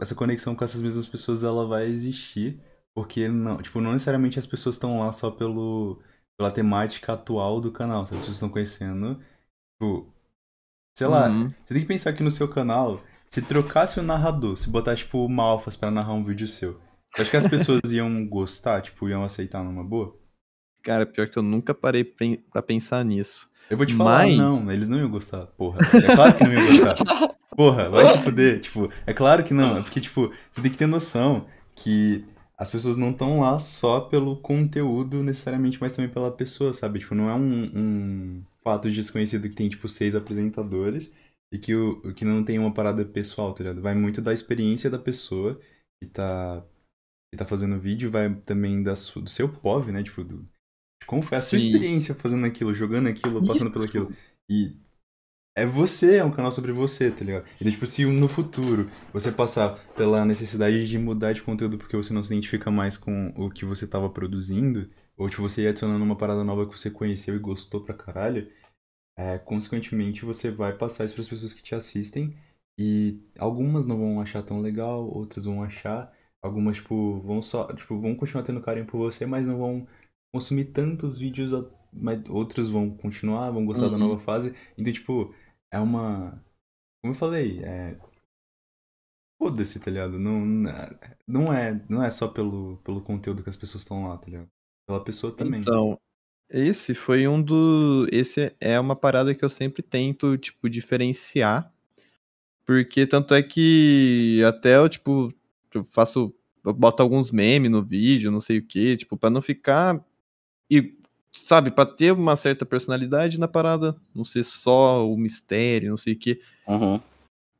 essa conexão com essas mesmas pessoas ela vai existir. Porque não, tipo, não necessariamente as pessoas estão lá só pelo, pela temática atual do canal. sabe? As pessoas estão conhecendo. Tipo, sei lá, Uhum. você tem que pensar que no seu canal, se trocasse o narrador, se botar, tipo, o Malfas pra narrar um vídeo seu, acha que as pessoas iam gostar, tipo, iam aceitar numa boa? Cara, pior que eu nunca parei pra pensar nisso. Eu vou te falar, Mas- não, eles não iam gostar, porra. É claro que não iam gostar. Porra, vai se fuder. Tipo, é claro que não. É porque, tipo, você tem que ter noção que as pessoas não estão lá só pelo conteúdo necessariamente, mas também pela pessoa, sabe? Tipo, não é um, um fato desconhecido que tem, tipo, seis apresentadores e que, o, que não tem uma parada pessoal, tá ligado? Vai muito da experiência da pessoa que tá, que tá fazendo o vídeo, vai também da do seu POV, né? Tipo, do, a sua experiência fazendo aquilo, jogando aquilo, passando pelo aquilo. E é você, é um canal sobre você, tá ligado? Então, tipo, se no futuro você passar pela necessidade de mudar de conteúdo porque você não se identifica mais com o que você tava produzindo, ou tipo, você ir adicionando uma parada nova que você conheceu e gostou pra caralho, é, consequentemente você vai passar isso pras pessoas que te assistem e algumas não vão achar tão legal, outras vão achar, algumas, tipo, vão só, tipo, vão continuar tendo carinho por você, mas não vão consumir tantos vídeos, mas outros vão continuar, vão gostar da Uhum. nova fase. Então, tipo, é uma. Como eu falei, é. Foda-se, tá ligado? Não, não, é, não é só pelo, pelo conteúdo que as pessoas estão lá, tá ligado? Pela pessoa também. Então, esse foi um do. Esse é uma parada que eu sempre tento, tipo, diferenciar. Porque tanto é que até eu, tipo, eu faço. Eu boto alguns memes no vídeo, não sei o que, tipo, pra não ficar. E, sabe, pra ter uma certa personalidade na parada, não ser só o mistério, não sei o que Uhum.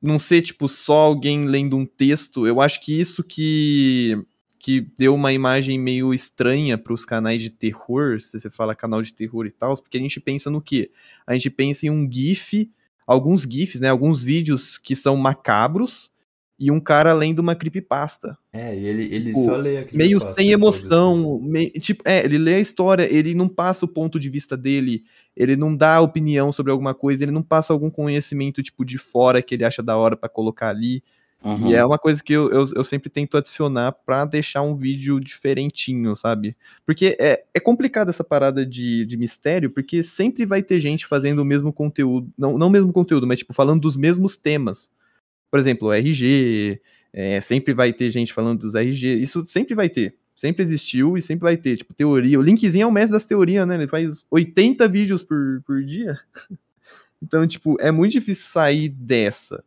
não ser, tipo, só alguém lendo um texto, eu acho que isso que, que deu uma imagem meio estranha para os canais de terror, se você fala canal de terror e tal, porque a gente pensa no quê? A gente pensa em um GIF, alguns GIFs, né? Alguns vídeos que são macabros e um cara lendo uma creepypasta. É, e ele, ele Tipo, só lê aquele Meio sem emoção, mei- tipo, é, ele lê a história, ele não passa o ponto de vista dele, ele não dá opinião sobre alguma coisa, ele não passa algum conhecimento, tipo, de fora que ele acha da hora pra colocar ali. Uhum. E é uma coisa que eu, eu, eu sempre tento adicionar pra deixar um vídeo diferentinho, sabe? Porque é, é complicado essa parada de, de mistério, porque sempre vai ter gente fazendo o mesmo conteúdo, não, não o mesmo conteúdo, mas tipo, falando dos mesmos temas. Por exemplo, RG, é, sempre vai ter gente falando dos RG, isso sempre vai ter. Sempre existiu e sempre vai ter. Tipo, teoria. O Linkzinho é o mestre das teorias, né? Ele faz 80 vídeos por, por dia. Então, tipo, é muito difícil sair dessa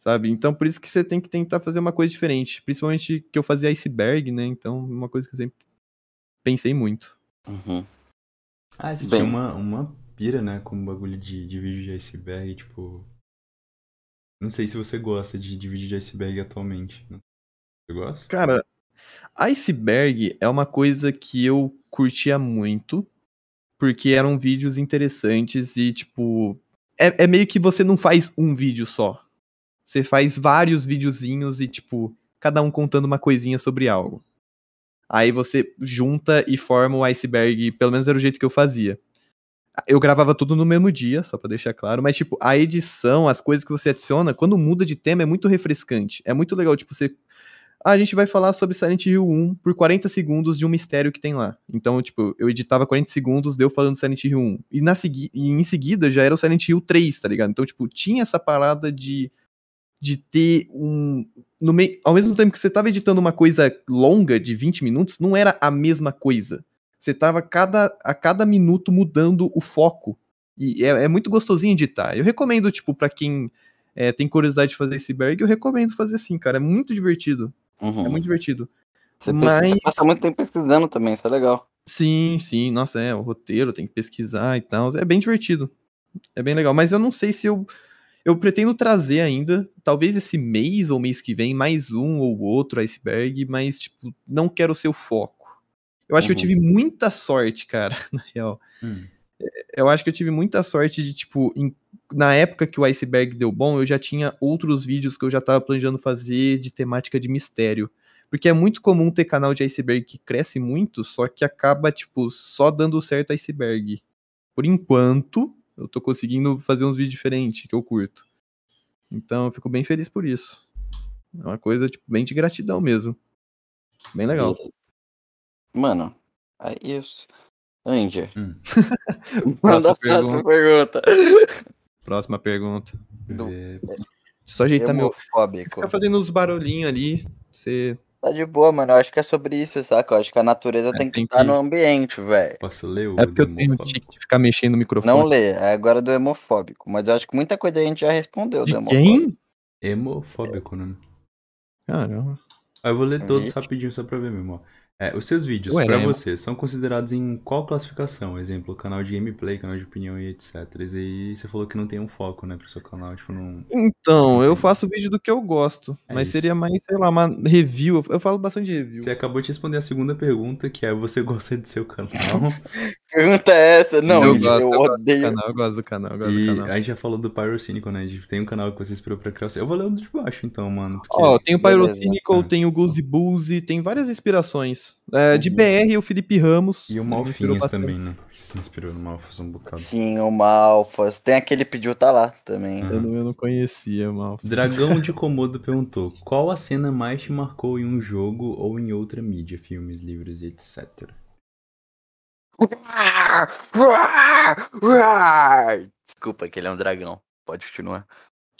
sabe? Então, por isso que você tem que tentar fazer uma coisa diferente. Principalmente que eu fazia iceberg, né? Então, uma coisa que eu sempre pensei muito. Uhum. Ah, você Bem. tinha uma, uma pira, né, com o bagulho de, de vídeo de iceberg, tipo... Não sei se você gosta de, de vídeo de iceberg atualmente. Você gosta? Cara, iceberg é uma coisa que eu curtia muito, porque eram vídeos interessantes e, tipo, é, é meio que você não faz um vídeo só. Você faz vários videozinhos e, tipo, cada um contando uma coisinha sobre algo. Aí você junta e forma o iceberg, pelo menos era o jeito que eu fazia. Eu gravava tudo no mesmo dia, só pra deixar claro, mas, tipo, a edição, as coisas que você adiciona, quando muda de tema, é muito refrescante. É muito legal, tipo, você ah, a gente vai falar sobre Silent Hill 1 por 40 segundos de um mistério que tem lá. Então, tipo, eu editava 40 segundos, deu falando Silent Hill 1. E, na segui e em seguida já era o Silent Hill 3, tá ligado? Então, tipo, tinha essa parada de, de ter um. No meio, ao mesmo tempo que você tava editando uma coisa longa de 20 minutos, não era a mesma coisa. Você tava cada, a cada minuto mudando o foco. E é, é muito gostosinho editar. Eu recomendo, tipo, pra quem é, tem curiosidade de fazer esse berg, eu recomendo fazer assim, cara. É muito divertido. Uhum. É muito divertido. Você, Mas- precisa- passa muito tempo pesquisando também, isso é legal. Sim, sim. Nossa, é, o roteiro tem que pesquisar e tal. É bem divertido. É bem legal. Mas eu não sei se eu Eu pretendo trazer ainda, talvez esse mês ou mês que vem, mais um ou outro iceberg, mas, tipo, não quero ser o foco. Eu acho que eu Uhum. tive muita sorte, cara, na real. Hum. Eu acho que eu tive muita sorte de, tipo, em- na época que o iceberg deu bom, eu já tinha outros vídeos que eu já tava planejando fazer de temática de mistério. Porque é muito comum ter canal de iceberg que cresce muito, só que acaba, tipo, só dando certo iceberg. Por enquanto, eu tô conseguindo fazer uns vídeos diferentes que eu curto. Então eu fico bem feliz por isso. É uma coisa, tipo, bem de gratidão mesmo. Bem legal. Mano, é isso. Ranger. Hum. Manda a Próxima próxima pergunta. Próxima pergunta. Do- É, Só ajeitar meu. Hemofóbico. Fica fazendo uns barulhinhos ali. Você. Tá de boa, mano. Eu acho que é sobre isso, saca? Eu acho que a natureza É, tem que estar que- no ambiente, velho. Posso ler o É porque eu tenho tique de ficar mexendo no microfone. Não lê, é agora do hemofóbico. Mas eu acho que muita coisa a gente já respondeu De do hemofóbico. quem? Hemofóbico, né? Caramba. Ah, eu vou ler todos Vixe. rapidinho só pra ver mesmo. ó. É, os seus vídeos, pra né? você, são considerados em qual classificação? Exemplo, canal de gameplay, canal de opinião e etc. E aí você falou que não tem um foco, né, pro seu canal, tipo, não... Então, eu faço vídeo do que eu gosto. É mas isso. seria mais, sei lá, uma review. Eu falo bastante de review. Você acabou de responder a segunda pergunta, que é, você gosta de seu canal? Pergunta é essa? Não, Eu eu, gosto, eu gosto do odeio. canal, eu gosto do canal, eu gosto e do canal. a gente já falou do Pyrocinical, né? Tem um canal que você inspirou pra criar. o seu. Eu vou ler o de baixo, então, mano. porque- Ó, tem o Beleza. Pyrocynical, Ah. tem o Goose Boozy, tem várias inspirações. É, De Uhum. BR, o Felipe Ramos. E o Malfinhas também, né? Você se inspirou no Malfas um bocado. Sim, o Malfas. Tem aquele pediu tá lá também. Ah. Eu não, eu não conhecia, mal. Dragão de Komodo perguntou: Qual a cena mais te marcou em um jogo ou em outra mídia, filmes, livros e etc? Desculpa, que ele é um dragão. Pode continuar.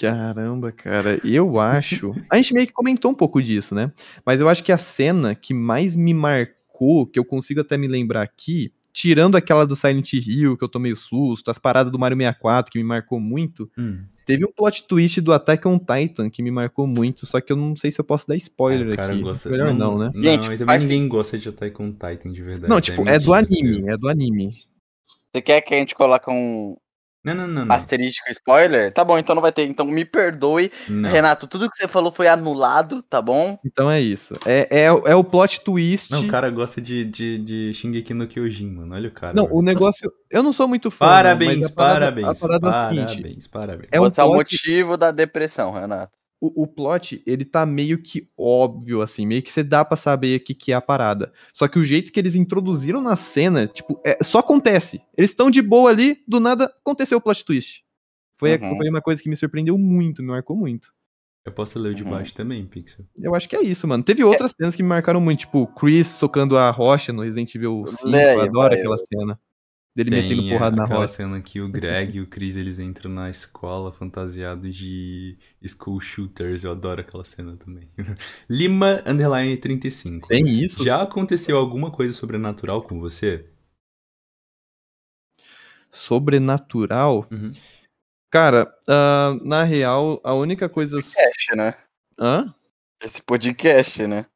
Caramba, cara, eu acho. A gente meio que comentou um pouco disso, né? Mas eu acho que a cena que mais me marcou, que eu consigo até me lembrar aqui, tirando aquela do Silent Hill, que eu tomei susto, as paradas do Mario 64, que me marcou muito, Hum, teve um plot twist do Attack on Titan que me marcou muito, só que eu não sei se eu posso dar spoiler cara aqui. gosta. Melhor não, né? Não, Gente, e também ninguém gosta de Attack on Titan de verdade. Não, tipo, é do mentira, anime, viu? é do anime. Você quer que a gente coloque um Não, não, não. Não. asterístico spoiler? Tá bom, então não vai ter. Então me perdoe. não. Renato, tudo que você falou foi anulado, tá bom? Então é isso. É, é, é o plot twist. Não, o cara gosta de, de, de Shingeki no Kyojin, mano. Olha o cara. Não, o negócio. Eu não sou muito fã. Parabéns, mas a parada- parabéns. A parada é seguinte, parabéns, parabéns. É um Você é o plot- motivo da depressão, Renato. O, o plot, ele tá meio que óbvio, assim, meio que você dá pra saber o que, que é a parada. Só que o jeito que eles introduziram na cena, tipo, é, só acontece. Eles estão de boa ali, do nada aconteceu o plot twist. Foi, Uhum. foi uma coisa que me surpreendeu muito, me marcou muito. Eu posso ler o de Uhum. baixo também, Pixel. Eu acho que é isso, mano. Teve outras cenas que me marcaram muito, tipo, o Chris socando a rocha no Resident Evil 5, Lê aí, eu adoro aquela eu- cena. Dele metendo Tem porrada na aquela rocha. cena que o Greg e o Chris eles entram na escola fantasiados de school shooters. Eu adoro aquela cena também. Lima underline 35. Tem isso? Já aconteceu alguma coisa sobrenatural com você? Sobrenatural. Uhum. Cara, ah, na real, a única coisa. Podcast, né? Hã? Esse podcast, né?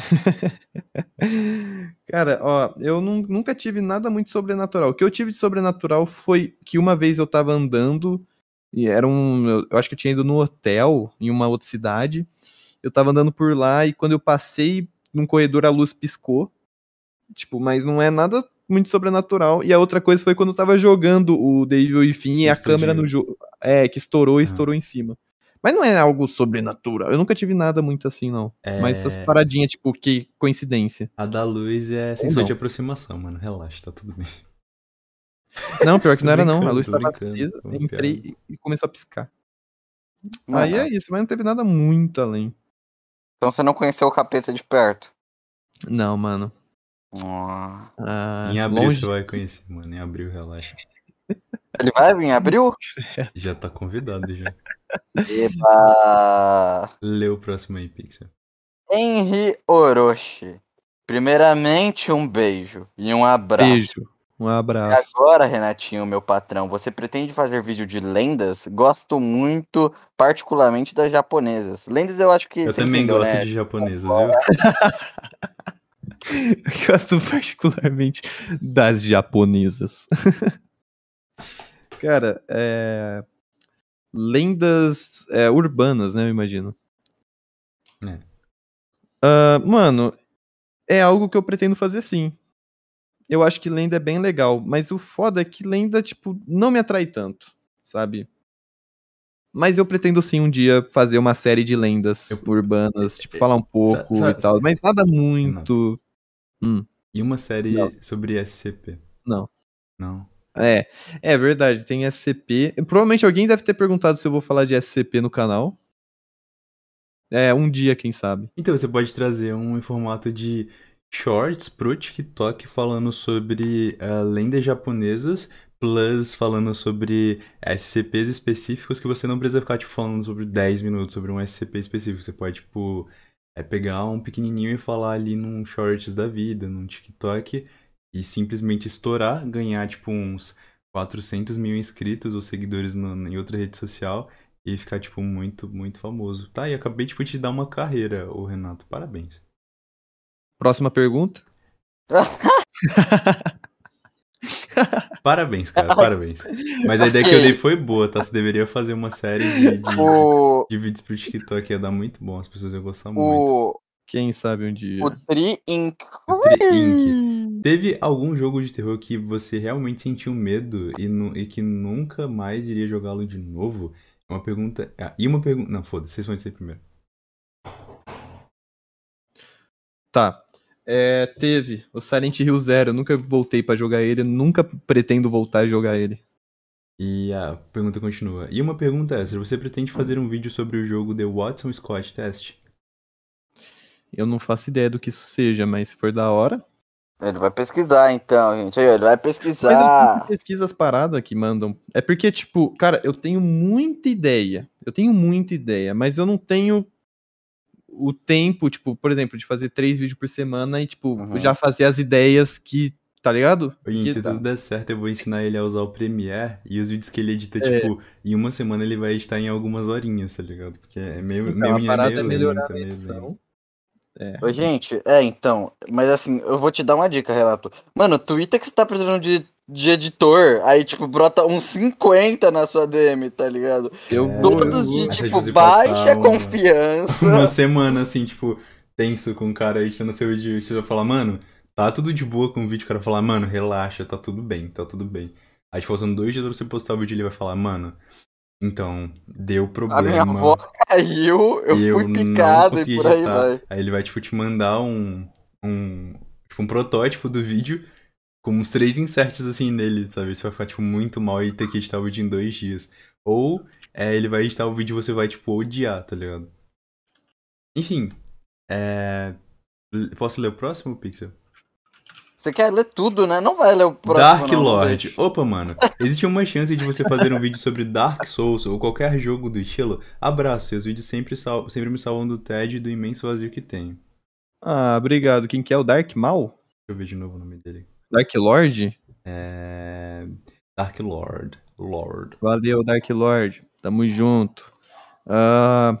Cara, ó, eu nun- nunca tive nada muito sobrenatural. O que eu tive de sobrenatural foi que uma vez eu tava andando, e era um. Eu acho que eu tinha ido no hotel em uma outra cidade. Eu tava andando por lá e quando eu passei num corredor a luz piscou. Tipo, mas não é nada muito sobrenatural. E a outra coisa foi quando eu tava jogando o Devil e Fim e a câmera no jogo. É, que estourou e Ah. estourou em cima. Mas não é algo sobrenatural. Eu nunca tive nada muito assim, não. É... Mas essas paradinhas, tipo, que coincidência. A da luz é sensor não. de aproximação, mano. Relaxa, tá tudo bem. Não, pior que não era não. A luz brincando, acesa, é entrei piada. e começou a piscar. Mano, Aí é isso, mas não teve nada muito além. Então você não conheceu o capeta de perto? Não, mano. Ah. Ah, em abril longe... você vai conhecer, mano. Em abril, relaxa. Ele vai vir em abril? Já tá convidado já. Eba! Lê o próximo aí, Pixel. Henry Orochi. Primeiramente, um beijo e um abraço. Beijo. Um E abraço. agora, Renatinho, meu patrão, você pretende fazer vídeo de lendas? Gosto muito, particularmente das japonesas. Lendas eu acho que Eu você também entendeu, gosto né? de japonesas, viu? Gosto particularmente das japonesas. Cara, é... lendas é, urbanas, né? Eu imagino. É. Ah, mano, é algo que eu pretendo fazer sim. Eu acho que lenda é bem legal, mas o foda é que lenda, tipo, não me atrai tanto, sabe? Mas eu pretendo sim um dia fazer uma série de lendas Eu- urbanas, tipo, falar um pouco e tal, mas nada muito. E uma série Não. sobre SCP? Não. Não. É, é verdade, tem SCP. Provavelmente alguém deve ter perguntado se eu vou falar de SCP no canal. É, um dia, quem sabe. Então você pode trazer um em formato de shorts pro TikTok falando sobre ah, lendas japonesas, plus falando sobre SCPs específicos que você não precisa ficar tipo, falando sobre 10 minutos sobre um SCP específico. Você pode, tipo, é, pegar um pequenininho e falar ali num shorts da vida, num TikTok, e simplesmente estourar, ganhar, tipo, uns 400 mil inscritos ou seguidores no- em outra rede social e ficar, tipo, muito, muito famoso. Tá, e acabei, tipo, de te dar uma carreira, ô Renato. Parabéns. Próxima pergunta. Parabéns, cara, parabéns. Mas a ideia que eu dei foi boa, tá? Você deveria fazer uma série de, de, O, de vídeos pro TikTok, ia dar muito bom, as pessoas iam gostar muito. o, Quem sabe um dia. o Tri Inc. O Tri Inc. Teve algum jogo de terror que você realmente sentiu medo e, nu- e que nunca mais iria jogá-lo de novo? É Uma pergunta. Ah, e uma pergunta. Não, foda-se, vocês vão dizer primeiro. Tá. É, teve o Silent Hill Zero. Eu nunca voltei pra jogar ele. Nunca pretendo voltar a jogar ele. E a pergunta continua. E uma pergunta extra: você pretende fazer um vídeo sobre o jogo The Watson Scott Test? Eu não faço ideia do que isso seja, mas se for da hora. Ele vai pesquisar então, gente. Ele vai pesquisar. sempre pesquiso as paradas que mandam. É porque, tipo, cara, eu tenho muita ideia. Eu tenho muita ideia, mas eu não tenho o tempo, tipo, por exemplo, de fazer três vídeos por semana e, tipo, Uhum. já fazer as ideias que. Tá ligado? Ô, gente, Que se dá. tudo der certo, eu vou ensinar ele a usar o Premiere e os vídeos que ele edita, É. tipo, em uma semana ele vai editar em algumas horinhas, tá ligado? Porque é meio, Então, meio, a parada meio é melhorar lento, a edição. lento. É. Ô, gente, é, então. Mas assim, eu vou te dar uma dica, Relato. Mano, Twitter que você tá precisando de, de editor, aí, tipo, brota uns 50 na sua DM, tá ligado? Eu vou. Todos de, vou- que tipo, baixa uma- confiança. Uma semana, assim, tipo, tenso com o cara editando seu vídeo você vai falar, mano, tá tudo de boa com o vídeo, o cara vai falar, mano, relaxa, tá tudo bem, tá tudo bem. Aí, faltando dois dias pra você postar o vídeo, ele vai falar, mano, então, deu A problema. minha avó caiu, eu fui picado e por aí vai. Aí ele vai, tipo, te mandar um, um, tipo, um protótipo do vídeo com uns três inserts, assim, nele, sabe? Você vai ficar, tipo, muito mal e ter que editar o vídeo em dois dias. Ou é, ele vai editar o vídeo e você vai, tipo, odiar, tá ligado? Enfim, é... Posso ler o próximo, Pixel? Você quer ler tudo, né? Não vai ler o próximo. Dark não, não Lord. deixa. Opa, mano. Existe uma chance de você fazer um vídeo sobre Dark Souls ou qualquer jogo do estilo? Abraço, seus vídeos sempre, sal... sempre me salvam do TED e do imenso vazio que tenho. Ah, obrigado. Quem que é o Dark Mal? Deixa eu ver de novo o nome dele. Dark Lord? É... Dark Lord. Lord. Valeu, Dark Lord. Tamo junto. Ah,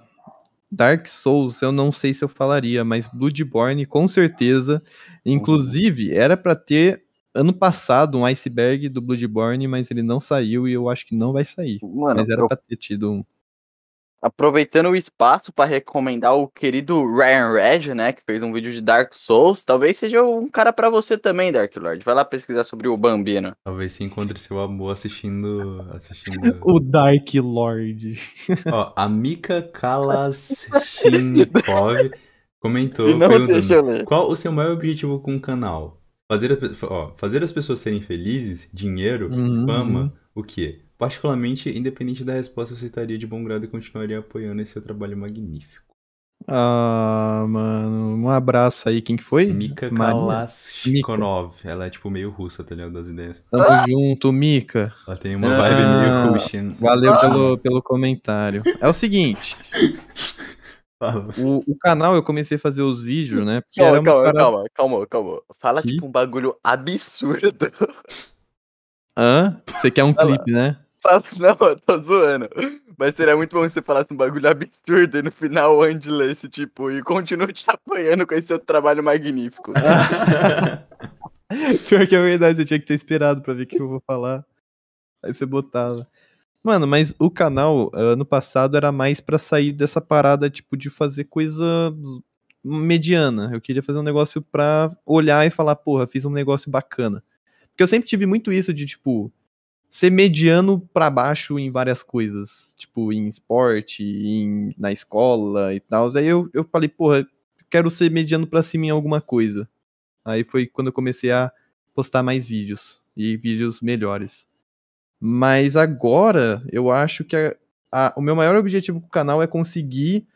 Dark Souls, eu não sei se eu falaria, mas Bloodborne, com certeza. Inclusive, era pra ter ano passado um iceberg do Bloodborne, mas ele não saiu e eu acho que não vai sair. Mano, Mas era eu- pra ter tido um. aproveitando o espaço pra recomendar o querido Ryan Red, né? Que fez um vídeo de Dark Souls. Talvez seja um cara pra você também, Dark Lord. Vai lá pesquisar sobre o Bambino. Talvez você encontre seu amor assistindo. assistindo. O Dark Lord. Ó, a Mika Kalashnikov comentou E não deixa eu ler. qual o seu maior objetivo com o canal? Fazer, a ó, fazer as pessoas serem felizes, dinheiro, Uhum. fama, o quê? Particularmente, independente da resposta, eu aceitaria de bom grado e continuaria apoiando esse seu trabalho magnífico. Ah, mano. Um abraço aí. Quem que foi? Mika. Kalashnikov. Ela é tipo meio russa, tá ligado? Das ideias. Tamo junto, Mika. Ela tem uma vibe Ah. meio Russian. Valeu Ah. pelo, pelo comentário. É o seguinte. O, o canal eu comecei a fazer os vídeos, né? Calma, calma, parada- calma, calma, calma. Fala Que? tipo um bagulho absurdo. Hã? Você quer um clipe, né? Não, eu tô zoando. Mas seria muito bom se você falasse um bagulho absurdo e no final o Andy lesse, tipo, e continue te apoiando com esse seu trabalho magnífico. Pior que é verdade, você tinha que ter esperado pra ver o que eu vou falar. Aí você botava. Mano, mas o canal, ano passado, era mais pra sair dessa parada, tipo, de fazer coisa mediana. Eu queria fazer um negócio pra olhar e falar, porra, fiz um negócio bacana. Porque eu sempre tive muito isso de, tipo, ser mediano pra baixo em várias coisas. Tipo, em esporte, em, na escola e tal. Aí eu, eu falei, porra, quero ser mediano pra cima em alguma coisa. Aí foi quando eu comecei a postar mais vídeos. E vídeos melhores. Mas agora, eu acho que a, a, o meu maior objetivo com o canal é conseguir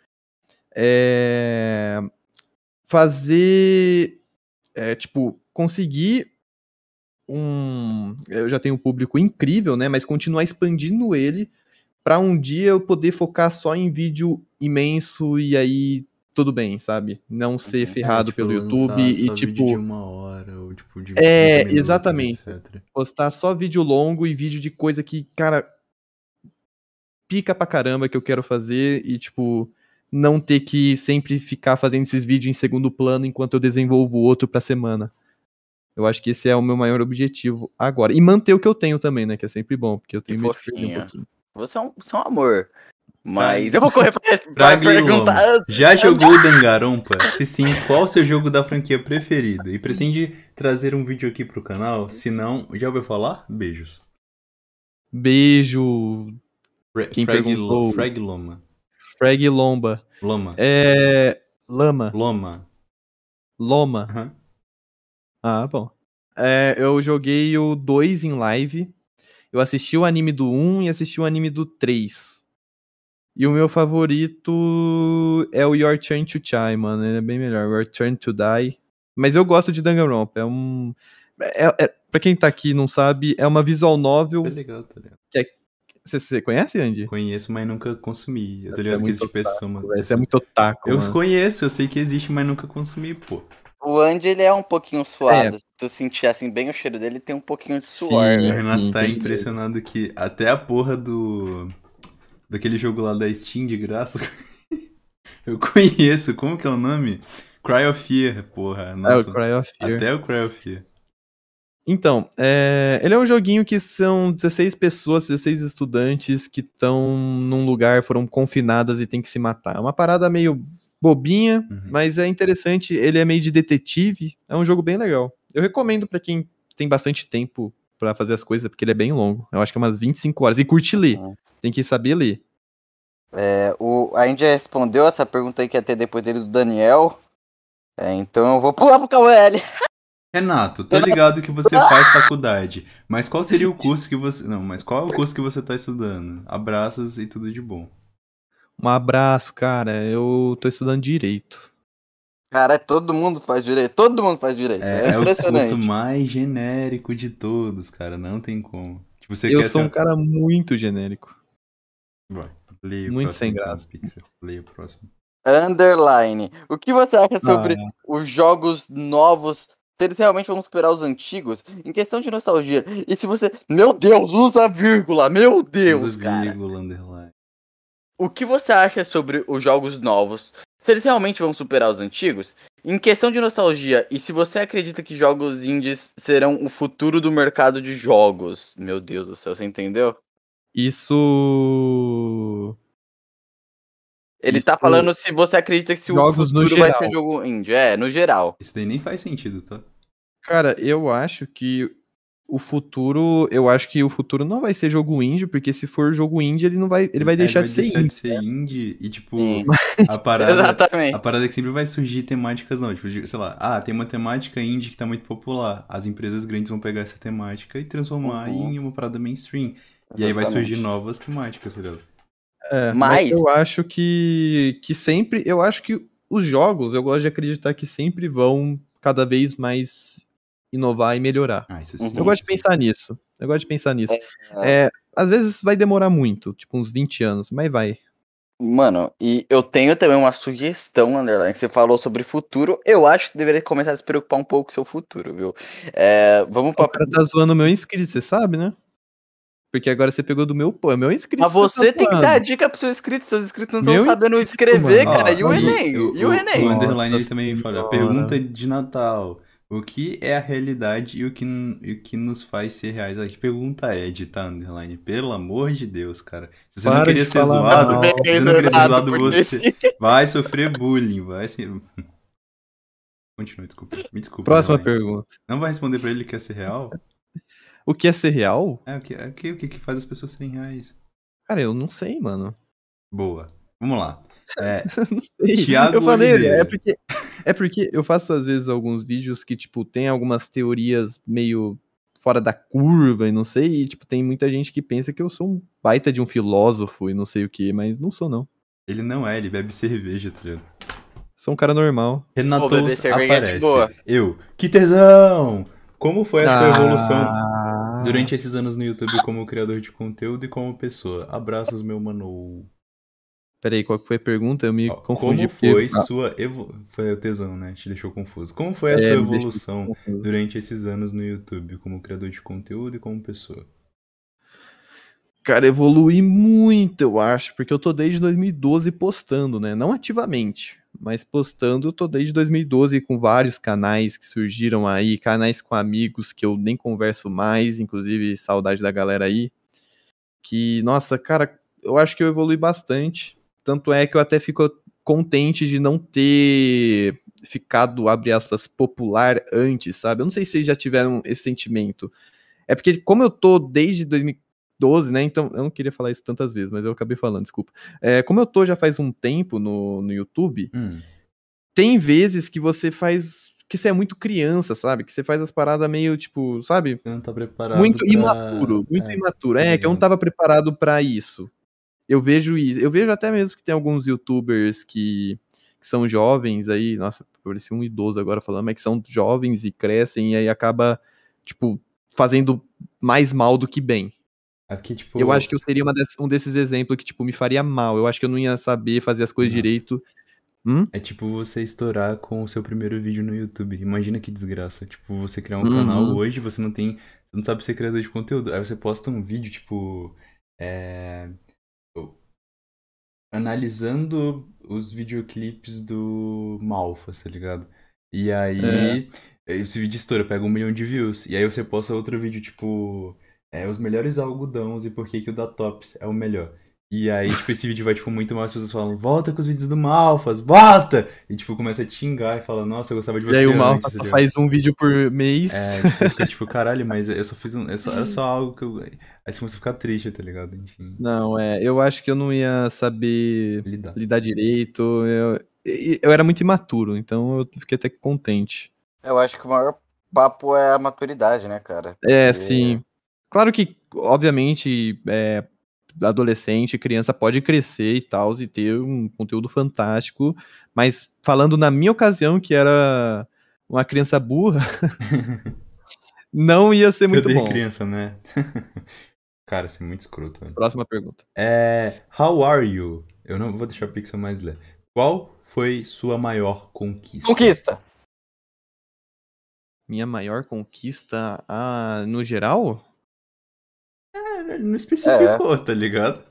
é, fazer, é, tipo, conseguir um. Eu já tenho um público incrível, né? Mas continuar expandindo ele para um dia eu poder focar só em vídeo imenso e aí tudo bem, sabe? Não ser ferrado É, tipo, pelo YouTube e tipo de uma hora, ou tipo de É, 30 minutos, exatamente. etc. postar só vídeo longo e vídeo de coisa que, cara, pica pra caramba que eu quero fazer e, tipo, não ter que sempre ficar fazendo esses vídeos em segundo plano enquanto eu desenvolvo outro pra semana. Eu acho que esse é o meu maior objetivo agora. E manter o que eu tenho também, né? Que é sempre bom, porque eu tenho medo de perder um pouquinho. Você é um, você é um amor. Mas eu vou correr pra, pra perguntar. Já jogou Dangarompa? Se sim, qual o seu jogo da franquia preferido? E pretende trazer um vídeo aqui pro canal? Se não, já ouviu falar? Beijos. Beijo, Fra- Quem Frag- perguntou? Frag Loma. Frag Lomba. Loma. É. Lama. Loma. Loma. Aham. Ah, bom. É, eu joguei o 2 em live. Eu assisti o anime do 1 e assisti o anime do 3. E o meu favorito é o Your Turn to Chai, mano. Ele é bem melhor. Your Turn to Die. Mas eu gosto de Danganronpa. É um. É, é, pra quem tá aqui e não sabe, é uma visual novel. É legal, tá ligado? Você, você conhece, Andy? Conheço, mas nunca consumi. Eu tô Você é ligado que existe pessoa. Você é muito otaku. Eu mano. conheço, eu sei que existe, mas nunca consumi, pô. O Andy, ele é um pouquinho suado. Se tu sentir assim bem o cheiro dele, tem um pouquinho de suor. Sim, O né? Renato tá entendi. impressionado que até a porra do. Daquele jogo lá da Steam de graça. eu conheço. Como que é o nome? Cry of Fear, porra. É o Nossa. Cry of Fear. até o Cry of Fear. Então, é, ele é um joguinho que são 16 pessoas, 16 estudantes que estão num lugar, foram confinadas e tem que se matar. É uma parada meio bobinha, Uhum. mas é interessante. Ele é meio de detetive. É um jogo bem legal. Eu recomendo pra quem tem bastante tempo pra fazer as coisas, porque ele é bem longo. Eu acho que é umas 25 horas. E curte ler. Uhum. Tem que saber ler. É, o, a já respondeu essa pergunta aí que ia ter depois dele do Daniel. É, então eu vou pular pro KL. Renato, tô ligado que você faz faculdade, mas qual seria o curso que você. Não, mas qual é o curso que você tá estudando? Abraços e tudo de bom. Um abraço, cara. Eu tô estudando direito. Cara, todo mundo faz direito. Todo mundo faz direito. É, É, é o impressionante. curso mais genérico de todos, cara. Não tem como. Tipo, você eu quer sou um cara muito genérico. Vai, leia o muito sem graça. Pixel. Leia o próximo. Underline. O que você acha sobre Ah, os jogos novos? Se eles realmente vão superar os antigos? Em questão de nostalgia. E se você. Meu Deus, usa vírgula! Meu Deus, Usa cara! vírgula, underline. O que você acha sobre os jogos novos? Se eles realmente vão superar os antigos? Em questão de nostalgia, e se você acredita que jogos indies serão o futuro do mercado de jogos? Meu Deus do céu, você entendeu? Isso. Ele Isso- tá falando se você acredita que se o Jogos no futuro vai geral. ser jogo indie. É, no geral. Isso daí nem faz sentido, tá? Cara, eu acho que o futuro. Eu acho que o futuro não vai ser jogo indie, porque se for jogo indie, ele não vai. Ele vai É, deixar de ser deixar indie. de ser indie e, tipo, Sim. a parada. Exatamente. A parada é que sempre vai surgir temáticas não, tipo, sei lá, ah, tem uma temática indie que tá muito popular. As empresas grandes vão pegar essa temática e transformar Uhum. em uma parada mainstream. E aí vai Exatamente. surgir novas temáticas, tá ligado? É, Mas- eu acho que, que sempre. Eu acho que os jogos, eu gosto de acreditar que sempre vão cada vez mais inovar e melhorar. Ah, isso Uhum. sim. Eu gosto de pensar nisso. Eu gosto de pensar nisso. É. É, às vezes vai demorar muito, tipo uns 20 anos, mas vai. Mano, e eu tenho também uma sugestão, Underline. Você falou sobre futuro. Eu acho que deveria começar a se preocupar um pouco com o seu futuro, viu? É, vamos O pra. cara tá zoando o meu inscrito, você sabe, né? Porque agora você pegou do meu, pô, é meu inscrito. Mas você tá tem que dar dica pros seus inscritos. Seus inscritos não estão Meu sabendo inscrito, escrever, mano. cara. E o Enem? E o o- Enem? O Underline ele também fala, pergunta de Natal. O que é a realidade e o que, e o que nos faz ser reais? A pergunta é, de tá underline. Pelo amor de Deus, cara. Se você não Para queria de ser zoado, mal. se você não queria ser zoado, você vai sofrer bullying, vai ser... Continua, desculpa. Me desculpa. Próxima Underline. pergunta. Não vai responder pra ele que quer ser real? O que é ser real? É, o que, é, o que, o que que faz as pessoas serem reais? Cara, eu não sei, mano. Boa. Vamos lá. É, não sei. Thiago eu falei, Oliveira. é porque, é porque eu faço às vezes alguns vídeos que, tipo, tem algumas teorias meio fora da curva e não sei, e, tipo, tem muita gente que pensa que eu sou um baita de um filósofo e não sei o que, mas não sou, não. ele não é, ele bebe cerveja, tá ligado? Sou um cara normal. Renato é aparece. boa. Eu. Que tesão! Como foi a sua Ah. evolução durante esses anos no YouTube como criador de conteúdo e como pessoa? Abraços, meu mano. Peraí, qual foi a pergunta? Eu me Ó, confundi. Como foi porque- Ah, sua evo... Foi o tesão, né? Te deixou confuso. Como foi a É, sua evolução durante esses anos no YouTube como criador de conteúdo e como pessoa? Cara, evolui muito, eu acho, porque eu tô desde 2012 postando, né? Não ativamente, mas postando eu tô desde 2012 com vários canais que surgiram aí, canais com amigos que eu nem converso mais, inclusive saudade da galera aí. Que, nossa, cara, eu acho que eu evolui bastante. Tanto é que eu até fico contente de não ter ficado, abre aspas, popular antes, sabe? Eu não sei se vocês já tiveram esse sentimento. É porque, como eu tô desde 2012, né? Então, eu não queria falar isso tantas vezes, mas eu acabei falando, desculpa. É, como eu tô já faz um tempo no, no YouTube, Hum, tem vezes que você faz. que você é muito criança, sabe? Que você faz as paradas meio, tipo, sabe? você não tá preparado Muito pra- imaturo, muito é, imaturo. É, que eu não tava preparado pra isso. Eu vejo isso. Eu vejo até mesmo que tem alguns youtubers que, que são jovens aí, nossa, parecia um idoso agora falando, mas que são jovens e crescem e aí acaba, tipo, fazendo mais mal do que bem. Aqui, tipo... Eu acho que eu seria uma dess- um desses exemplos que, tipo, me faria mal. Eu acho que eu não ia saber fazer as coisas Não. direito. Hum? É tipo você estourar com o seu primeiro vídeo no YouTube. Imagina que desgraça. Tipo, você criar um Uhum. canal hoje, você não tem. Você não sabe ser criador de conteúdo. Aí você posta um vídeo, tipo. É. Analisando os videoclipes do Malfas, tá ligado? E aí. Esse vídeo estoura, pega um milhão de views. E aí você posta outro vídeo, tipo. É, os melhores algodões e por que, que o da Tops é o melhor. E aí, tipo, esse vídeo vai, tipo, muito mais, as pessoas falam, volta com os vídeos do Malfas, volta! E, tipo, começa a xingar e fala, nossa, eu gostava de você E aí o antes, Malfa tá só faz um vídeo por mês. É, tipo, você fica tipo, caralho, mas eu só fiz um. É só, era só algo que eu. Aí você começa a ficar triste, tá ligado? Enfim, Não, é. Eu acho que eu não ia saber lidar. lidar direito. Eu, eu era muito imaturo, então eu fiquei até contente. Eu acho que o maior papo é a maturidade, né, cara? É, Porque- sim. Claro que, obviamente, é, adolescente, criança pode crescer e tal, e ter um conteúdo fantástico, mas falando na minha ocasião, que era uma criança burra, não ia ser Eu muito bom. criança, né? Cara, isso é muito escroto, velho. Próxima pergunta. É. How are you? Eu não vou deixar o Pixel mais ler. Qual foi sua maior conquista? Conquista! Minha maior conquista ah, no geral? É, Não especificou, tá ligado?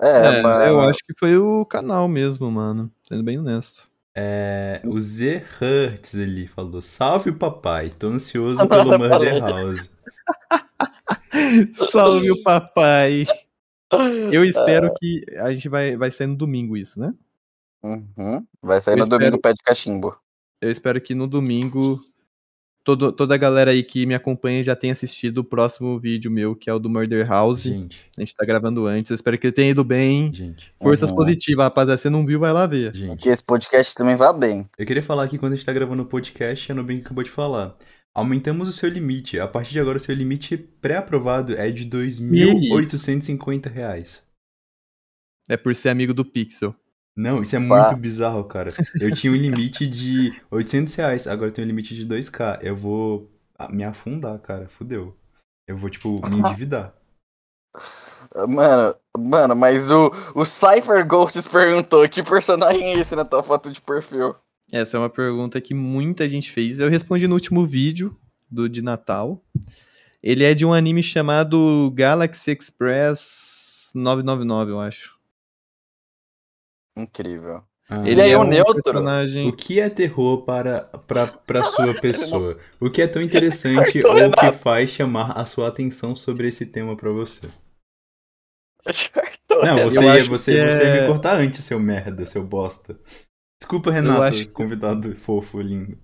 É, É, mas... eu acho que foi o canal mesmo, mano. Sendo bem honesto. É, o Z Hertz ali falou: Salve papai, tô ansioso pelo Murder House. Salve o papai! Eu espero que a gente vai, vai ser no domingo isso, né? Uhum. Vai sair Eu no espero- domingo pé de cachimbo. Eu espero que no domingo todo, toda a galera aí que me acompanha já tenha assistido o próximo vídeo meu, que é o do Murder House. Gente, A gente tá gravando antes. Eu espero que ele tenha ido bem. gente, Forças Uhum. positivas, rapaziada. Se não viu, vai lá ver. gente. Que esse podcast também vá bem. Eu queria falar aqui quando a gente tá gravando o podcast, a Nubank acabou de falar. Aumentamos o seu limite. A partir de agora, o seu limite pré-aprovado é de 2.850 reais. É por ser amigo do Pixel. Não, isso é Pá. muito bizarro, cara. Eu tinha um limite de 800 reais, agora eu tenho um limite de 2k. Eu vou me afundar, cara. Fudeu. Eu vou, tipo, me endividar. Mano, mano, mas o, o Cypher Ghosts perguntou que personagem é esse na tua foto de perfil? Essa é uma pergunta que muita gente fez. Eu respondi no último vídeo do de Natal. Ele é de um anime chamado Galaxy Express 999, eu acho. Incrível. Ah. Ele aí, é o um neutro? personagem. O que é terror para, para, para sua pessoa? O que é tão interessante ou que Renato. faz chamar a sua atenção sobre esse tema pra você? Não, você, ia, acho você, que você ia é- me cortar antes, seu merda, seu bosta. Desculpa, Renato, acho que- convidado fofo, lindo.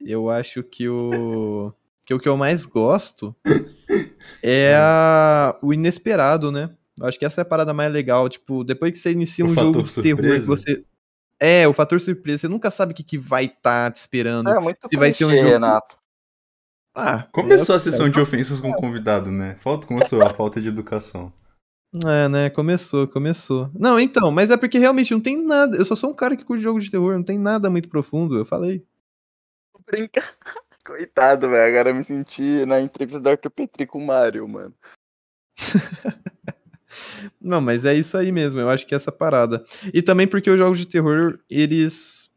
Eu acho que o. Que o que eu mais gosto é a... o inesperado, né? Eu acho que essa é a parada mais legal. Tipo, depois que você inicia O um jogo de terror, você. É, o fator surpresa. Você nunca sabe o que, que vai estar te esperando. é muito Se vai ser um jogo- Renato. Ah, Começou é, a sessão de ofensas com o convidado, né? Falta, começou a falta de educação. É, né? Começou, começou. Não, então, mas é porque realmente não tem nada. Eu só sou um cara que curte jogo de terror, não tem nada muito profundo, eu falei. Brinca. Coitado, velho. Agora eu me senti na entrevista da Arthur Petri com o Mario, mano. Não, mas é isso aí mesmo, eu acho que é essa parada. E também porque os jogos de terror, eles.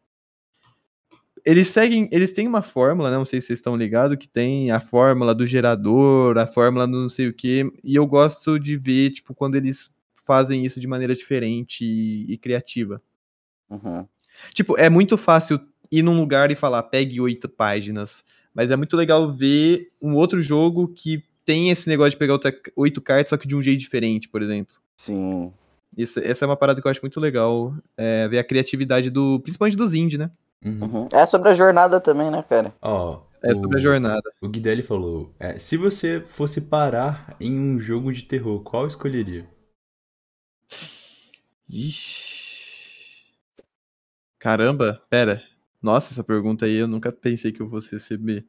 Eles seguem. Eles têm uma fórmula, né? Não sei se vocês estão ligados, que tem a fórmula do gerador, a fórmula do não sei o quê. E eu gosto de ver, tipo, quando eles fazem isso de maneira diferente e, e criativa. Uhum. Tipo, é muito fácil ir num lugar e falar, pegue oito páginas. Mas é muito legal ver um outro jogo que tem esse negócio de pegar outra- oito cartas, só que de um jeito diferente, por exemplo. Sim. Isso, essa é uma parada que eu acho muito legal. é, ver a criatividade do. Principalmente dos indie, né? Uhum. Uhum. É sobre a jornada também, né, cara? Ó, É sobre a o- jornada. O Guidelli falou: é, se você fosse parar em um jogo de terror, qual escolheria? Ixi. Caramba, pera. Nossa, essa pergunta aí eu nunca pensei que eu fosse receber.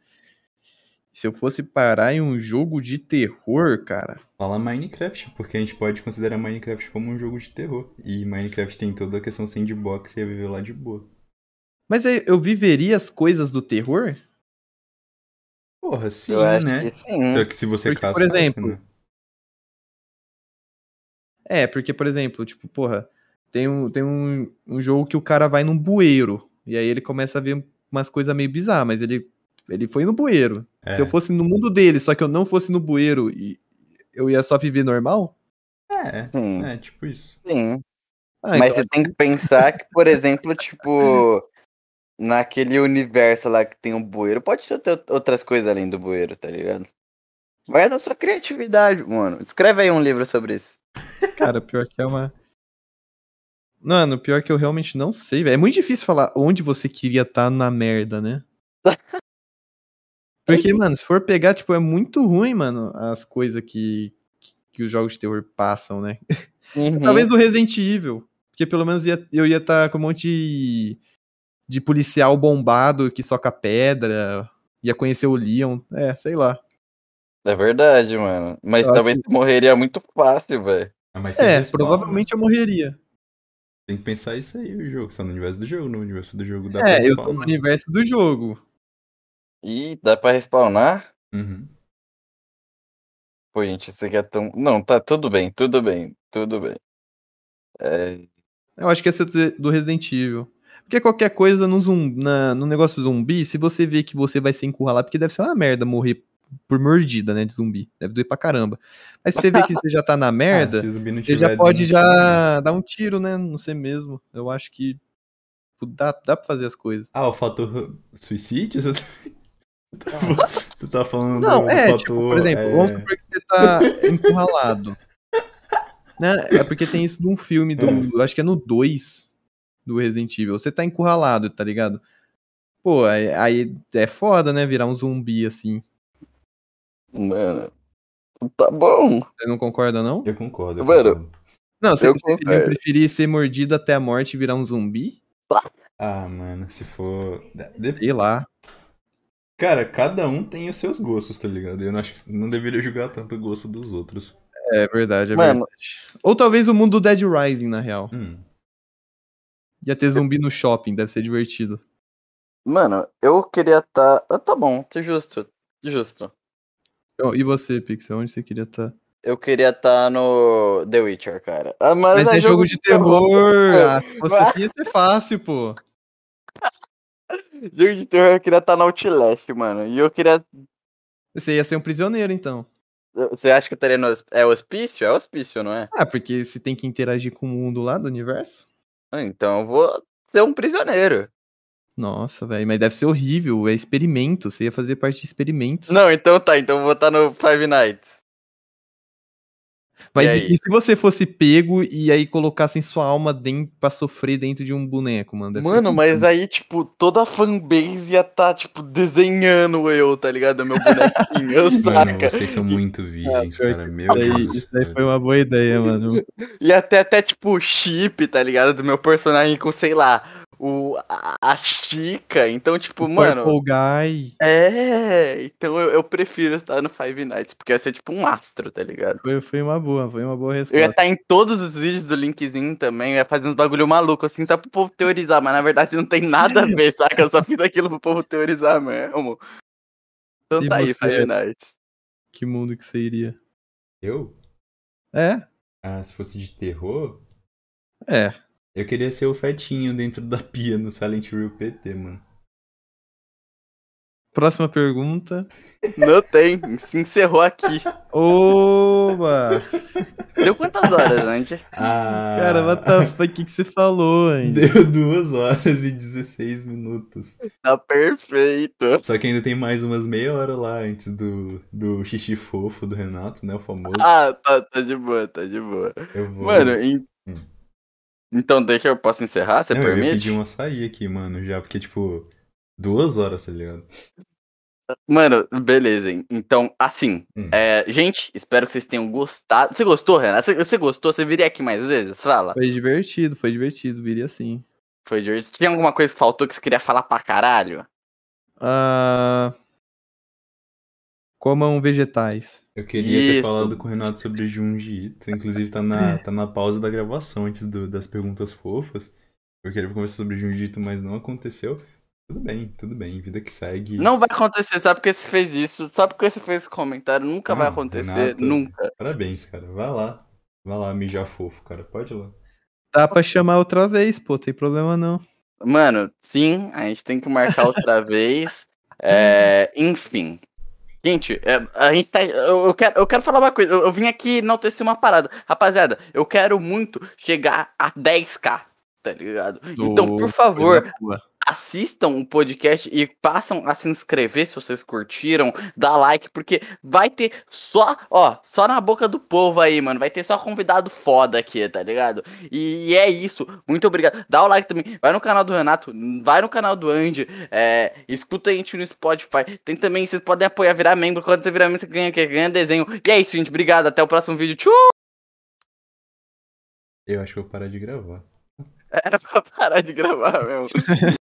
Se eu fosse parar em um jogo de terror, cara. Fala Minecraft, porque a gente pode considerar Minecraft como um jogo de terror. E Minecraft tem toda a questão sandbox e ia viver lá de boa. Mas eu viveria as coisas do terror? Porra, sim, eu acho né? que sim. Só que se você Porque, por caçasse, exemplo, né? É, porque, por exemplo, tipo, porra, tem um, tem um, um jogo que o cara vai num bueiro. E aí ele começa a ver umas coisas meio bizarras, mas ele, ele foi no bueiro. É. Se eu fosse no mundo dele, só que eu não fosse no bueiro e eu ia só viver normal? É, Sim. é, tipo isso. Sim. Ah, Mas então- você tem que pensar que, por exemplo, tipo, naquele universo lá que tem um bueiro, pode ser ter outras coisas além do bueiro, tá ligado? Vai da sua criatividade, mano. Escreve aí um livro sobre isso. Cara, pior que é uma. Mano, pior que eu realmente não sei, velho. É muito difícil falar onde você queria estar na merda, né? Porque, mano, se for pegar, tipo, é muito ruim, mano, as coisas que, que os jogos de terror passam, né? Uhum. Talvez o Resident Evil. Porque pelo menos ia- eu ia estar com um monte de, de policial bombado que soca pedra. Ia conhecer o Leon. É, sei lá. É verdade, mano. Mas Eu talvez você morreria muito fácil, velho. Ah, É, respawna. provavelmente eu morreria. Tem que pensar isso aí, o jogo. Você tá no universo do jogo, no universo do jogo pra É, eu tô no respawnar. universo do jogo. Ih, dá pra respawnar? Uhum. Pô, gente, você quer tão. Não, tá tudo bem, tudo bem, tudo bem. É, Eu acho que ser do Resident Evil. Porque qualquer coisa no, zum, na, no negócio zumbi, se você vê que você vai ser encurralado, porque deve ser uma merda morrer por mordida, né, de zumbi. Deve doer pra caramba. Mas se você vê que você já tá na merda, Ah, se zumbi não você já pode já dar um tiro, né, no você mesmo. Eu acho que dá, dá pra fazer as coisas. Ah, o fator suicídio? Você tá, falando Não, do é, fator... tipo, por exemplo, é, vamos supor que você tá encurralado. né? É porque tem isso num filme do. eu Acho que é no 2 do Resident Evil. Você tá encurralado, tá ligado? Pô, aí, aí é foda, né? Virar um zumbi assim. mano. Tá bom. Você não concorda, não? Eu concordo. eu Mano, concordo. Não, você, Eu você preferir ser mordido até a morte e virar um zumbi? Ah, mano, se for... de- Sei lá. Cara, cada um tem os seus gostos, tá ligado? Eu não acho que não deveria julgar tanto o gosto dos outros. É verdade, é Mano. verdade. Ou talvez o mundo do Dead Rising, na real. Hum. Ia ter zumbi no shopping, deve ser divertido. Mano, eu queria tá. Ah, tá bom, tá justo. Justo. Então, E você, Pixel, onde você queria estar? Eu queria tá no The Witcher, cara. Ah, mas, Mas é jogo de terror. Ah, se fosse assim, ia ser fácil, pô. Jogo de terror, eu queria tá no Outlast, mano. E eu queria. Você ia ser um prisioneiro, então. Você acha que eu estaria no. É hospício? É hospício, não é? Ah, porque você tem que interagir com o mundo lá do universo? Ah, Então eu vou ser um prisioneiro. Nossa, velho, mas deve ser horrível. É experimento. Você ia fazer parte de experimentos. Não, então tá, então eu vou estar no Five Nights. Mas E e, aí? se você fosse pego e aí colocassem sua alma dentro, pra sofrer dentro de um boneco, mano? Mano, mas aí, tipo, toda a fanbase ia tá, tipo, desenhando eu, tá ligado? Meu bonequinho, Mano, saca? vocês são muito virgens, pior cara. Meu Isso Deus. isso daí foi uma boa ideia, mano. E até, até, tipo, chip, tá ligado? Do meu personagem com, sei lá, o, a, a Chica. Então, tipo, mano. Purple Guy. É, então eu, eu prefiro estar no Five Nights, porque ia ser tipo um astro, tá ligado? Foi, foi uma boa, foi uma boa Eu ia resposta. estar em todos os vídeos do linkzinho também, eu ia fazer uns bagulho maluco, assim, só pro povo teorizar, mas na verdade não tem nada a ver, saca? Eu só fiz aquilo pro povo teorizar mesmo. Então E tá aí? Five Nights. Que mundo que você iria? Eu? É? Ah, se fosse de terror, É. eu queria ser o fetinho dentro da pia no Silent Hill PT, mano. Próxima pergunta. Não tem, se encerrou aqui. Oba! Deu quantas horas, antes? Ah, Cara, what the fuck, o que, que você falou, hein? Deu 2 horas e 16 minutos. Tá perfeito. Só que ainda tem mais umas meia hora lá antes do, do xixi fofo do Renato, né? O famoso. Ah, tá, tá de boa, tá de boa. Eu vou. Mano, em- Hum. Então deixa eu posso encerrar? Você Não, eu ia permite? pedir um açaí aqui, mano, já, porque, tipo, duas horas, tá ligado? Mano, beleza. hein? Então, assim, Hum. é, gente, espero que vocês tenham gostado. Você gostou, Renan? Você, você gostou? Você viria aqui mais vezes? Fala. Foi divertido, foi divertido, viria assim. Foi divertido. Tinha alguma coisa que faltou que você queria falar pra caralho? Ah. Comam vegetais. Eu queria ter Isso. falado com o Renato sobre Junji Ito, inclusive tá na, tá na pausa da gravação antes do- das perguntas fofas. Eu queria conversar sobre Junji Ito, mas não aconteceu. Tudo bem, tudo bem, vida que segue. Não vai acontecer só porque você fez isso, só porque você fez esse comentário. Nunca vai Ah, acontecer, Renato. nunca. Parabéns, cara. Vai lá. Vai lá, mijar fofo, cara. Pode ir lá. Dá pra chamar outra vez, pô, tem problema não. Mano, sim, a gente tem que marcar outra vez. É, enfim. Gente, é, a gente tá. Eu, eu quero, eu quero falar uma coisa. Eu, eu vim aqui enaltecer uma parada. Rapaziada, eu quero muito chegar a 10k, tá ligado? Então, por favor. Assistam o podcast e passam a se inscrever se vocês curtiram, dá like, porque vai ter só, ó, só na boca do povo aí, mano. Vai ter só convidado foda aqui, tá ligado? E, é isso. Muito obrigado. Dá o like também. Vai no canal do Renato, vai no canal do Andy, é, escuta a gente no Spotify. Tem também, vocês podem apoiar, virar membro. Quando você virar membro, você ganha? Ganha desenho. E é isso, gente. Obrigado. Até o próximo vídeo. Tchau! Eu acho que eu vou parar de gravar. Era pra parar de gravar mesmo.